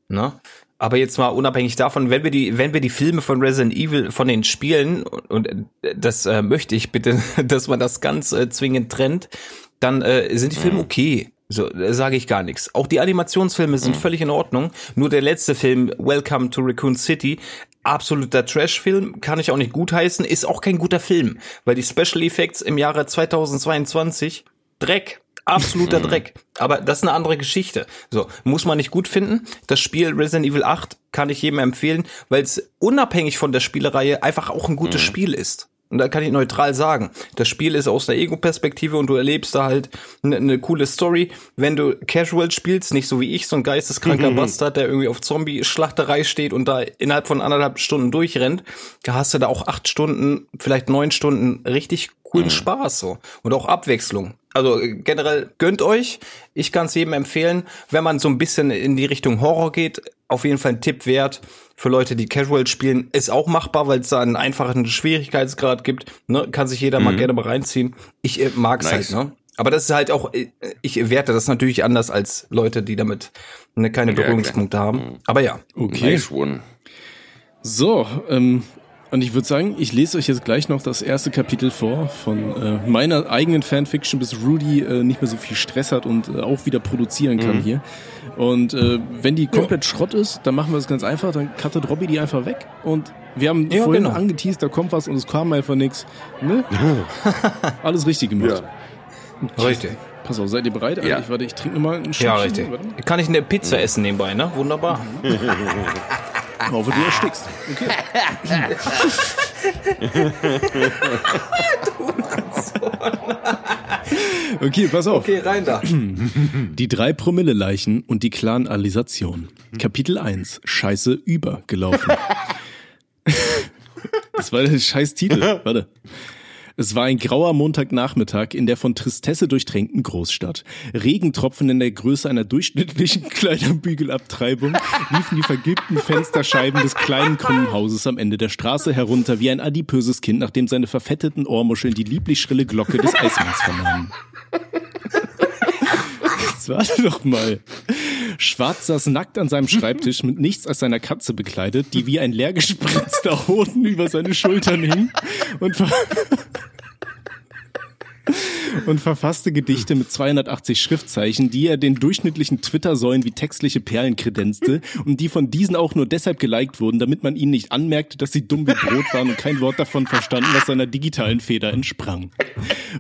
Ne? Aber jetzt mal unabhängig davon, wenn wir die, wenn wir die Filme von Resident Evil von den Spielen und, und äh, das äh, möchte ich bitte, dass man das ganz äh, zwingend trennt, dann äh, sind die Filme okay. So, da sage ich gar nichts. Auch die Animationsfilme sind völlig in Ordnung. Nur der letzte Film, Welcome to Raccoon City, absoluter Trash-Film, kann ich auch nicht gutheißen, ist auch kein guter Film, weil die Special Effects im Jahre 2022 Dreck, absoluter Dreck. Aber das ist eine andere Geschichte. So, muss man nicht gut finden. Das Spiel Resident Evil 8 kann ich jedem empfehlen, weil es unabhängig von der Spielereihe einfach auch ein gutes Spiel ist. Und da kann ich neutral sagen, das Spiel ist aus der Ego-Perspektive und du erlebst da halt eine ne coole Story. Wenn du Casual spielst, nicht so wie ich, so ein geisteskranker Bastard, der irgendwie auf Zombie-Schlachterei steht und da innerhalb von anderthalb Stunden durchrennt, da hast du da auch acht Stunden, vielleicht neun Stunden richtig coolen Spaß so und auch Abwechslung. Also äh, generell gönnt euch. Ich kann es jedem empfehlen, wenn man so ein bisschen in die Richtung Horror geht. Auf jeden Fall ein Tipp wert für Leute, die Casual spielen. Ist auch machbar, weil es da einen einfachen Schwierigkeitsgrad gibt. Ne? Kann sich jeder mal gerne mal reinziehen. Ich äh, mag's Nice. halt. Ne? Aber das ist halt auch, äh, ich werte das natürlich anders als Leute, die damit ne, keine. Berührungspunkte haben. Aber ja. Okay. Nice one. So, ähm, und ich würde sagen, ich lese euch jetzt gleich noch das erste Kapitel vor von äh, meiner eigenen Fanfiction, bis Rudy äh, nicht mehr so viel Stress hat und äh, auch wieder produzieren kann hier. Und äh, wenn die komplett Schrott ist, dann machen wir es ganz einfach, dann cuttet Robby die einfach weg und wir haben Ja, vorhin genau. angeteased, da kommt was und es kam einfach nix. Ne? Alles richtig gemacht. Richtig. Pass auf, seid ihr bereit? Ja. Ich, warte, ich trinke nochmal einen Ja, Schlückchen. richtig. Warte. Kann ich eine Pizza essen nebenbei, ne? Wunderbar. Ich hoffe, du erstickst. Okay. okay, pass auf. Okay, rein da. Die drei Promille-Leichen und die Clan-Alisation. Kapitel 1. Scheiße übergelaufen. das war der scheiß Titel. Warte. Es war ein grauer Montagnachmittag in der von Tristesse durchtränkten Großstadt. Regentropfen in der Größe einer durchschnittlichen Kleiderbügelabtreibung liefen die vergilbten Fensterscheiben des kleinen krummen Hauses am Ende der Straße herunter wie ein adipöses Kind, nachdem seine verfetteten Ohrmuscheln die lieblich schrille Glocke des Eismanns vernahmen. Jetzt warte doch mal. Schwarz saß nackt an seinem Schreibtisch mit nichts als seiner Katze bekleidet, die wie ein leer gespritzter Hoden über seine Schultern hing und, ver und verfasste Gedichte mit 280 Schriftzeichen, die er den durchschnittlichen Twitter-Säulen wie textliche Perlen kredenzte und die von diesen auch nur deshalb geliked wurden, damit man ihnen nicht anmerkte, dass sie dumm wie Brot waren und kein Wort davon verstanden, was seiner digitalen Feder entsprang.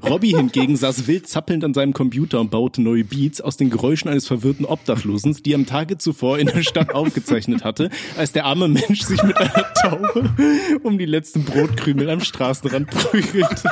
Robbie hingegen saß wild zappelnd an seinem Computer und baute neue Beats aus den Geräuschen eines verwirrten Obdachlosen, die er am Tage zuvor in der Stadt aufgezeichnet hatte, als der arme Mensch sich mit einer Taube um die letzten Brotkrümel am Straßenrand prügelte.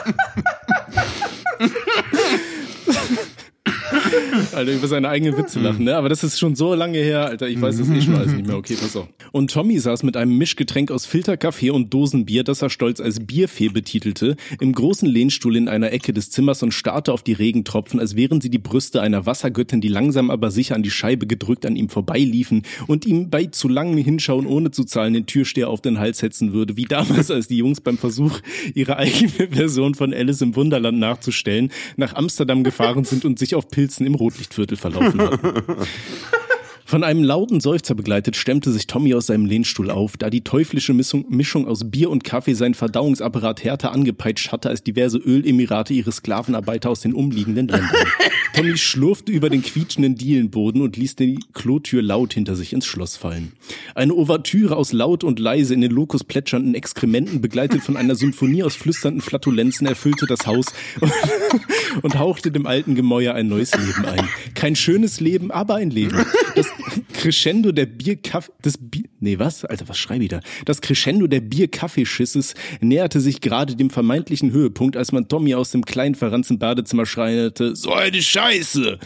Alter, über seine eigenen Witze lachen, ne? Aber das ist schon so lange her, Alter. Ich weiß das eh schon alles nicht mehr. Okay, pass auf. Und Tommy saß mit einem Mischgetränk aus Filterkaffee und Dosenbier, das er stolz als Bierfee betitelte, im großen Lehnstuhl in einer Ecke des Zimmers und starrte auf die Regentropfen, als wären sie die Brüste einer Wassergöttin, die langsam aber sicher an die Scheibe gedrückt an ihm vorbeiliefen und ihm bei zu langem Hinschauen ohne zu zahlen den Türsteher auf den Hals hetzen würde, wie damals, als die Jungs beim Versuch, ihre eigene Version von Alice im Wunderland nachzustellen, nach Amsterdam gefahren sind und sich auf Pilzen im Rotlichtviertel verlaufen hatten. Von einem lauten Seufzer begleitet stemmte sich Tommy aus seinem Lehnstuhl auf, da die teuflische Mischung, aus Bier und Kaffee seinen Verdauungsapparat härter angepeitscht hatte als diverse Ölemirate ihre Sklavenarbeiter aus den umliegenden Ländern. Tommy schlurfte über den quietschenden Dielenboden und ließ die Klotür laut hinter sich ins Schloss fallen. Eine Ouvertüre aus laut und leise in den Lokus plätschernden Exkrementen, begleitet von einer Symphonie aus flüsternden Flatulenzen, erfüllte das Haus und hauchte dem alten Gemäuer ein neues Leben ein. Kein schönes Leben, aber ein Leben. Das Crescendo der Bierkaffee, des Bier, nee, was? Alter, was schreibe ich da? Das Crescendo der Bierkaffeeschisses näherte sich gerade dem vermeintlichen Höhepunkt, als man Tommy aus dem kleinen verranzten Badezimmer schreierte, so eine Scheiße!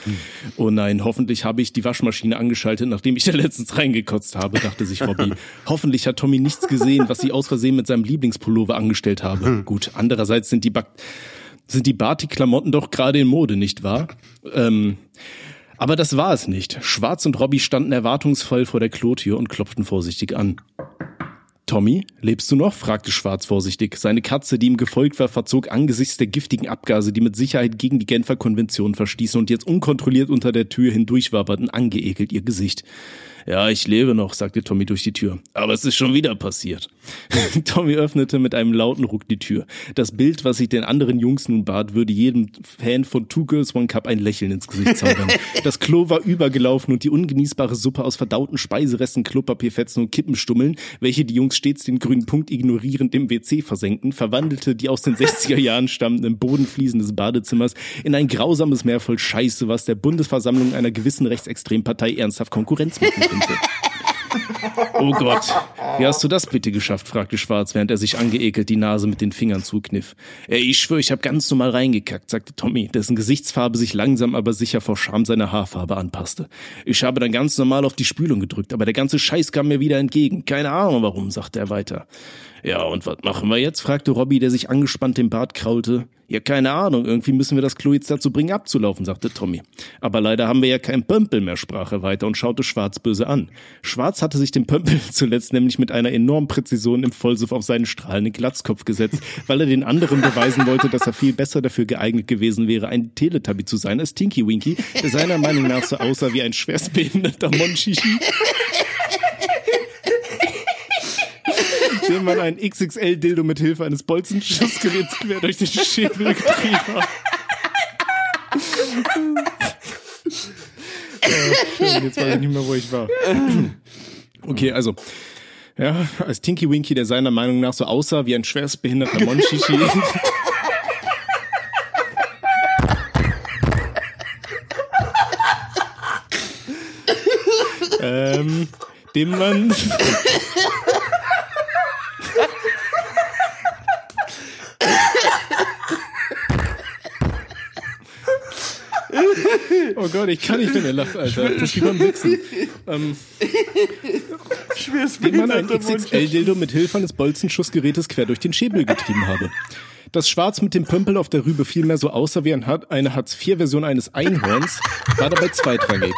Oh nein, hoffentlich habe ich die Waschmaschine angeschaltet, nachdem ich da letztens reingekotzt habe, dachte sich Robby. hoffentlich hat Tommy nichts gesehen, was ich aus Versehen mit seinem Lieblingspullover angestellt habe. Gut, andererseits sind die Bak sind die Batik-Klamotten doch gerade in Mode, nicht wahr? Ähm, aber das war es nicht. Schwarz und Robby standen erwartungsvoll vor der Klotür und klopften vorsichtig an. Tommy, lebst du noch? fragte Schwarz vorsichtig. Seine Katze, die ihm gefolgt war, verzog angesichts der giftigen Abgase, die mit Sicherheit gegen die Genfer Konvention verstießen und jetzt unkontrolliert unter der Tür hindurchwaberten, angeekelt ihr Gesicht. Ja, ich lebe noch, sagte Tommy durch die Tür. Aber es ist schon wieder passiert. Tommy öffnete mit einem lauten Ruck die Tür. Das Bild, was sich den anderen Jungs nun bat, würde jedem Fan von Two Girls One Cup ein Lächeln ins Gesicht zaubern. Das Klo war übergelaufen und die ungenießbare Suppe aus verdauten Speiseresten, Klopapierfetzen und Kippenstummeln, welche die Jungs stets den grünen Punkt ignorierend im WC versenkten, verwandelte die aus den 60er Jahren stammenden Bodenfliesen des Badezimmers in ein grausames Meer voll Scheiße, was der Bundesversammlung einer gewissen Rechtsextrempartei ernsthaft Konkurrenz machen könnte. Oh Gott, wie hast du das bitte geschafft? fragte Schwarz, während er sich angeekelt die Nase mit den Fingern zukniff. Ey, ich schwöre, ich habe ganz normal reingekackt, sagte Tommy, dessen Gesichtsfarbe sich langsam aber sicher vor Scham seiner Haarfarbe anpasste. Ich habe dann ganz normal auf die Spülung gedrückt, aber der ganze Scheiß kam mir wieder entgegen. Keine Ahnung warum, sagte er weiter. Ja, und was machen wir jetzt? fragte Robby, der sich angespannt den Bart kraulte. Ja, keine Ahnung, irgendwie müssen wir das Klo jetzt dazu bringen, abzulaufen, sagte Tommy. Aber leider haben wir ja keinen Pömpel mehr, sprach er weiter und schaute Schwarz böse an. Schwarz hatte sich den Pömpel zuletzt nämlich mit einer enormen Präzision im Vollsuff auf seinen strahlenden Glatzkopf gesetzt, weil er den anderen beweisen wollte, dass er viel besser dafür geeignet gewesen wäre, ein Teletubby zu sein als Tinky Winky, der seiner Meinung nach so aussah wie ein schwerstbehinderter Monchichi. Dem man ein XXL-Dildo mit Hilfe eines Bolzenschussgeräts quer durch den Schädel getrieben hat. schön, jetzt weiß ich nicht mehr, wo ich war. Okay, also. Ja, als Tinky Winky, der seiner Meinung nach so aussah wie ein schwerstbehinderter Monchichi. ähm, dem man Oh Gott, ich kann nicht, wenn er lacht, Alter. Das ist wie beim Wichsen. Ähm, den man ein XXL-Dildo mit Hilfe eines Bolzenschussgerätes quer durch den Schädel getrieben habe. Das Schwarz mit dem Pömpel auf der Rübe vielmehr so aussah wie eine Hartz-IV-Version eines Einhorns, war dabei zweitrangig.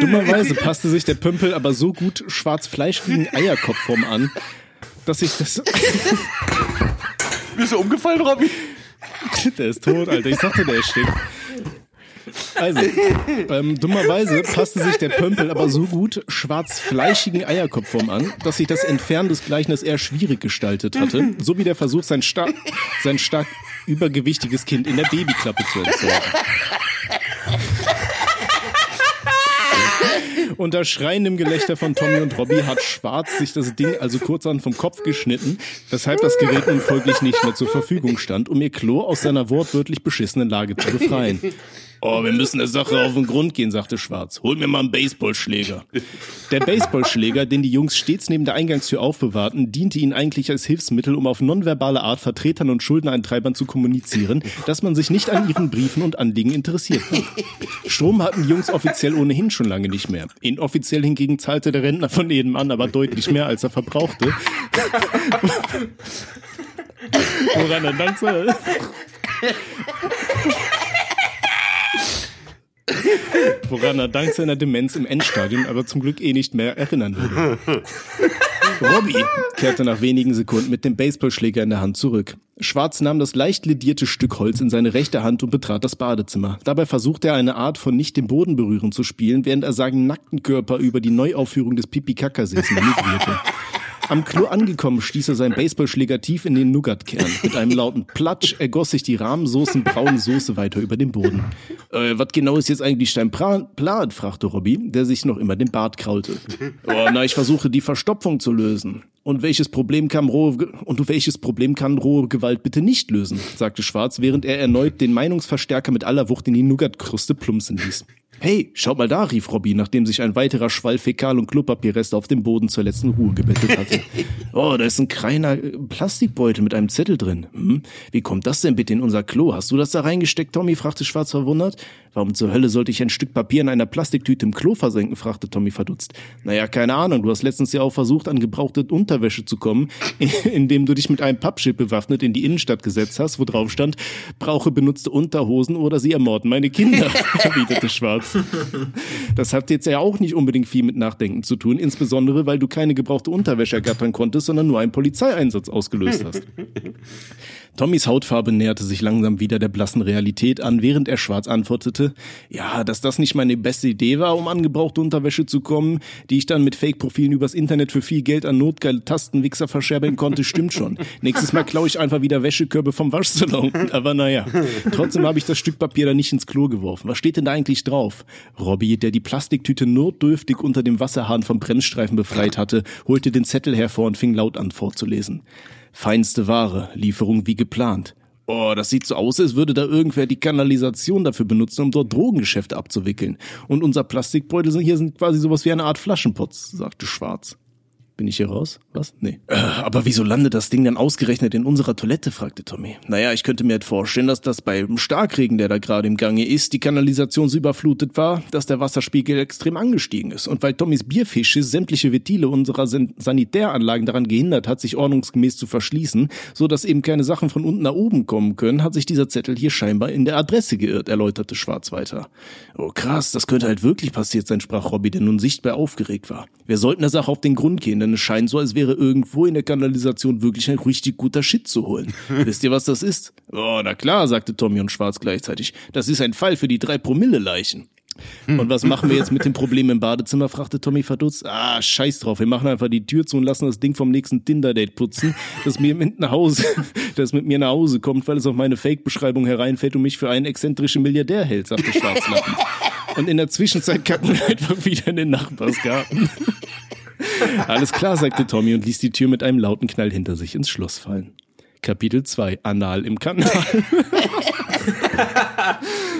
Dummerweise passte sich der Pömpel aber so gut schwarz-fleischigen Eierkopfform an, dass ich das... Bist du umgefallen, Robby? Der ist tot, Alter. Ich sagte, der ist stinkt. Also, ähm, dummerweise passte sich der Pömpel aber so gut schwarz-fleischigen Eierkopfform an, dass sich das Entfernen des Gleichnisses eher schwierig gestaltet hatte, so wie der Versuch, sein stark, sein stark übergewichtiges Kind in der Babyklappe zu entsorgen. Unter schreiendem Gelächter von Tommy und Robbie hat Schwarz sich das Ding also kurzerhand vom Kopf geschnitten, weshalb das Gerät nun folglich nicht mehr zur Verfügung stand, um ihr Klo aus seiner wortwörtlich beschissenen Lage zu befreien. Oh, wir müssen der Sache auf den Grund gehen, sagte Schwarz. Hol mir mal einen Baseballschläger. Der Baseballschläger, den die Jungs stets neben der Eingangstür aufbewahrten, diente ihnen eigentlich als Hilfsmittel, um auf nonverbale Art Vertretern und Schuldeneintreibern zu kommunizieren, dass man sich nicht an ihren Briefen und Anliegen interessiert war. Strom hatten die Jungs offiziell ohnehin schon lange nicht mehr. Inoffiziell hingegen zahlte der Rentner von jedem an, aber deutlich mehr, als er verbrauchte. Woran er dankte. Woran er dank seiner Demenz im Endstadium aber zum Glück eh nicht mehr erinnern würde. Robbie kehrte nach wenigen Sekunden mit dem Baseballschläger in der Hand zurück. Schwarz nahm das leicht ledierte Stück Holz in seine rechte Hand und betrat das Badezimmer. Dabei versuchte er eine Art von nicht den Boden berühren zu spielen, während er seinen nackten Körper über die Neuaufführung des Pipi-Kaka-Sees manövrierte. Am Klo angekommen stieß er seinen Baseballschläger tief in den Nougatkern. Mit einem lauten Platsch ergoss sich die Rahmensoßen braune Soße weiter über den Boden. Äh, was genau ist jetzt eigentlich dein Plan? Fragte Robbie, der sich noch immer den Bart kraulte. Oh, na, ich versuche die Verstopfung zu lösen. Und welches Problem kann rohe und welches Problem kann rohe Gewalt bitte nicht lösen? sagte Schwarz, während er erneut den Meinungsverstärker mit aller Wucht in die Nougatkruste plumpsen ließ. Hey, schaut mal da, rief Robbie, nachdem sich ein weiterer Schwall Fäkal- und Klopapierreste auf dem Boden zur letzten Ruhe gebettet hatte. Oh, da ist ein kleiner äh, Plastikbeutel mit einem Zettel drin. Hm? Wie kommt das denn bitte in unser Klo? Hast du das da reingesteckt, Tommy? fragte Schwarz verwundert. Warum zur Hölle sollte ich ein Stück Papier in einer Plastiktüte im Klo versenken? fragte Tommy verdutzt. Naja, keine Ahnung. Du hast letztens ja auch versucht, an gebrauchte Unterwäsche zu kommen, indem du dich mit einem Pappschild bewaffnet in die Innenstadt gesetzt hast, wo drauf stand, brauche benutzte Unterhosen oder sie ermorden meine Kinder, erwiderte Schwarz. Das hat jetzt ja auch nicht unbedingt viel mit Nachdenken zu tun, insbesondere weil du keine gebrauchte Unterwäsche ergattern konntest, sondern nur einen Polizeieinsatz ausgelöst hast. Tommys Hautfarbe näherte sich langsam wieder der blassen Realität an, während er schwarz antwortete, ja, dass das nicht meine beste Idee war, um an gebrauchte Unterwäsche zu kommen, die ich dann mit Fake-Profilen übers Internet für viel Geld an notgeile Tastenwichser verscherbeln konnte, stimmt schon. Nächstes Mal klaue ich einfach wieder Wäschekörbe vom Waschsalon. Aber naja, trotzdem habe ich das Stück Papier da nicht ins Klo geworfen. Was steht denn da eigentlich drauf? Robbie, der die Plastiktüte notdürftig unter dem Wasserhahn vom Bremsstreifen befreit hatte, holte den Zettel hervor und fing laut an vorzulesen. Feinste Ware, Lieferung wie geplant. Oh, das sieht so aus, als würde da irgendwer die Kanalisation dafür benutzen, um dort Drogengeschäfte abzuwickeln. Und unser Plastikbeutel sind hier sind quasi sowas wie eine Art Flaschenputz, sagte Schwarz. Bin ich hier raus? Was? Nee. Äh, aber wieso landet das Ding dann ausgerechnet in unserer Toilette? fragte Tommy. Naja, ich könnte mir halt vorstellen, dass das beim Starkregen, der da gerade im Gange ist, die Kanalisation so überflutet war, dass der Wasserspiegel extrem angestiegen ist. Und weil Tommys Bierfische sämtliche Ventile unserer San Sanitäranlagen daran gehindert hat, sich ordnungsgemäß zu verschließen, so dass eben keine Sachen von unten nach oben kommen können, hat sich dieser Zettel hier scheinbar in der Adresse geirrt, erläuterte Schwarz weiter. Oh krass, das könnte halt wirklich passiert sein, sprach Robbie, der nun sichtbar aufgeregt war. Wir sollten der Sache auf den Grund gehen, denn es scheint so, als wäre irgendwo in der Kanalisation wirklich ein richtig guter Shit zu holen. Wisst ihr, was das ist? Oh, na klar, sagte Tommy und Schwarz gleichzeitig. Das ist ein Fall für die drei Promille-Leichen. Und was machen wir jetzt mit dem Problem im Badezimmer? fragte Tommy verdutzt. Ah, scheiß drauf. Wir machen einfach die Tür zu und lassen das Ding vom nächsten Tinder-Date putzen, das mir mit nach Hause, das mit mir nach Hause kommt, weil es auf meine Fake-Beschreibung hereinfällt und mich für einen exzentrischen Milliardär hält, sagte Schwarz lachend. Und in der Zwischenzeit kacken wir einfach wieder in den Nachbarsgarten. Alles klar, sagte Tommy und ließ die Tür mit einem lauten Knall hinter sich ins Schloss fallen. Kapitel 2, Anal im Kanal.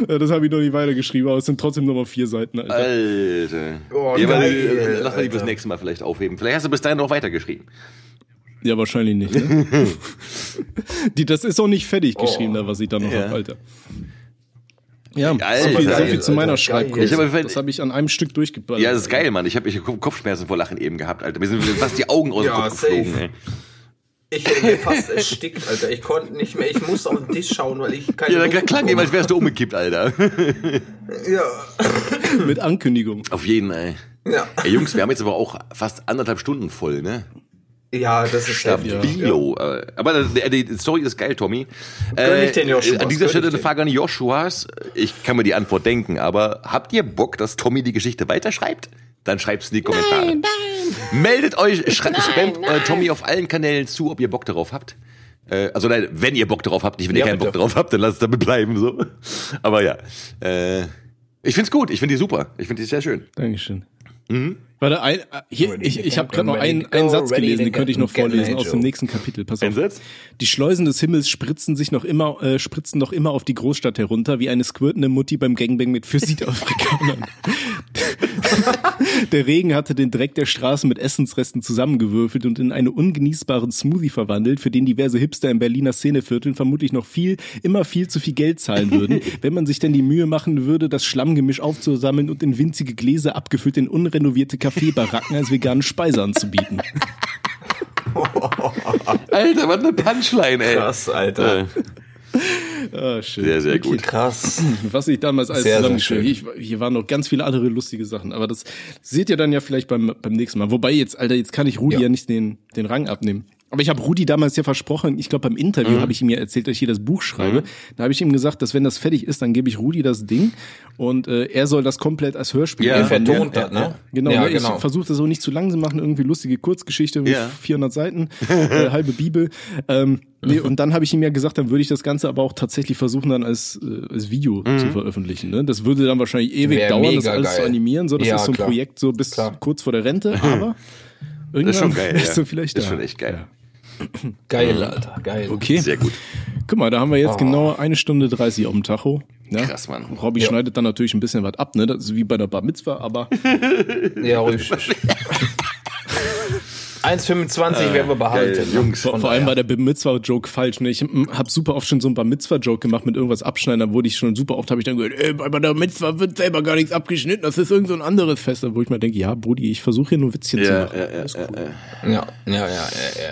Das habe ich noch nicht weitergeschrieben, aber es sind trotzdem nur mal vier Seiten, Alter. Alter. Oh, ja, aber, äh, lass mal die bis nächste Mal vielleicht aufheben. Vielleicht hast du bis dahin noch weitergeschrieben. Ja, wahrscheinlich nicht. Ne? Die, das ist auch nicht fertig geschrieben, da, was ich da noch Ja. hab, Alter. Ja, Geil, so viel, so geil, viel zu meiner Schreibkunst. hab- das habe ich an einem Stück durchgeballert. Ja, das ist geil, Mann. Ich habe ich hab Kopfschmerzen vor Lachen eben gehabt, Alter. Mir sind fast die Augen aus dem Ja, Kopf geflogen, safe. ey. Ich bin fast erstickt, Alter. Ich konnte nicht mehr. Ich musste auf den Tisch schauen, weil ich keine Ja, da klang bekommen eben, als wärst du umgekippt, Alter. Ja. Mit Ankündigung. Auf jeden, ey. Ja. Ey, Jungs, wir haben jetzt aber auch fast anderthalb Stunden voll, ne? Ja, das ist. Bilo. äh, Aber äh, die die Story ist geil, Tommy. Gönn ich den Joshuas, An dieser Stelle eine. Frage an Joshuas. Ich kann mir die Antwort denken, aber habt ihr Bock, dass Tommy die Geschichte weiterschreibt? Dann schreibt's in die Kommentare. Nein, nein. Meldet euch, schreibt, spamt äh, Tommy auf allen Kanälen zu, ob ihr Bock darauf habt. Äh, also nein, wenn ihr Bock darauf habt, nicht wenn ihr Ja, keinen Bock bitte. darauf habt, dann lasst es damit bleiben. so. Aber ja, äh, ich find's gut, ich finde die super, ich finde die sehr schön. Dankeschön. Mhm. Warte, ein, äh, hier, ich, ich habe gerade noch einen, einen Satz gelesen, den könnte ich noch vorlesen aus dem nächsten Kapitel. Pass Ein auf. Satz? Die Schleusen des Himmels spritzen sich noch immer, äh, spritzen noch immer auf die Großstadt herunter, wie eine squirtende Mutti beim Gangbang mit für Südafrikanern. der Regen hatte den Dreck der Straßen mit Essensresten zusammengewürfelt und in einen ungenießbaren Smoothie verwandelt, für den diverse Hipster im Berliner Szenevierteln vermutlich noch viel, immer viel zu viel Geld zahlen würden, wenn man sich denn die Mühe machen würde, das Schlammgemisch aufzusammeln und in winzige Gläser abgefüllt in unrenovierte Kaffeebaracken als vegane Speise anzubieten. Alter, was eine Punchline, ey. Krass, Alter. Ah, schön. Sehr, sehr gut. Krass. Was ich damals alles Sehr, sehr zusammengestellt schön. habe. Hier, hier waren noch ganz viele andere lustige Sachen, aber das seht ihr dann ja vielleicht beim, beim nächsten Mal. Wobei jetzt, Alter, jetzt kann ich Rudi ja, Ja. nicht den, den Rang abnehmen. Aber ich habe Rudi damals ja versprochen, ich glaube beim Interview Mhm. habe ich ihm ja erzählt, dass ich hier das Buch schreibe. Da habe ich ihm gesagt, dass wenn das fertig ist, dann gebe ich Rudi das Ding und äh, er soll das komplett als Hörspiel Ja. Er machen. vertont das, ne? Genau, ja, ne? genau. ich versuche das auch nicht zu lang zu machen, irgendwie lustige Kurzgeschichte mit Ja. 400 Seiten, äh, halbe Bibel. Ähm, nee, und dann habe ich ihm ja gesagt, dann würde ich das Ganze aber auch tatsächlich versuchen, dann als, äh, als Video zu veröffentlichen. Ne? Das würde dann wahrscheinlich ewig Wär dauern, das alles zu geil. animieren. So, das Ja, ist so ein klar. Projekt so bis Klar. kurz vor der Rente, aber irgendwann Das ist schon geil. bist Ja. du vielleicht Das ist da. schon echt geil. Geil, Alter, geil. Okay. Sehr gut. Guck mal, da haben wir jetzt Oh. genau eine Stunde 30 auf dem Tacho. Ja? Krass, Mann. Robby Ja. schneidet dann natürlich ein bisschen was ab, ne? Das ist wie bei der Bar Mitzvah, aber Ja, richtig. 1,25 werden wir behalten. geil, Jungs. Vor, vor allem war der Bar Mitzvah-Joke falsch. Ne? Ich habe super oft schon so einen Bar Mitzvah-Joke gemacht mit irgendwas abschneiden. Da wurde ich schon super oft, habe ich dann gehört, ey, bei der Mitzvah wird selber gar nichts abgeschnitten. Das ist irgend so ein anderes Fest. Wo ich mir denke, ja, Brudi, ich versuche hier nur Witzchen zu Ja, machen. ja, ja, ja, ja. Ja, ja, ja, ja,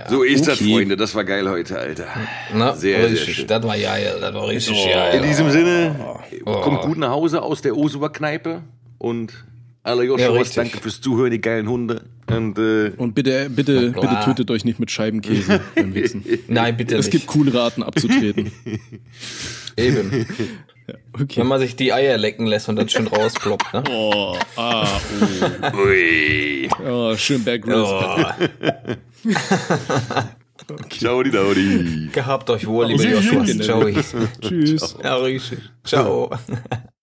ja. So ist das, Okay. Freunde. Das war geil heute, Alter. Na, Sehr, sehr richtig. schön. Das war geil, das war richtig geil. In diesem Sinne, Oh. kommt gut nach Hause aus der Osuber-Kneipe und alle Ja, Joshuas, richtig. danke fürs Zuhören, die geilen Hunde. Und äh, Und bitte, bitte, bitte tötet euch nicht mit Scheibenkäse beim Wichsen. Nein, bitte Es nicht. gibt coole Arten abzutreten. Eben. Okay. Wenn man sich die Eier lecken lässt und dann schön rausploppt, ne? Oh, ah, ui. oh, schön Bear Grylls. Oh. Ciao, die Daudi. Gehabt euch wohl, liebe Joshua. Ciao. Tschüss. Ja, richtig. Ciao.